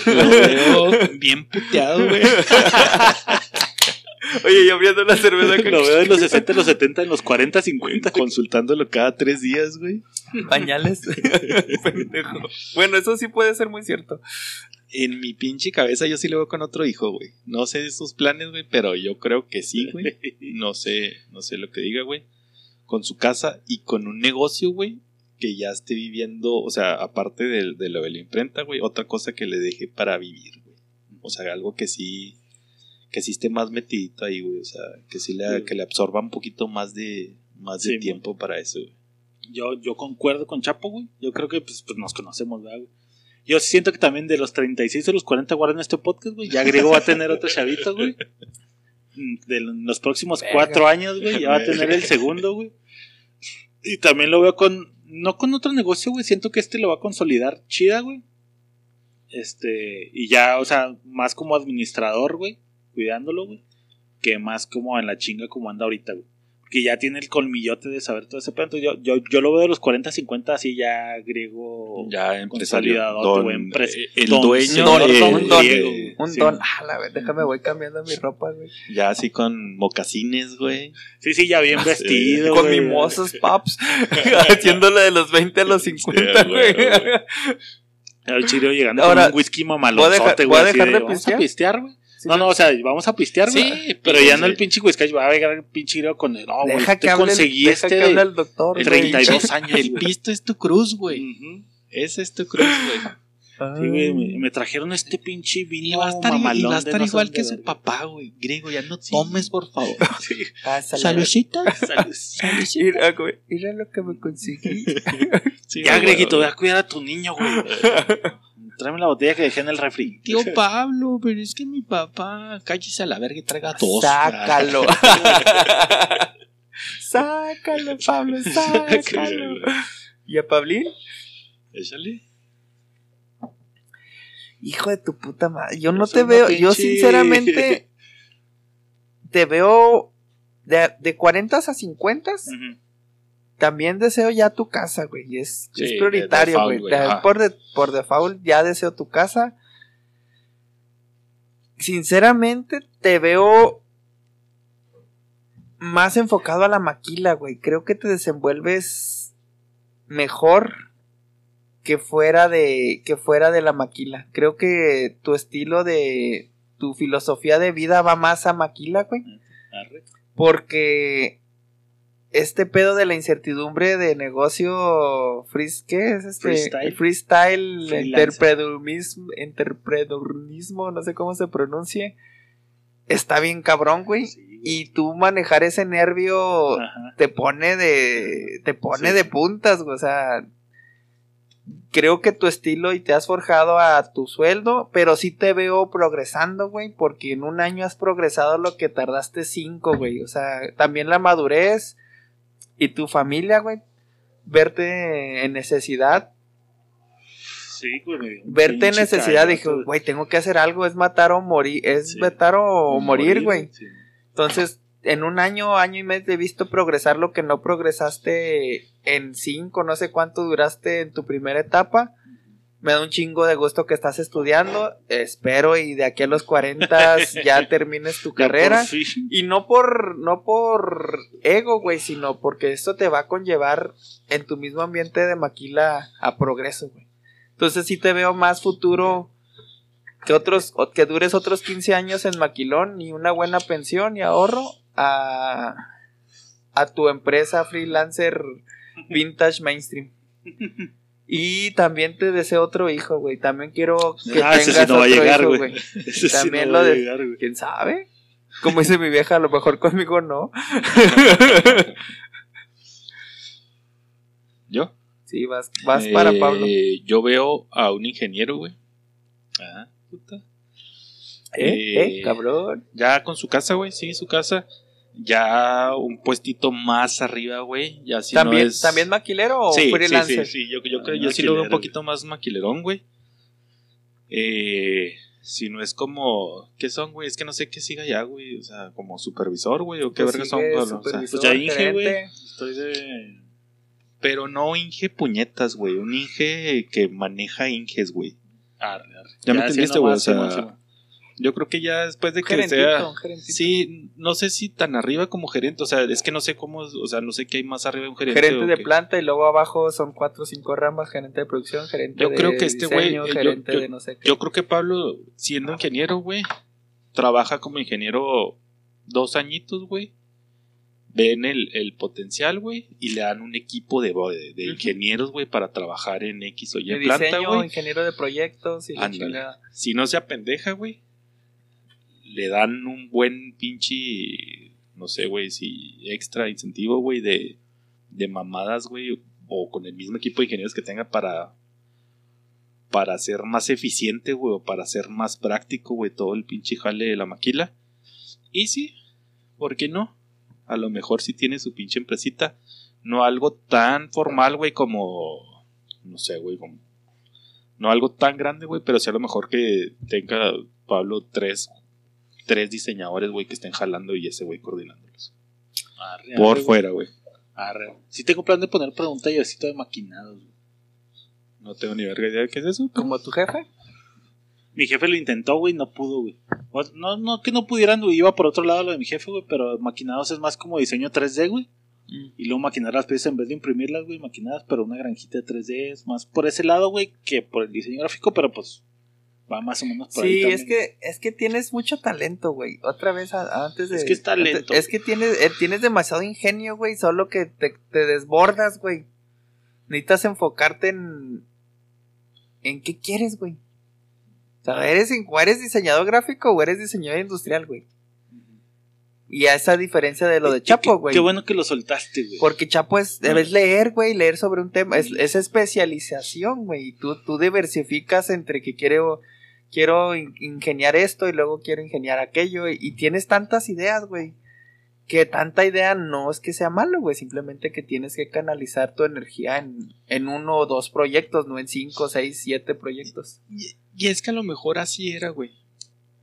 Lo veo bien puteado, güey. Oye, yo viendo la cerveza Lo veo en los 60, en los 70, en los 40, 50. Consultándolo cada tres días, güey. pañales. Pendejo. bueno, eso sí puede ser muy cierto. En mi pinche cabeza yo sí lo veo con otro hijo, güey. No sé de sus planes, güey, pero yo creo que sí, güey. No sé, no sé lo que diga, güey. Con su casa y con un negocio, güey, que ya esté viviendo, o sea, aparte del- de, lo de la imprenta, güey, otra cosa que le deje para vivir, güey. O sea, algo que sí, que sí esté más metidito ahí, güey. O sea, que sí le, Sí. que le absorba un poquito más de, más de Sí, tiempo para eso, güey. Yo, yo concuerdo con Chapo, güey. Yo creo que pues, pues nos conocemos, ¿verdad, güey? Yo siento que también de los 36 a los 40 guardan este podcast, güey. Ya Griego va a tener otro chavito, güey. De los próximos Verga. cuatro años, güey, ya va a tener el segundo, güey. Y también lo veo con. No con otro negocio, güey. Siento que este lo va a consolidar chida, güey. Este. Y ya, o sea, más como administrador, güey. Cuidándolo, güey. Que más como en la chinga como anda ahorita, güey. Porque ya tiene el colmillote de saber todo ese pedo. Entonces yo, yo, yo lo veo de los 40, 50 así ya griego. Ya empresario. Don- empres- eh, el don- dueño. señor eh, don- don- eh, Un Sí. don. Ah, la vez, déjame, voy cambiando mi ropa, güey. Ya así con mocasines, güey. Sí, sí, ya bien vestido. Con güey. mimosos paps. Haciéndole de los 20 a los 50, Sí, güey. güey. El chirio llegando Ahora, con un whisky dejar- güey. voy a dejar de ¿Vamos a pistear? pistear, güey? Sí, no, no, o sea, vamos a pistear, güey. Sí, pero ya no el sí. pinche whisky, va a llegar el pinche griego con. No, güey, Deja te el- conseguí deja este que de el doctor. güey. 32 años. El pisto es tu cruz, güey. Ujú. Ese es tu cruz, güey. Sí, güey, me, me trajeron este pinche vino Y va a estar, y mamalón va a estar no igual que su verga. papá, güey. Griego, ya no tomes, por favor. Sí. Salucita. Mira, güey, mira lo que me conseguí. Sí, Ya, güey, Greguito, güey. ve a cuidar a tu niño, güey. Tráeme la botella que dejé en el refri. Tío Pablo, pero es que mi papá, cállese a la verga y traiga dos. Sácalo. sácalo, Pablo, sácalo. ¿Y a Pablín? Échale. Hijo de tu puta madre. Yo no Yo te veo, yo sinceramente te veo de, de 40 a 50. Ujú. También deseo ya tu casa, güey. y Es, Sí, es prioritario, güey. De-. Por, de- por default ya deseo tu casa. Sinceramente te veo más enfocado a la maquila, güey. Creo que te desenvuelves mejor que fuera de que fuera de la maquila. Creo que tu estilo de tu filosofía de vida va más a maquila, güey. Porque este pedo de la incertidumbre de negocio ¿qué es este? Freestyle. Freestyle, entrepreneurismo, no sé cómo se pronuncie. Está bien cabrón, güey. Sí, güey. Y tú manejar ese nervio Ajá. te pone de te pone Sí. de puntas, güey, o sea, creo que tu estilo y te has forjado a tu sueldo, pero sí te veo progresando, güey, porque en un año has progresado lo que tardaste cinco, güey, o sea, también la madurez y tu familia, güey, verte en necesidad, Sí, güey. verte en necesidad, calor, dije, güey. güey, tengo que hacer algo, es matar o morir, es Sí. matar o morir, güey. Sí. Entonces, en un año, año y medio te he visto progresar lo que no progresaste en cinco, no sé cuánto duraste en tu primera etapa. Me da un chingo de gusto que estás estudiando. Espero y de aquí a los 40 ya termines tu carrera. Y no por, no por ego, güey, sino porque esto te va a conllevar en tu mismo ambiente de maquila a progreso, güey. Entonces sí te veo más futuro que otros, que dures otros 15 años en maquilón y una buena pensión y ahorro a, a tu empresa freelancer vintage mainstream. Y también te deseo otro hijo, güey. También quiero que Ah, ese sí tengas no va a otro llegar, hijo, güey. Ese sí También no lo de- llegar, güey. ¿Quién sabe? Como dice mi vieja, a lo mejor conmigo no. ¿Yo? Sí, vas, vas para Eh, Pablo. Yo veo a un ingeniero, güey. Ah, puta. ¿Eh? eh, ¿Eh? Cabrón. Ya con su casa, güey, sí, su casa. Ya un puestito más arriba, güey. Ya si ¿También, no es... ¿También maquilero o sí, sí, freelancer? sí, sí, yo, yo creo, yo sí lo veo un poquito más maquilerón, güey. Eh, si no es como, ¿qué son, güey? Es que no sé qué siga ya, güey. O sea, como supervisor, güey, o qué Pues verga son, Pablo? O sea, pues ya Inge, güey. Estoy de. pero no Inge puñetas, güey. Un Inge que maneja Inges, güey. Arre, arre. Ya me sí, entendiste, güey, o sea. Yo creo que ya después de que gerentito, sea... un gerentito. Sí, no sé si tan arriba como gerente, o sea, es que no sé cómo, o sea, no sé qué hay más arriba de un gerente. Gerente de qué. planta y luego abajo son cuatro o cinco ramas, gerente de producción, gerente Yo de creo que este güey, diseño, eh, yo- gerente yo- de no sé qué. Yo creo que Pablo, siendo ingeniero, güey, trabaja como ingeniero dos añitos, güey. Ven el, el potencial, güey, y le dan un equipo de, de, ingenieros, güey, para trabajar en X o Y de planta, diseño, güey. ingeniero de proyectos y la. Si no se apendeja, güey, le dan un buen pinche, no sé, güey, si extra incentivo, güey, de, de mamadas, güey, o con el mismo equipo de ingenieros que tenga para para ser más eficiente, güey, o para ser más práctico, güey, todo el pinche jale de la maquila. Y sí, ¿por qué no? A lo mejor si tiene su pinche empresita, no algo tan formal, güey, como, no sé, güey, como, no algo tan grande, güey, pero sí a lo mejor que tenga Pablo tres, tres diseñadores, güey, que estén jalando y ese güey coordinándolos. Arre, Por arre, fuera, güey. Sí tengo plan de poner pregunta y así de maquinados. güey. No tengo ni verga idea de qué es eso. Como tu jefe. Mi jefe lo intentó, güey, no pudo, güey. No, no que no pudieran, güey, iba por otro lado lo de mi jefe, güey, pero maquinados es más como diseño 3D, güey. Y luego maquinar las piezas en vez de imprimirlas, güey, maquinadas, pero una granjita de 3D es más por ese lado, güey, que por el diseño gráfico, pero pues va más o menos por ahí Sí, también. es que, es que tienes mucho talento, güey. Otra vez a- antes de. Es que es talento. antes- es que tienes, eh, tienes demasiado ingenio, güey. Solo que te, te desbordas, güey. Necesitas enfocarte en. ¿En qué quieres, güey? O sea, ¿eres, eres diseñador gráfico o eres diseñador industrial, güey? Y a esa diferencia de lo de Y- y Chapo, güey. Qué bueno que lo soltaste, güey. Porque Chapo es, debes leer, güey, leer sobre un tema, es, es especialización, güey, y tú, tú diversificas entre que quiero, quiero in- ingeniar esto y luego quiero ingeniar aquello, y, y tienes tantas ideas, güey, que tanta idea no es que sea malo, güey, simplemente que tienes que canalizar tu energía en, en uno o dos proyectos, no en cinco, seis, siete proyectos. Y, y es que a lo mejor así era, güey.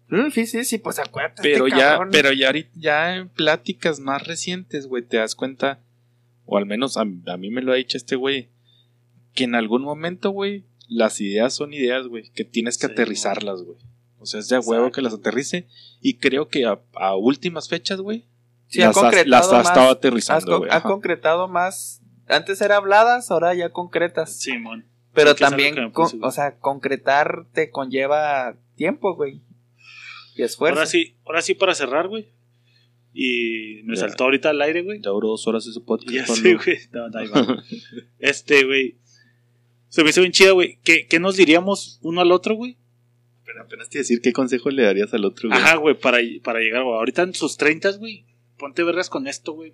Mm, sí, sí, sí, pues acuérdate. Pero ya, cabrón. pero ya, ahorita- ya en pláticas más recientes, güey, te das cuenta, o al menos a, a mí me lo ha dicho este güey, que en algún momento, güey, las ideas son ideas, güey, que tienes que Sí, aterrizarlas, güey. O sea, es de huevo que las aterrice. Y creo que a, a últimas fechas, güey, Sí, ha las, has- concretado las ha más- estado has aterrizando, güey. ha concretado más, antes era habladas, ahora ya concretas. Simón. Pero Sí, algo también, con- o sea, concretar te conlleva tiempo, güey. Y esfuerzo. Ahora sí, ahora sí para cerrar, güey. Y me Ya. saltó ahorita al aire, güey. Ya duró dos horas ese podcast. Ya sé, güey. No, no. Este, güey. Se me hizo bien chida, güey. ¿Qué, ¿Qué nos diríamos uno al otro, güey? Pero apenas te iba a decir qué consejo le darías al otro, güey. Ajá, güey, para, para llegar, güey. Ahorita en sus 30, güey. Ponte vergas con esto, güey.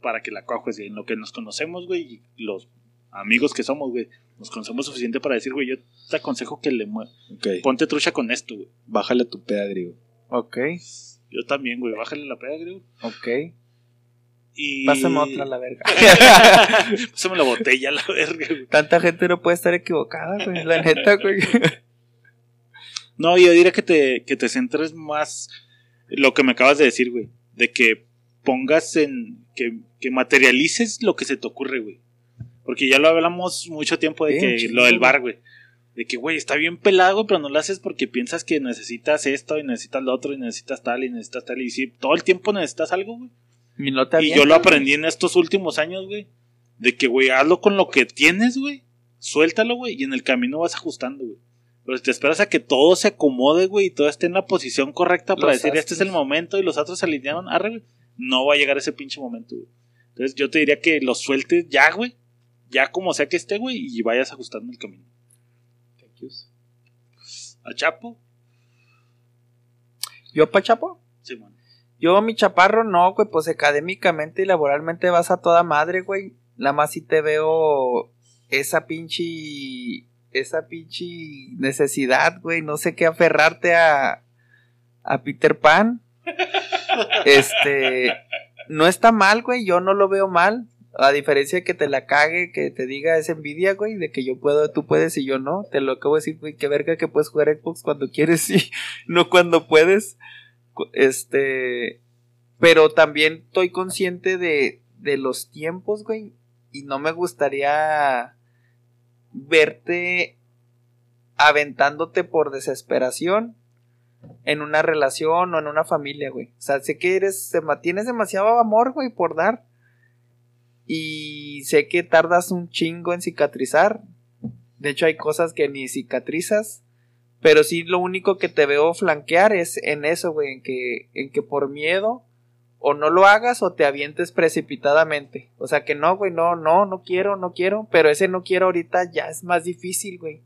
Para que la coajes, güey. En lo que nos conocemos, güey. Y los amigos que somos, güey. Nos conocemos suficiente para decir, güey, yo te aconsejo que le muevas. Ok. Ponte trucha con esto, güey. Bájale tu peda, griego. Ok, Yo también, güey. Bájale la peda, creo. ok. Y... Pásame otra, la verga. Pásame la botella, la verga, güey. Tanta gente no puede estar equivocada, güey. La neta, güey. No, yo diría que te, que te centres más lo que me acabas de decir, güey. De que pongas en. Que, que materialices lo que se te ocurre, güey. Porque ya lo hablamos mucho tiempo de que lo del bar, güey. De que, güey, está bien pelado, güey, pero no lo haces porque piensas que necesitas esto y necesitas lo otro y necesitas tal y necesitas tal. Y sí, todo el tiempo necesitas algo, güey. Y no te Y yo lo aprendí en estos últimos años, güey. De que, güey, hazlo con lo que tienes, güey. Suéltalo, güey, y en el camino vas ajustando, güey. Pero si te esperas a que todo se acomode, güey, y todo esté en la posición correcta para Los decir, este es el momento, y los otros se alinearon, arre, güey, no va a llegar ese pinche momento, güey. Entonces yo te diría que lo sueltes ya, güey. Ya como sea que esté, güey, y vayas ajustando el camino. A Chapo, ¿Yo, Pachapo? Simón. Yo, mi chaparro, no, güey, pues académicamente y laboralmente vas a toda madre, güey. Nada más si te veo esa pinche. Esa pinche necesidad, güey. No sé qué aferrarte a. A Peter Pan. Este. No está mal, güey. Yo no lo veo mal. A diferencia de que te la cague, que te diga es envidia, güey, de que yo puedo, tú puedes y yo no. Te lo acabo de decir, güey, que verga que puedes jugar Xbox cuando quieres y no cuando puedes. Este. Pero también estoy consciente de, de los tiempos, güey. Y no me gustaría verte aventándote por desesperación en una relación o en una familia, güey. O sea, sé que eres, tienes demasiado amor, güey, por dar. Y sé que tardas un chingo en cicatrizar. De hecho, hay cosas que ni cicatrizas. Pero sí, lo único que te veo flanquear es en eso, güey, en que, en que por miedo o no lo hagas o te avientes precipitadamente. O sea que no, güey, no, no, no quiero, no quiero. Pero ese no quiero ahorita ya es más difícil, güey.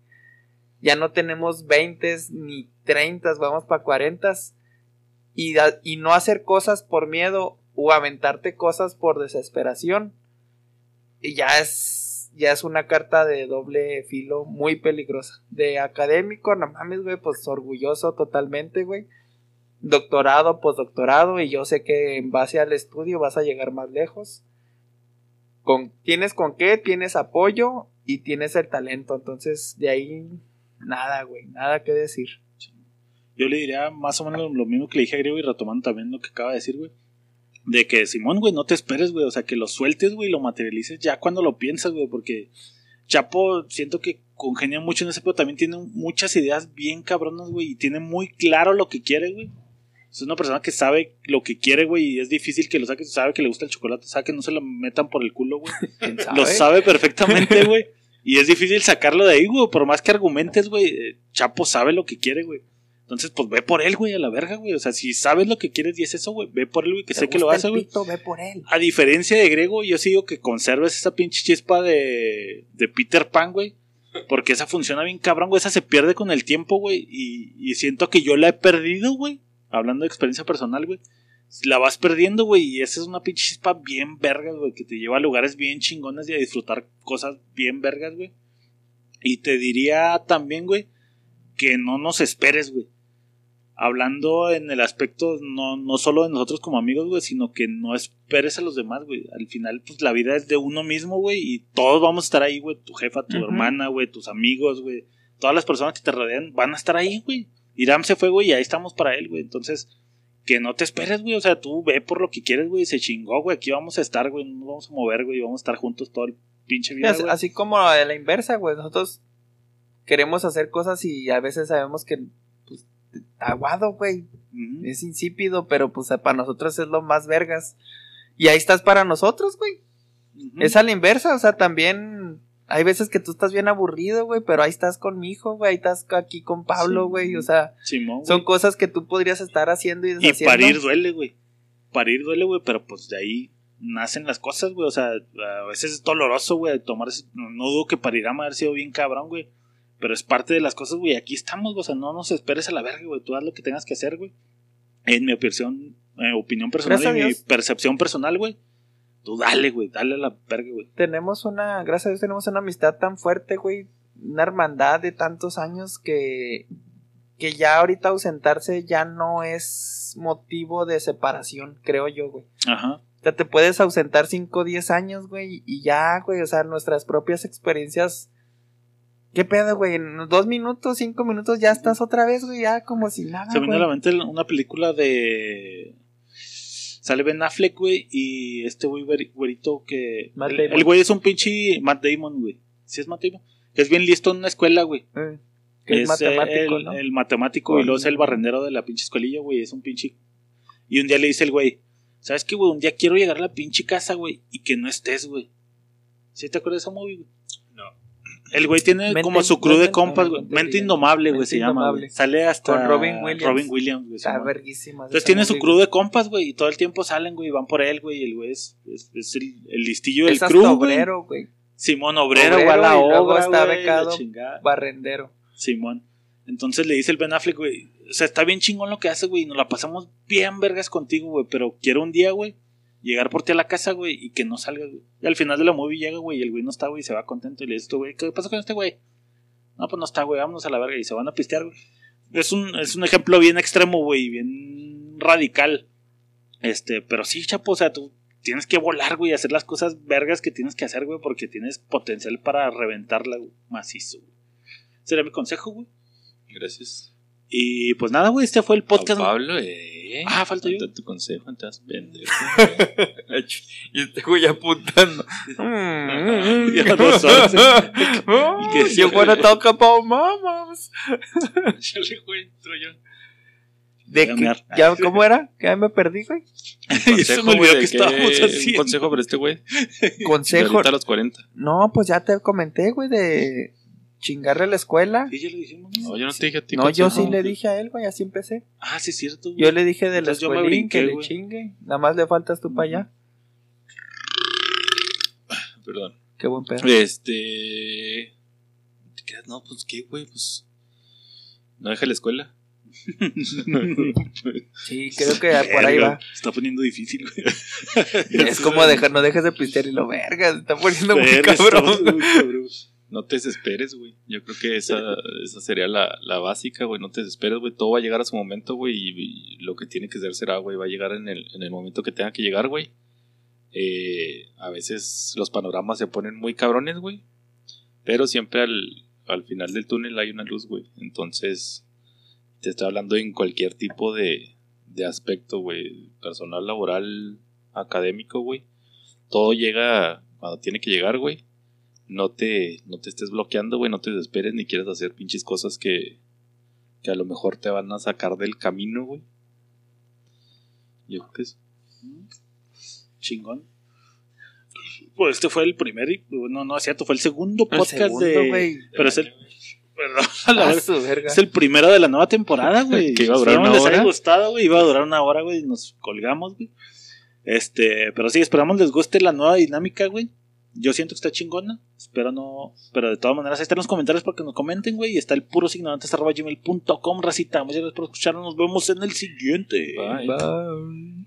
Ya no tenemos 20 ni 30, vamos para 40. Y, y no hacer cosas por miedo o aventarte cosas por desesperación. Y ya es, ya es una carta de doble filo muy peligrosa. De académico, no mames, güey, pues orgulloso totalmente, güey doctorado, postdoctorado, y yo sé que en base al estudio vas a llegar más lejos. Con, tienes con qué, tienes apoyo y tienes el talento, entonces de ahí nada, güey, nada que decir. Yo le diría más o menos lo mismo que le dije a Griego y retomando también lo que acaba de decir, güey. De que Simón, güey, no te esperes, güey. O sea, que lo sueltes, güey, y lo materialices ya cuando lo piensas, güey. Porque Chapo siento que congenia mucho en ese, pero también tiene muchas ideas bien cabronas, güey. Y tiene muy claro lo que quiere, güey. Es una persona que sabe lo que quiere, güey. Y es difícil que lo saque. Sabe que le gusta el chocolate. Sabe que no se lo metan por el culo, güey. ¿Quién Lo sabe? sabe perfectamente, güey. Y es difícil sacarlo de ahí, güey. Por más que argumentes, güey. eh, Chapo sabe lo que quiere, güey. Entonces, pues ve por él, güey, a la verga, güey. O sea, si sabes lo que quieres y es eso, güey, ve por él, güey, que ¿Te sé que lo hace, güey. pito? Ve por él. A diferencia de Grego, yo sigo que conserves esa pinche chispa de, de Peter Pan, güey. Porque esa funciona bien cabrón, güey. Esa se pierde con el tiempo, güey. Y, y siento que yo la he perdido, güey. Hablando de experiencia personal, güey. La vas perdiendo, güey. Y esa es una pinche chispa bien vergas, güey. Que te lleva a lugares bien chingones y a disfrutar cosas bien vergas, güey. Y te diría también, güey, que no nos esperes, güey. Hablando en el aspecto no, no solo de nosotros como amigos, güey, sino que no esperes a los demás, güey. Al final, pues la vida es de uno mismo, güey, y todos vamos a estar ahí, güey. Tu jefa, tu hermana, güey, tus amigos, güey. Todas las personas que te rodean van a estar ahí, güey. Irán se fue, güey, y ahí estamos para él, güey. Entonces, que no te esperes, güey. O sea, tú ve por lo que quieres, güey. Se chingó, güey. Aquí vamos a estar, güey. No nos vamos a mover, güey. y Vamos a estar juntos todo el pinche vida, Así, güey. así como a la inversa, güey. Nosotros queremos hacer cosas y a veces sabemos que pues, aguado, güey. Es insípido, pero pues para nosotros es lo más vergas. Y ahí estás para nosotros, güey. Es a la inversa, o sea, también hay veces que tú estás bien aburrido, güey, pero ahí estás con mi hijo, güey, ahí estás aquí con Pablo, Sí. güey, o sea, Simón, son cosas que tú podrías estar haciendo y Y deshaciendo. parir duele, güey. Parir duele, güey, pero pues de ahí nacen las cosas, güey. O sea, a veces es doloroso, güey, tomar no dudo que parir a haber sido bien cabrón, güey. Pero es parte de las cosas, güey. Aquí estamos, güey. O sea, no nos esperes a la verga, güey. Tú haz lo que tengas que hacer, güey. En mi opinión, eh, opinión personal Gracias y mi percepción personal, güey. Tú dale, güey. Dale a la verga, güey. Tenemos una, gracias a Dios tenemos una amistad tan fuerte, güey, una hermandad de tantos años que que ya ahorita ausentarse ya no es motivo de separación, creo yo, güey. Ajá. O sea, te puedes ausentar 5 o 10 años, güey, y ya, güey, o sea, nuestras propias experiencias. ¿Qué pedo, güey? En dos minutos, cinco minutos ya estás otra vez, güey, ya como si nada. Se me viene a güey. la mente una película de. Sale Ben Affleck, güey, y este güey güeri- güerito que. Matt el, Damon. el güey es un pinche Matt Damon, güey. ¿Sí es Matt Damon? que es bien listo en una escuela, güey. Eh, que es, Es, matemático, el, ¿no? el matemático y luego es el barrendero de la pinche escuelilla, güey. Es un pinche. Y un día le dice el güey, ¿sabes qué, güey? Un día quiero llegar a la pinche casa, güey, y que no estés, güey. ¿Sí te acuerdas de esa movie, güey? El güey tiene Mente- como su crew de compas, güey. mente indomable, güey, se llama. Güey. Sale hasta. Con Robin Williams. Robin Williams, güey. Está Simón. verguísima. Entonces tiene su crew de compas, güey, y todo el tiempo salen, güey, y van por él, güey, y el güey es, es, es el, el listillo del Es hasta crew, güey. obrero, güey. Simón Obrero, Obrero, va a la luego obra, está becado. Barrendero. Simón. Entonces le dice el Ben Affleck, güey, o sea, está bien chingón lo que hace, güey, y nos la pasamos bien vergas contigo, güey, pero quiero un día, güey, llegar por ti a la casa, güey, y que no salgas, güey. Y al final de la movie llega, güey, y el güey no está, güey, y se va contento y le dice, güey, ¿qué pasa con este güey? No, pues no está, güey, vámonos a la verga y se van a pistear, güey. Es un, es un ejemplo bien extremo, güey, bien radical. Este, pero sí, chapo, o sea, tú tienes que volar, güey, y hacer las cosas vergas que tienes que hacer, güey, porque tienes potencial para reventarla, güey, macizo, güey. Sería mi consejo, güey. Gracias. Y pues nada, güey, este fue el podcast. A Pablo, eh. Ah, falta yo. tu consejo, entonces, pendejo. y este güey apuntando. Ya dos horas. Que talk about mamas. Chale, güey, entro yo. ¿De mear. ya, ¿Cómo era? ¿Que ya me perdí, güey? Y se me olvidó güey, que de estábamos Un haciendo. consejo para este güey. Consejo. a los 40. No, pues ya te comenté, güey, de chingarle a la escuela. Sí, ya lo dijimos, ¿no? Yo no te dije a ti. No, yo sí le dije a él, güey, así empecé. Ah, sí, es cierto. güey. Yo le dije de la Entonces yo me escuelín que le chingue. Nada más le faltas tú para allá. Perdón. Qué buen pedo. Este. No, pues qué, güey, pues. No deja la escuela. Sí, creo que por ahí Verga, va. Se está poniendo difícil, güey. Es como dejar, no dejes de pistear y lo verga, se está poniendo muy Verga, cabrón. está muy cabrón. No te desesperes, güey. Yo creo que esa, esa sería la, la básica, güey. No te desesperes, güey. Todo va a llegar a su momento, güey. Y, y lo que tiene que ser será, güey. Va a llegar en el, en el momento que tenga que llegar, güey. Eh, a veces los panoramas se ponen muy cabrones, güey. Pero siempre al, al final del túnel hay una luz, güey. Entonces, te estoy hablando en cualquier tipo de, de aspecto, güey. Personal, laboral, académico, güey. Todo llega cuando tiene que llegar, güey no te, no te estés bloqueando, güey, no te desesperes ni quieras hacer pinches cosas que, que a lo mejor te van a sacar del camino, güey. Yo creo que es. Chingón. Pues este fue el primer. y- No, no es cierto, fue el segundo El podcast segundo, de. güey. Pero es el. Perdón, verga. Es el primero de la nueva temporada, güey. Que iba a durar Esperamos una les haya gustado, güey. Iba a durar una hora, güey. Y nos colgamos, güey. Este, pero sí, esperamos les guste la nueva dinámica, güey. Yo siento que está chingona. Espero no. Pero de todas maneras, ahí están los comentarios para que nos comenten, güey. Y está el puro gmail.com, racita. Muchas gracias por escucharnos. Nos vemos en el siguiente. Bye. Bye.